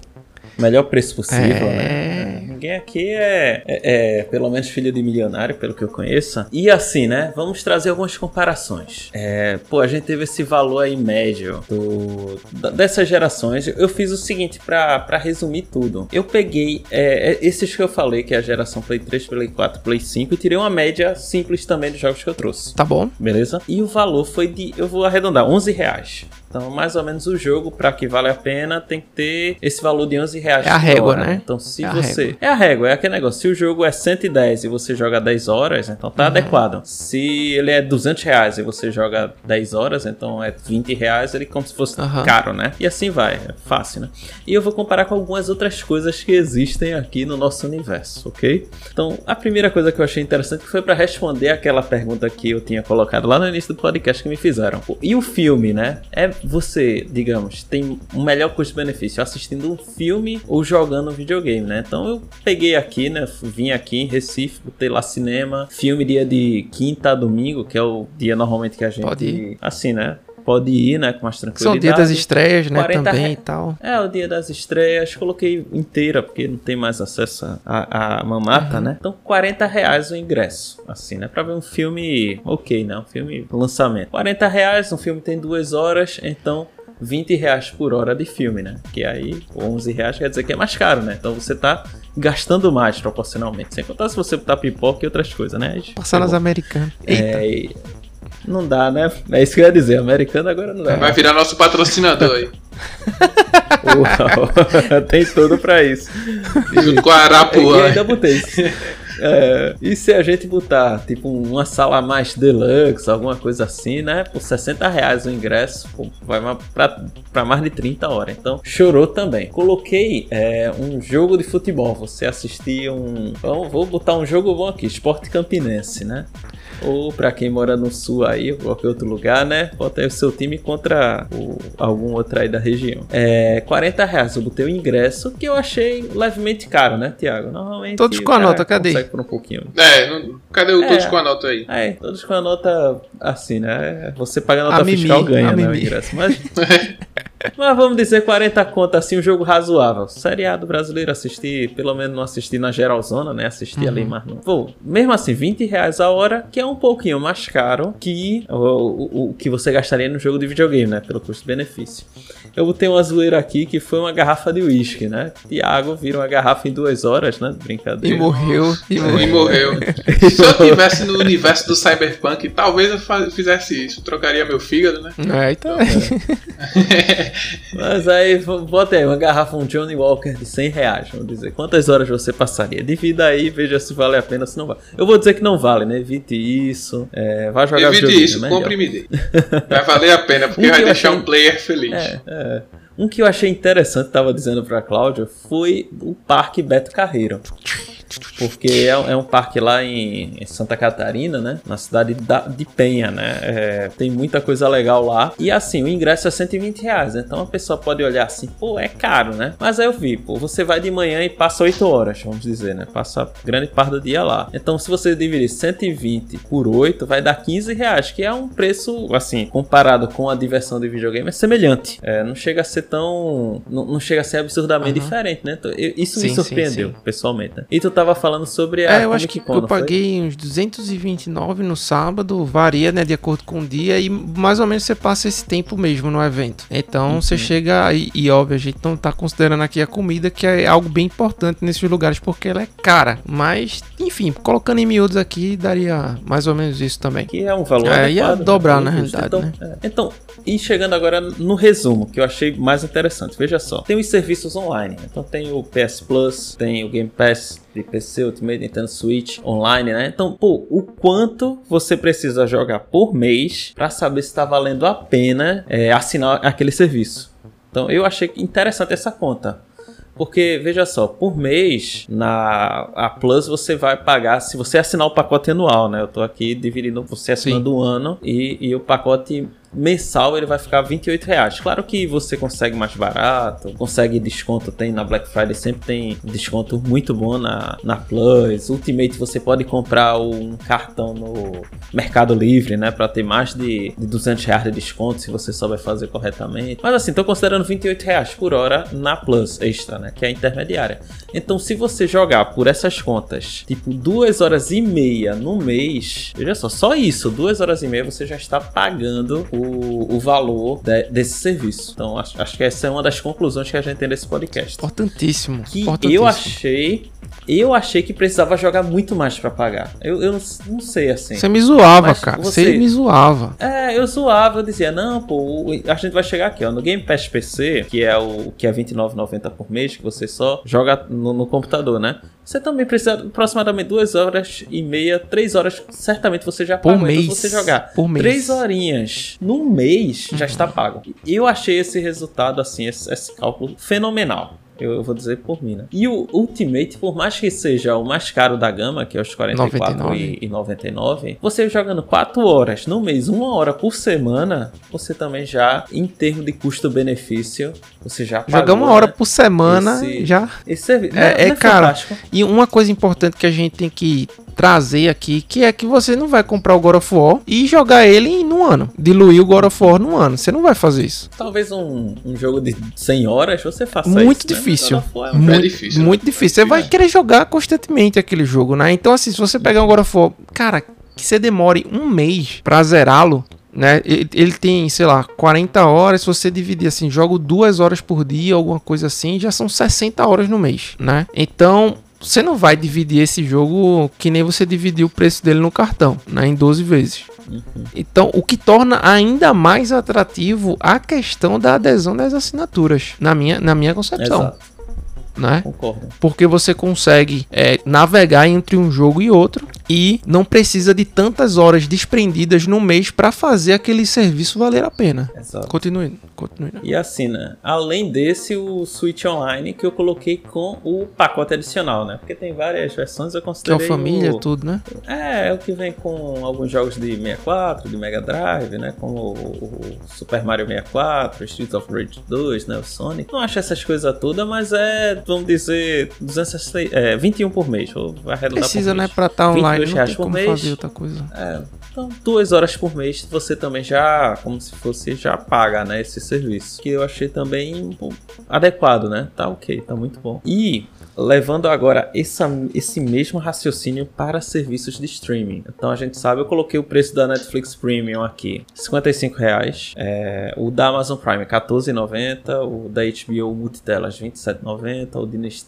B: melhor preço possível, é... né? Ninguém aqui é, é, é, pelo menos filho de milionário, pelo que eu conheço. E assim, né? Vamos trazer algumas comparações. É, pô, a gente teve esse valor aí médio do, dessas gerações. Eu fiz o seguinte para resumir tudo. Eu peguei é, é, esses que eu falei, que é a geração Play 3, Play 4, Play 5, e tirei uma média simples também dos jogos que eu trouxe.
A: Tá bom.
B: Beleza? E o valor foi de, eu vou arredondar, 11 reais. Então, mais ou menos o jogo, para que vale a pena, tem que ter esse valor de 11 reais.
A: É a régua, né?
B: Então, se é você. É a régua, é aquele negócio. Se o jogo é 110 e você joga 10 horas, então tá uhum. adequado. Se ele é 200 reais e você joga 10 horas, então é 20 reais, ele como se fosse uhum. caro, né? E assim vai, é fácil, né? E eu vou comparar com algumas outras coisas que existem aqui no nosso universo, ok? Então, a primeira coisa que eu achei interessante foi para responder aquela pergunta que eu tinha colocado lá no início do podcast que me fizeram. E o filme, né? É você, digamos, tem um melhor custo-benefício assistindo um filme ou jogando um videogame, né? Então eu peguei aqui, né? Vim aqui em Recife, botei lá cinema, filme dia de quinta a domingo, que é o dia normalmente que a gente.
A: Pode ir.
B: Assim, né? Pode ir, né, com mais tranquilidade. São
A: o dia das estreias, né, também re... e tal.
B: É, o dia das estreias, coloquei inteira, porque não tem mais acesso a mamata, uhum. né? Então, 40 reais o ingresso, assim, né, pra ver um filme ok, né, um filme lançamento. 40 reais, um filme tem duas horas, então 20 reais por hora de filme, né? Que aí 11 reais quer dizer que é mais caro, né? Então você tá gastando mais proporcionalmente. Sem contar se você botar pipoca e outras coisas, né?
A: Passar nas americanas.
B: É, não dá, né? É isso que eu ia dizer. Americano agora não dá.
C: Vai virar nosso patrocinador aí.
B: Uau, <laughs> tem tudo pra isso.
C: Junto com a Arapuã.
B: E ainda botei. É, e se a gente botar, tipo, uma sala mais deluxe, alguma coisa assim, né? Por 60 reais o ingresso, vai pra, pra mais de 30 horas. Então, chorou também. Coloquei é, um jogo de futebol. Você assistir um. vou botar um jogo bom aqui, Esporte Campinense, né? Ou para quem mora no sul aí, ou qualquer outro lugar, né? Bota aí o seu time contra o, algum outro aí da região. É 40 reais. Eu botei o ingresso que eu achei levemente caro, né, Tiago?
A: Normalmente. Todos com a nota, cadê?
B: Por um pouquinho.
C: É, não, cadê o é, todos com a nota aí?
B: É, todos com a nota assim, né? Você paga a nota a fiscal mimi, ganha, né? O ingresso. Mas. <laughs> Mas vamos dizer 40 conto assim, um jogo razoável. Seriado brasileiro, assistir, pelo menos não assistir na geralzona, né? Assistir uhum. ali, mas não. Pô, mesmo assim, 20 reais a hora, que é um pouquinho mais caro que o, o, o que você gastaria no jogo de videogame, né? Pelo custo-benefício. Eu botei uma zoeira aqui que foi uma garrafa de uísque, né? Tiago vira uma garrafa em duas horas, né? Brincadeira.
A: E morreu.
C: E morreu. E morreu. <laughs> Se eu tivesse no universo do Cyberpunk, talvez eu fizesse isso. Trocaria meu fígado, né?
A: É, então. É. <laughs>
B: Mas aí, bota aí uma garrafa, um Johnny Walker de 100 reais, vamos dizer. Quantas horas você passaria? Divida aí, veja se vale a pena, se não vale. Eu vou dizer que não vale, né? Evite isso. É, vai jogar
C: Evite isso, né? compre e me dê. <laughs> Vai valer a pena, porque um vai deixar achei... um player feliz. É, é.
B: Um que eu achei interessante, tava dizendo pra Cláudia, foi o Parque Beto Carreiro. Porque é, é um parque lá em, em, Santa Catarina, né? Na cidade da, de Penha, né? É, tem muita coisa legal lá. E assim, o ingresso é 120 reais. Então a pessoa pode olhar assim, pô, é caro, né? Mas aí eu vi, pô, você vai de manhã e passa 8 horas, vamos dizer, né? Passa grande parte do dia lá. Então se você dividir 120 por 8, vai dar 15 reais, que é um preço, assim, comparado com a diversão de videogame, é semelhante. É, não chega a ser tão. Não, não chega a ser absurdamente uhum. diferente, né? Então, eu, isso sim, me surpreendeu, sim, sim. pessoalmente. Né? E tu tava falando sobre
A: a. É, eu acho que eu paguei uns 229 no sábado, varia, né, de acordo com o dia, e mais ou menos você passa esse tempo mesmo no evento. Então uhum. você chega aí, e óbvio, a gente não tá considerando aqui a comida, que é algo bem importante nesses lugares, porque ela é cara. Mas, enfim, colocando em miúdos aqui, daria mais ou menos isso também.
B: Que é um valor.
A: É, ia né? dobrar, na realidade.
B: Então,
A: né?
B: é. então, e chegando agora no resumo, que eu achei mais interessante. Veja só, tem os serviços online. Então tem o PS Plus, tem o Game Pass de PC, Ultimate, Nintendo Switch online, né? Então, pô, o quanto você precisa jogar por mês para saber se está valendo a pena é, assinar aquele serviço. Então, eu achei interessante essa conta. Porque, veja só, por mês, na a Plus você vai pagar, se você assinar o pacote anual, né? Eu tô aqui dividindo você assinando um ano e, e o pacote mensal ele vai ficar 28 reais. Claro que você consegue mais barato, consegue desconto, tem na Black Friday, sempre tem desconto muito bom na, na Plus. Ultimate você pode comprar um cartão no Mercado Livre, né, para ter mais de, de 200 reais de desconto se você souber fazer corretamente. Mas assim, tô considerando 28 reais por hora na Plus extra, né, que é a intermediária. Então, se você jogar por essas contas, tipo duas horas e meia no mês, veja só, só isso, duas horas e meia você já está pagando o o, o valor de, desse serviço. Então, acho, acho que essa é uma das conclusões que a gente tem desse podcast.
A: Importantíssimo.
B: Que
A: importantíssimo.
B: eu achei eu achei que precisava jogar muito mais para pagar. Eu, eu não, não, sei assim.
A: Você me zoava, cara. Você... você me zoava.
B: É, eu zoava, eu dizia, não, pô, a gente vai chegar aqui, ó, no Game Pass PC, que é o que é R$29,90 por mês, que você só joga no, no, computador, né? Você também precisa aproximadamente duas horas e meia, três horas, certamente você já
A: por mês.
B: Então, você jogar.
A: Por mês.
B: Três horinhas no mês já está pago. Eu achei esse resultado, assim, esse, esse cálculo fenomenal. Eu vou dizer por mim, né? E o Ultimate, por mais que seja o mais caro da gama, que é os 44 e 99, você jogando 4 horas no mês, uma hora por semana, você também já, em termos de custo-benefício, você já
A: pagou, Jogar uma hora né? por semana esse, já. Esse serviço. É, é, é, é cara. E uma coisa importante que a gente tem que trazer aqui, que é que você não vai comprar o God of War e jogar ele em um ano. Diluir o God of War num ano. Você não vai fazer isso.
B: Talvez um, um jogo de 100 horas você faça
A: muito
B: isso.
A: Difícil. Né? É muito, é difícil. Muito né? difícil. Você vai querer jogar constantemente aquele jogo, né? Então, assim, se você pegar um God of War, cara, que você demore um mês pra zerá-lo, né? Ele tem, sei lá, 40 horas. Se você dividir assim, jogo duas horas por dia, alguma coisa assim, já são 60 horas no mês, né? Então, você não vai dividir esse jogo que nem você dividiu o preço dele no cartão, né, em 12 vezes. Uhum. Então, o que torna ainda mais atrativo a questão da adesão das assinaturas, na minha, na minha concepção. Exato. Né?
B: Concordo.
A: Porque você consegue é, navegar entre um jogo e outro e não precisa de tantas horas desprendidas no mês para fazer aquele serviço valer a pena. Exato. Continue, continue.
B: E assim, né? Além desse, o Switch Online que eu coloquei com o pacote adicional, né? Porque tem várias versões, eu considerei.
A: Que é a família, o... tudo, né?
B: É, é o que vem com alguns jogos de 64, de Mega Drive, né? Como o, Super Mario 64, Streets of Rage 2, né? O Sonic. Não acho essas coisas todas, mas é, vamos dizer, 260, é, 21 por mês. Vou
A: arredondar Precisa, né? Pra estar tá online reais por mês.
B: É, então, duas horas por mês você também já, como se fosse, já paga, né, esse serviço. Que eu achei também adequado, né? Tá ok, tá muito bom. E levando agora essa, esse mesmo raciocínio para serviços de streaming. Então a gente sabe, eu coloquei o preço da Netflix Premium aqui, 55 reais. É, o da Amazon Prime, 14,90. O da HBO Multitelas, 27,90. O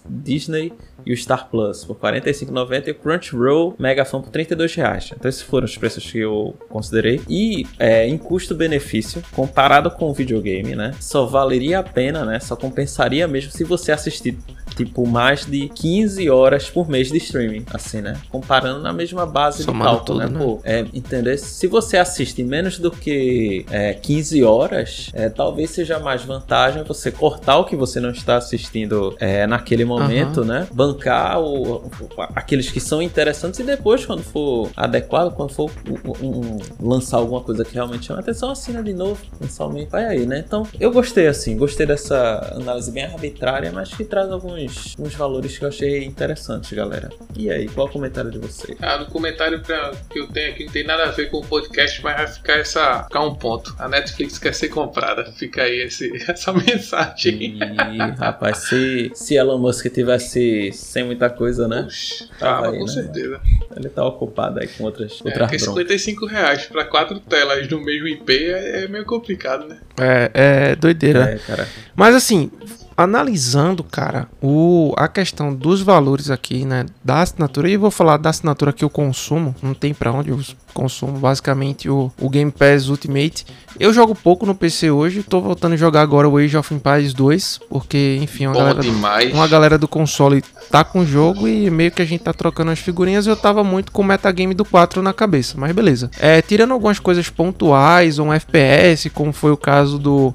B: Disney e o Star Plus por 45,90 e o Crunchyroll Megafone por 32 reais. Então esses foram os preços que eu considerei. E é, em custo-benefício, comparado com o videogame, né? Só valeria a pena, né? Só compensaria mesmo se você assistir tipo mais de 15 horas por mês de streaming, assim, né? Comparando na mesma base Somando de cálculo, tudo, né? né? Pô, é, entender? Se você assiste menos do que é, 15 horas, é, talvez seja mais vantagem você cortar o que você não está assistindo é, naquele momento, uhum. né? Bancar o, o, aqueles que são interessantes e depois, quando for adequado, quando for um, um, lançar alguma coisa que realmente chama atenção, assina de novo, mensalmente, vai aí, né? Então, eu gostei, assim, gostei dessa análise bem arbitrária, mas que traz alguns, alguns valores que eu achei interessantes, galera. E aí, qual é o comentário de vocês?
C: Ah, no comentário pra, que eu tenho aqui não tem nada a ver com o podcast, mas vai ficar, essa, ficar um ponto. A Netflix quer ser comprada. Fica aí esse, <laughs> essa mensagem.
B: E, rapaz, se, se Elon Musk tivesse sem muita coisa, né?
C: Puxa, tava, aí, com né? certeza.
B: Ele tá ocupado aí com outras,
C: é, outras
B: porque
C: 55 reais pra quatro telas no mesmo IP é, é meio complicado, né?
A: É, é doideira. É, cara. Mas assim, analisando, cara, o, a questão dos valores aqui, né, da assinatura, e eu vou falar da assinatura que eu consumo, não tem para onde eu consumo, basicamente o, o Game Pass Ultimate. Eu jogo pouco no PC hoje, tô voltando a jogar agora o Age of Empires 2, porque, enfim, uma, galera, uma galera do console tá com o jogo e meio que a gente tá trocando as figurinhas, eu tava muito com o metagame do 4 na cabeça, mas beleza. É, tirando algumas coisas pontuais, um FPS, como foi o caso do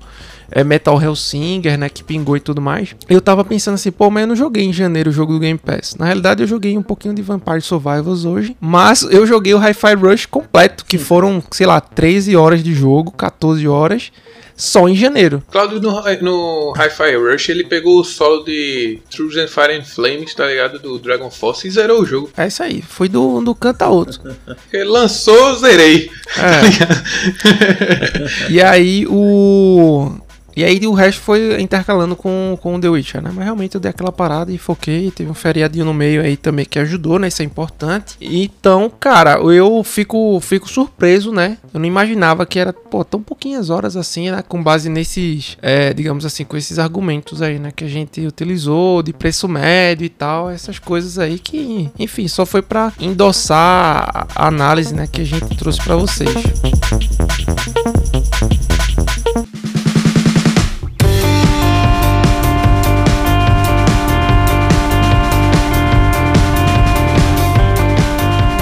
A: é, Metal Hellsinger, né, que pingou e tudo mais. Eu tava pensando assim, pô, mas eu não joguei em janeiro o jogo do Game Pass. Na realidade, eu joguei um pouquinho de Vampire Survivors hoje, mas eu joguei o Hi-Fi Rush completo, que foram, sei lá, 13 horas de jogo, 14 horas só em janeiro.
C: Claudio no, no Hi-Fi Rush ele pegou o solo de Truth and Fire and Flames, tá ligado? Do Dragon Force e zerou o jogo.
A: É isso aí, foi do, do canto a outro. <laughs>
C: ele lançou, zerei. É. <laughs>
A: Tá e aí o e aí o resto foi intercalando com, com The Witcher, né? Mas realmente eu dei aquela parada e foquei. Teve um feriadinho no meio aí também que ajudou, né? Isso é importante. Então, cara, eu fico, fico surpreso, né? Eu não imaginava que era, pô, tão pouquinhas horas assim, né? Com base nesses, é, digamos assim, com esses argumentos aí, né? Que a gente utilizou de preço médio e tal. Essas coisas aí que, enfim, só foi para endossar a análise, né? Que a gente trouxe para vocês.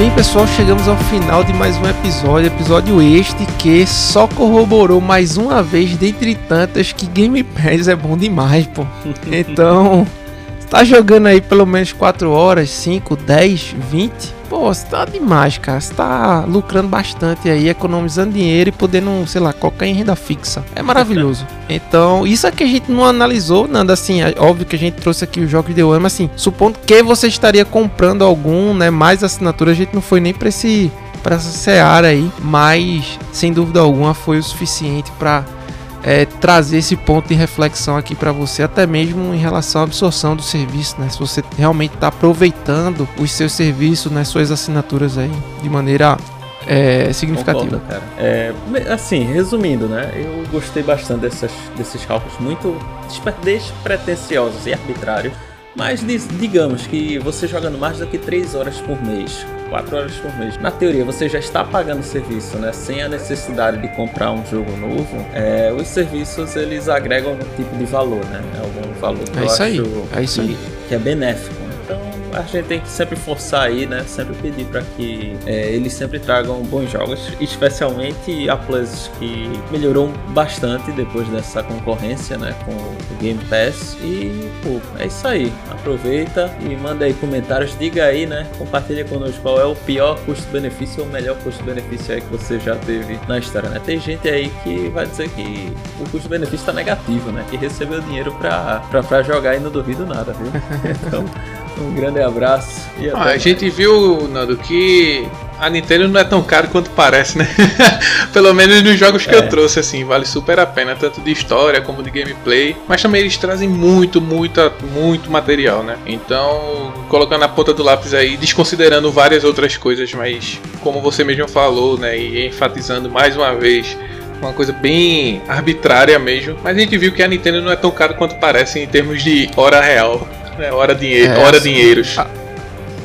A: Bem, pessoal, chegamos ao final de mais um episódio, episódio este que só corroborou mais uma vez, dentre tantas, que Game Pass é bom demais, pô. <laughs> Então, tá jogando aí pelo menos 4 horas, 5, 10, 20, pô, você tá demais, cara. Você tá lucrando bastante aí, economizando dinheiro e podendo, sei lá, colocar em renda fixa. É maravilhoso. <laughs> Então, isso é que a gente não analisou, nada assim. É óbvio que a gente trouxe aqui os jogos de ano, mas assim, supondo que você estaria comprando algum, né, mais assinatura, a gente não foi nem pra esse para essa seara aí, mas sem dúvida alguma foi o suficiente para é, trazer esse ponto de reflexão aqui para você, até mesmo em relação à absorção do serviço, né? Se você realmente está aproveitando os seus serviços, né, suas assinaturas aí de maneira é, significativa.
B: Concordo, cara. É, assim, resumindo, né? Eu gostei bastante dessas, desses cálculos muito despretensiosos e arbitrários. Mas digamos que você jogando mais do que 3 horas por mês, 4 horas por mês. Na teoria, você já está pagando o serviço, né? Sem a necessidade de comprar um jogo novo. É, os serviços eles agregam algum tipo de valor, né? Algum valor que é eu acho aí. É isso que, aí. que é benéfico a gente tem que sempre forçar aí, né? Sempre pedir para que é, eles sempre tragam bons jogos, especialmente a Plus que melhorou bastante depois dessa concorrência, né? Com o Game Pass. E, pô, é isso aí. Aproveita e manda aí comentários, diga aí, né? Compartilha conosco qual é o pior custo-benefício ou o melhor custo-benefício aí que você já teve na história, né? Tem gente aí que vai dizer que o custo-benefício tá negativo, né? Que recebeu dinheiro pra, pra jogar e não duvido nada, viu? <laughs> Então. Um grande abraço.
C: E ah, a gente viu, Nando, que a Nintendo não é tão caro quanto parece, né? <laughs> Pelo menos nos jogos que é. eu trouxe, assim, vale super a pena, tanto de história como de gameplay. Mas também eles trazem muito, muito, muito material, né? Então, colocando a ponta do lápis aí, desconsiderando várias outras coisas, mas como você mesmo falou, né? E enfatizando mais uma vez uma coisa bem arbitrária mesmo. Mas a gente viu que a Nintendo não é tão caro quanto parece em termos de hora real. É, hora, dinheiro, é, hora assim, dinheiros.
A: A,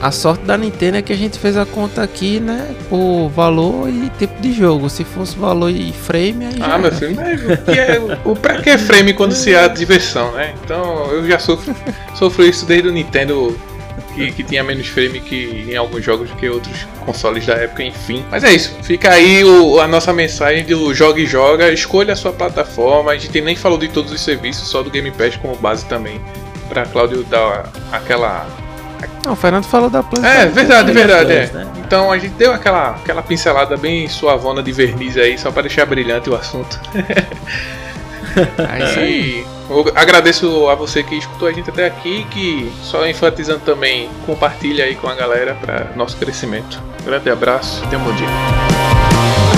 A: A sorte da Nintendo é que a gente fez a conta aqui, né? Por valor e tempo de jogo. Se fosse valor e frame, aí.
C: Ah, meu filho, mas o, que é, o pra que é frame quando se há diversão, né? Então eu já sofro, sofro isso desde o Nintendo que, que, tinha menos frame que em alguns jogos do que outros consoles da época, enfim. Mas é isso, fica aí o, a nossa mensagem do Joga e Joga, escolha a sua plataforma, a gente nem falou de todos os serviços, só do Game Pass como base também, pra Claudio dar aquela
A: não, o Fernando falou da
C: planta. É, verdade, verdade. É. Né? Então a gente deu aquela, aquela pincelada bem suavona de verniz aí, só para deixar brilhante o assunto. <laughs> aí, eu agradeço a você que escutou a gente até aqui, que só enfatizando também, compartilha aí com a galera para nosso crescimento. grande abraço, tenha um bom dia.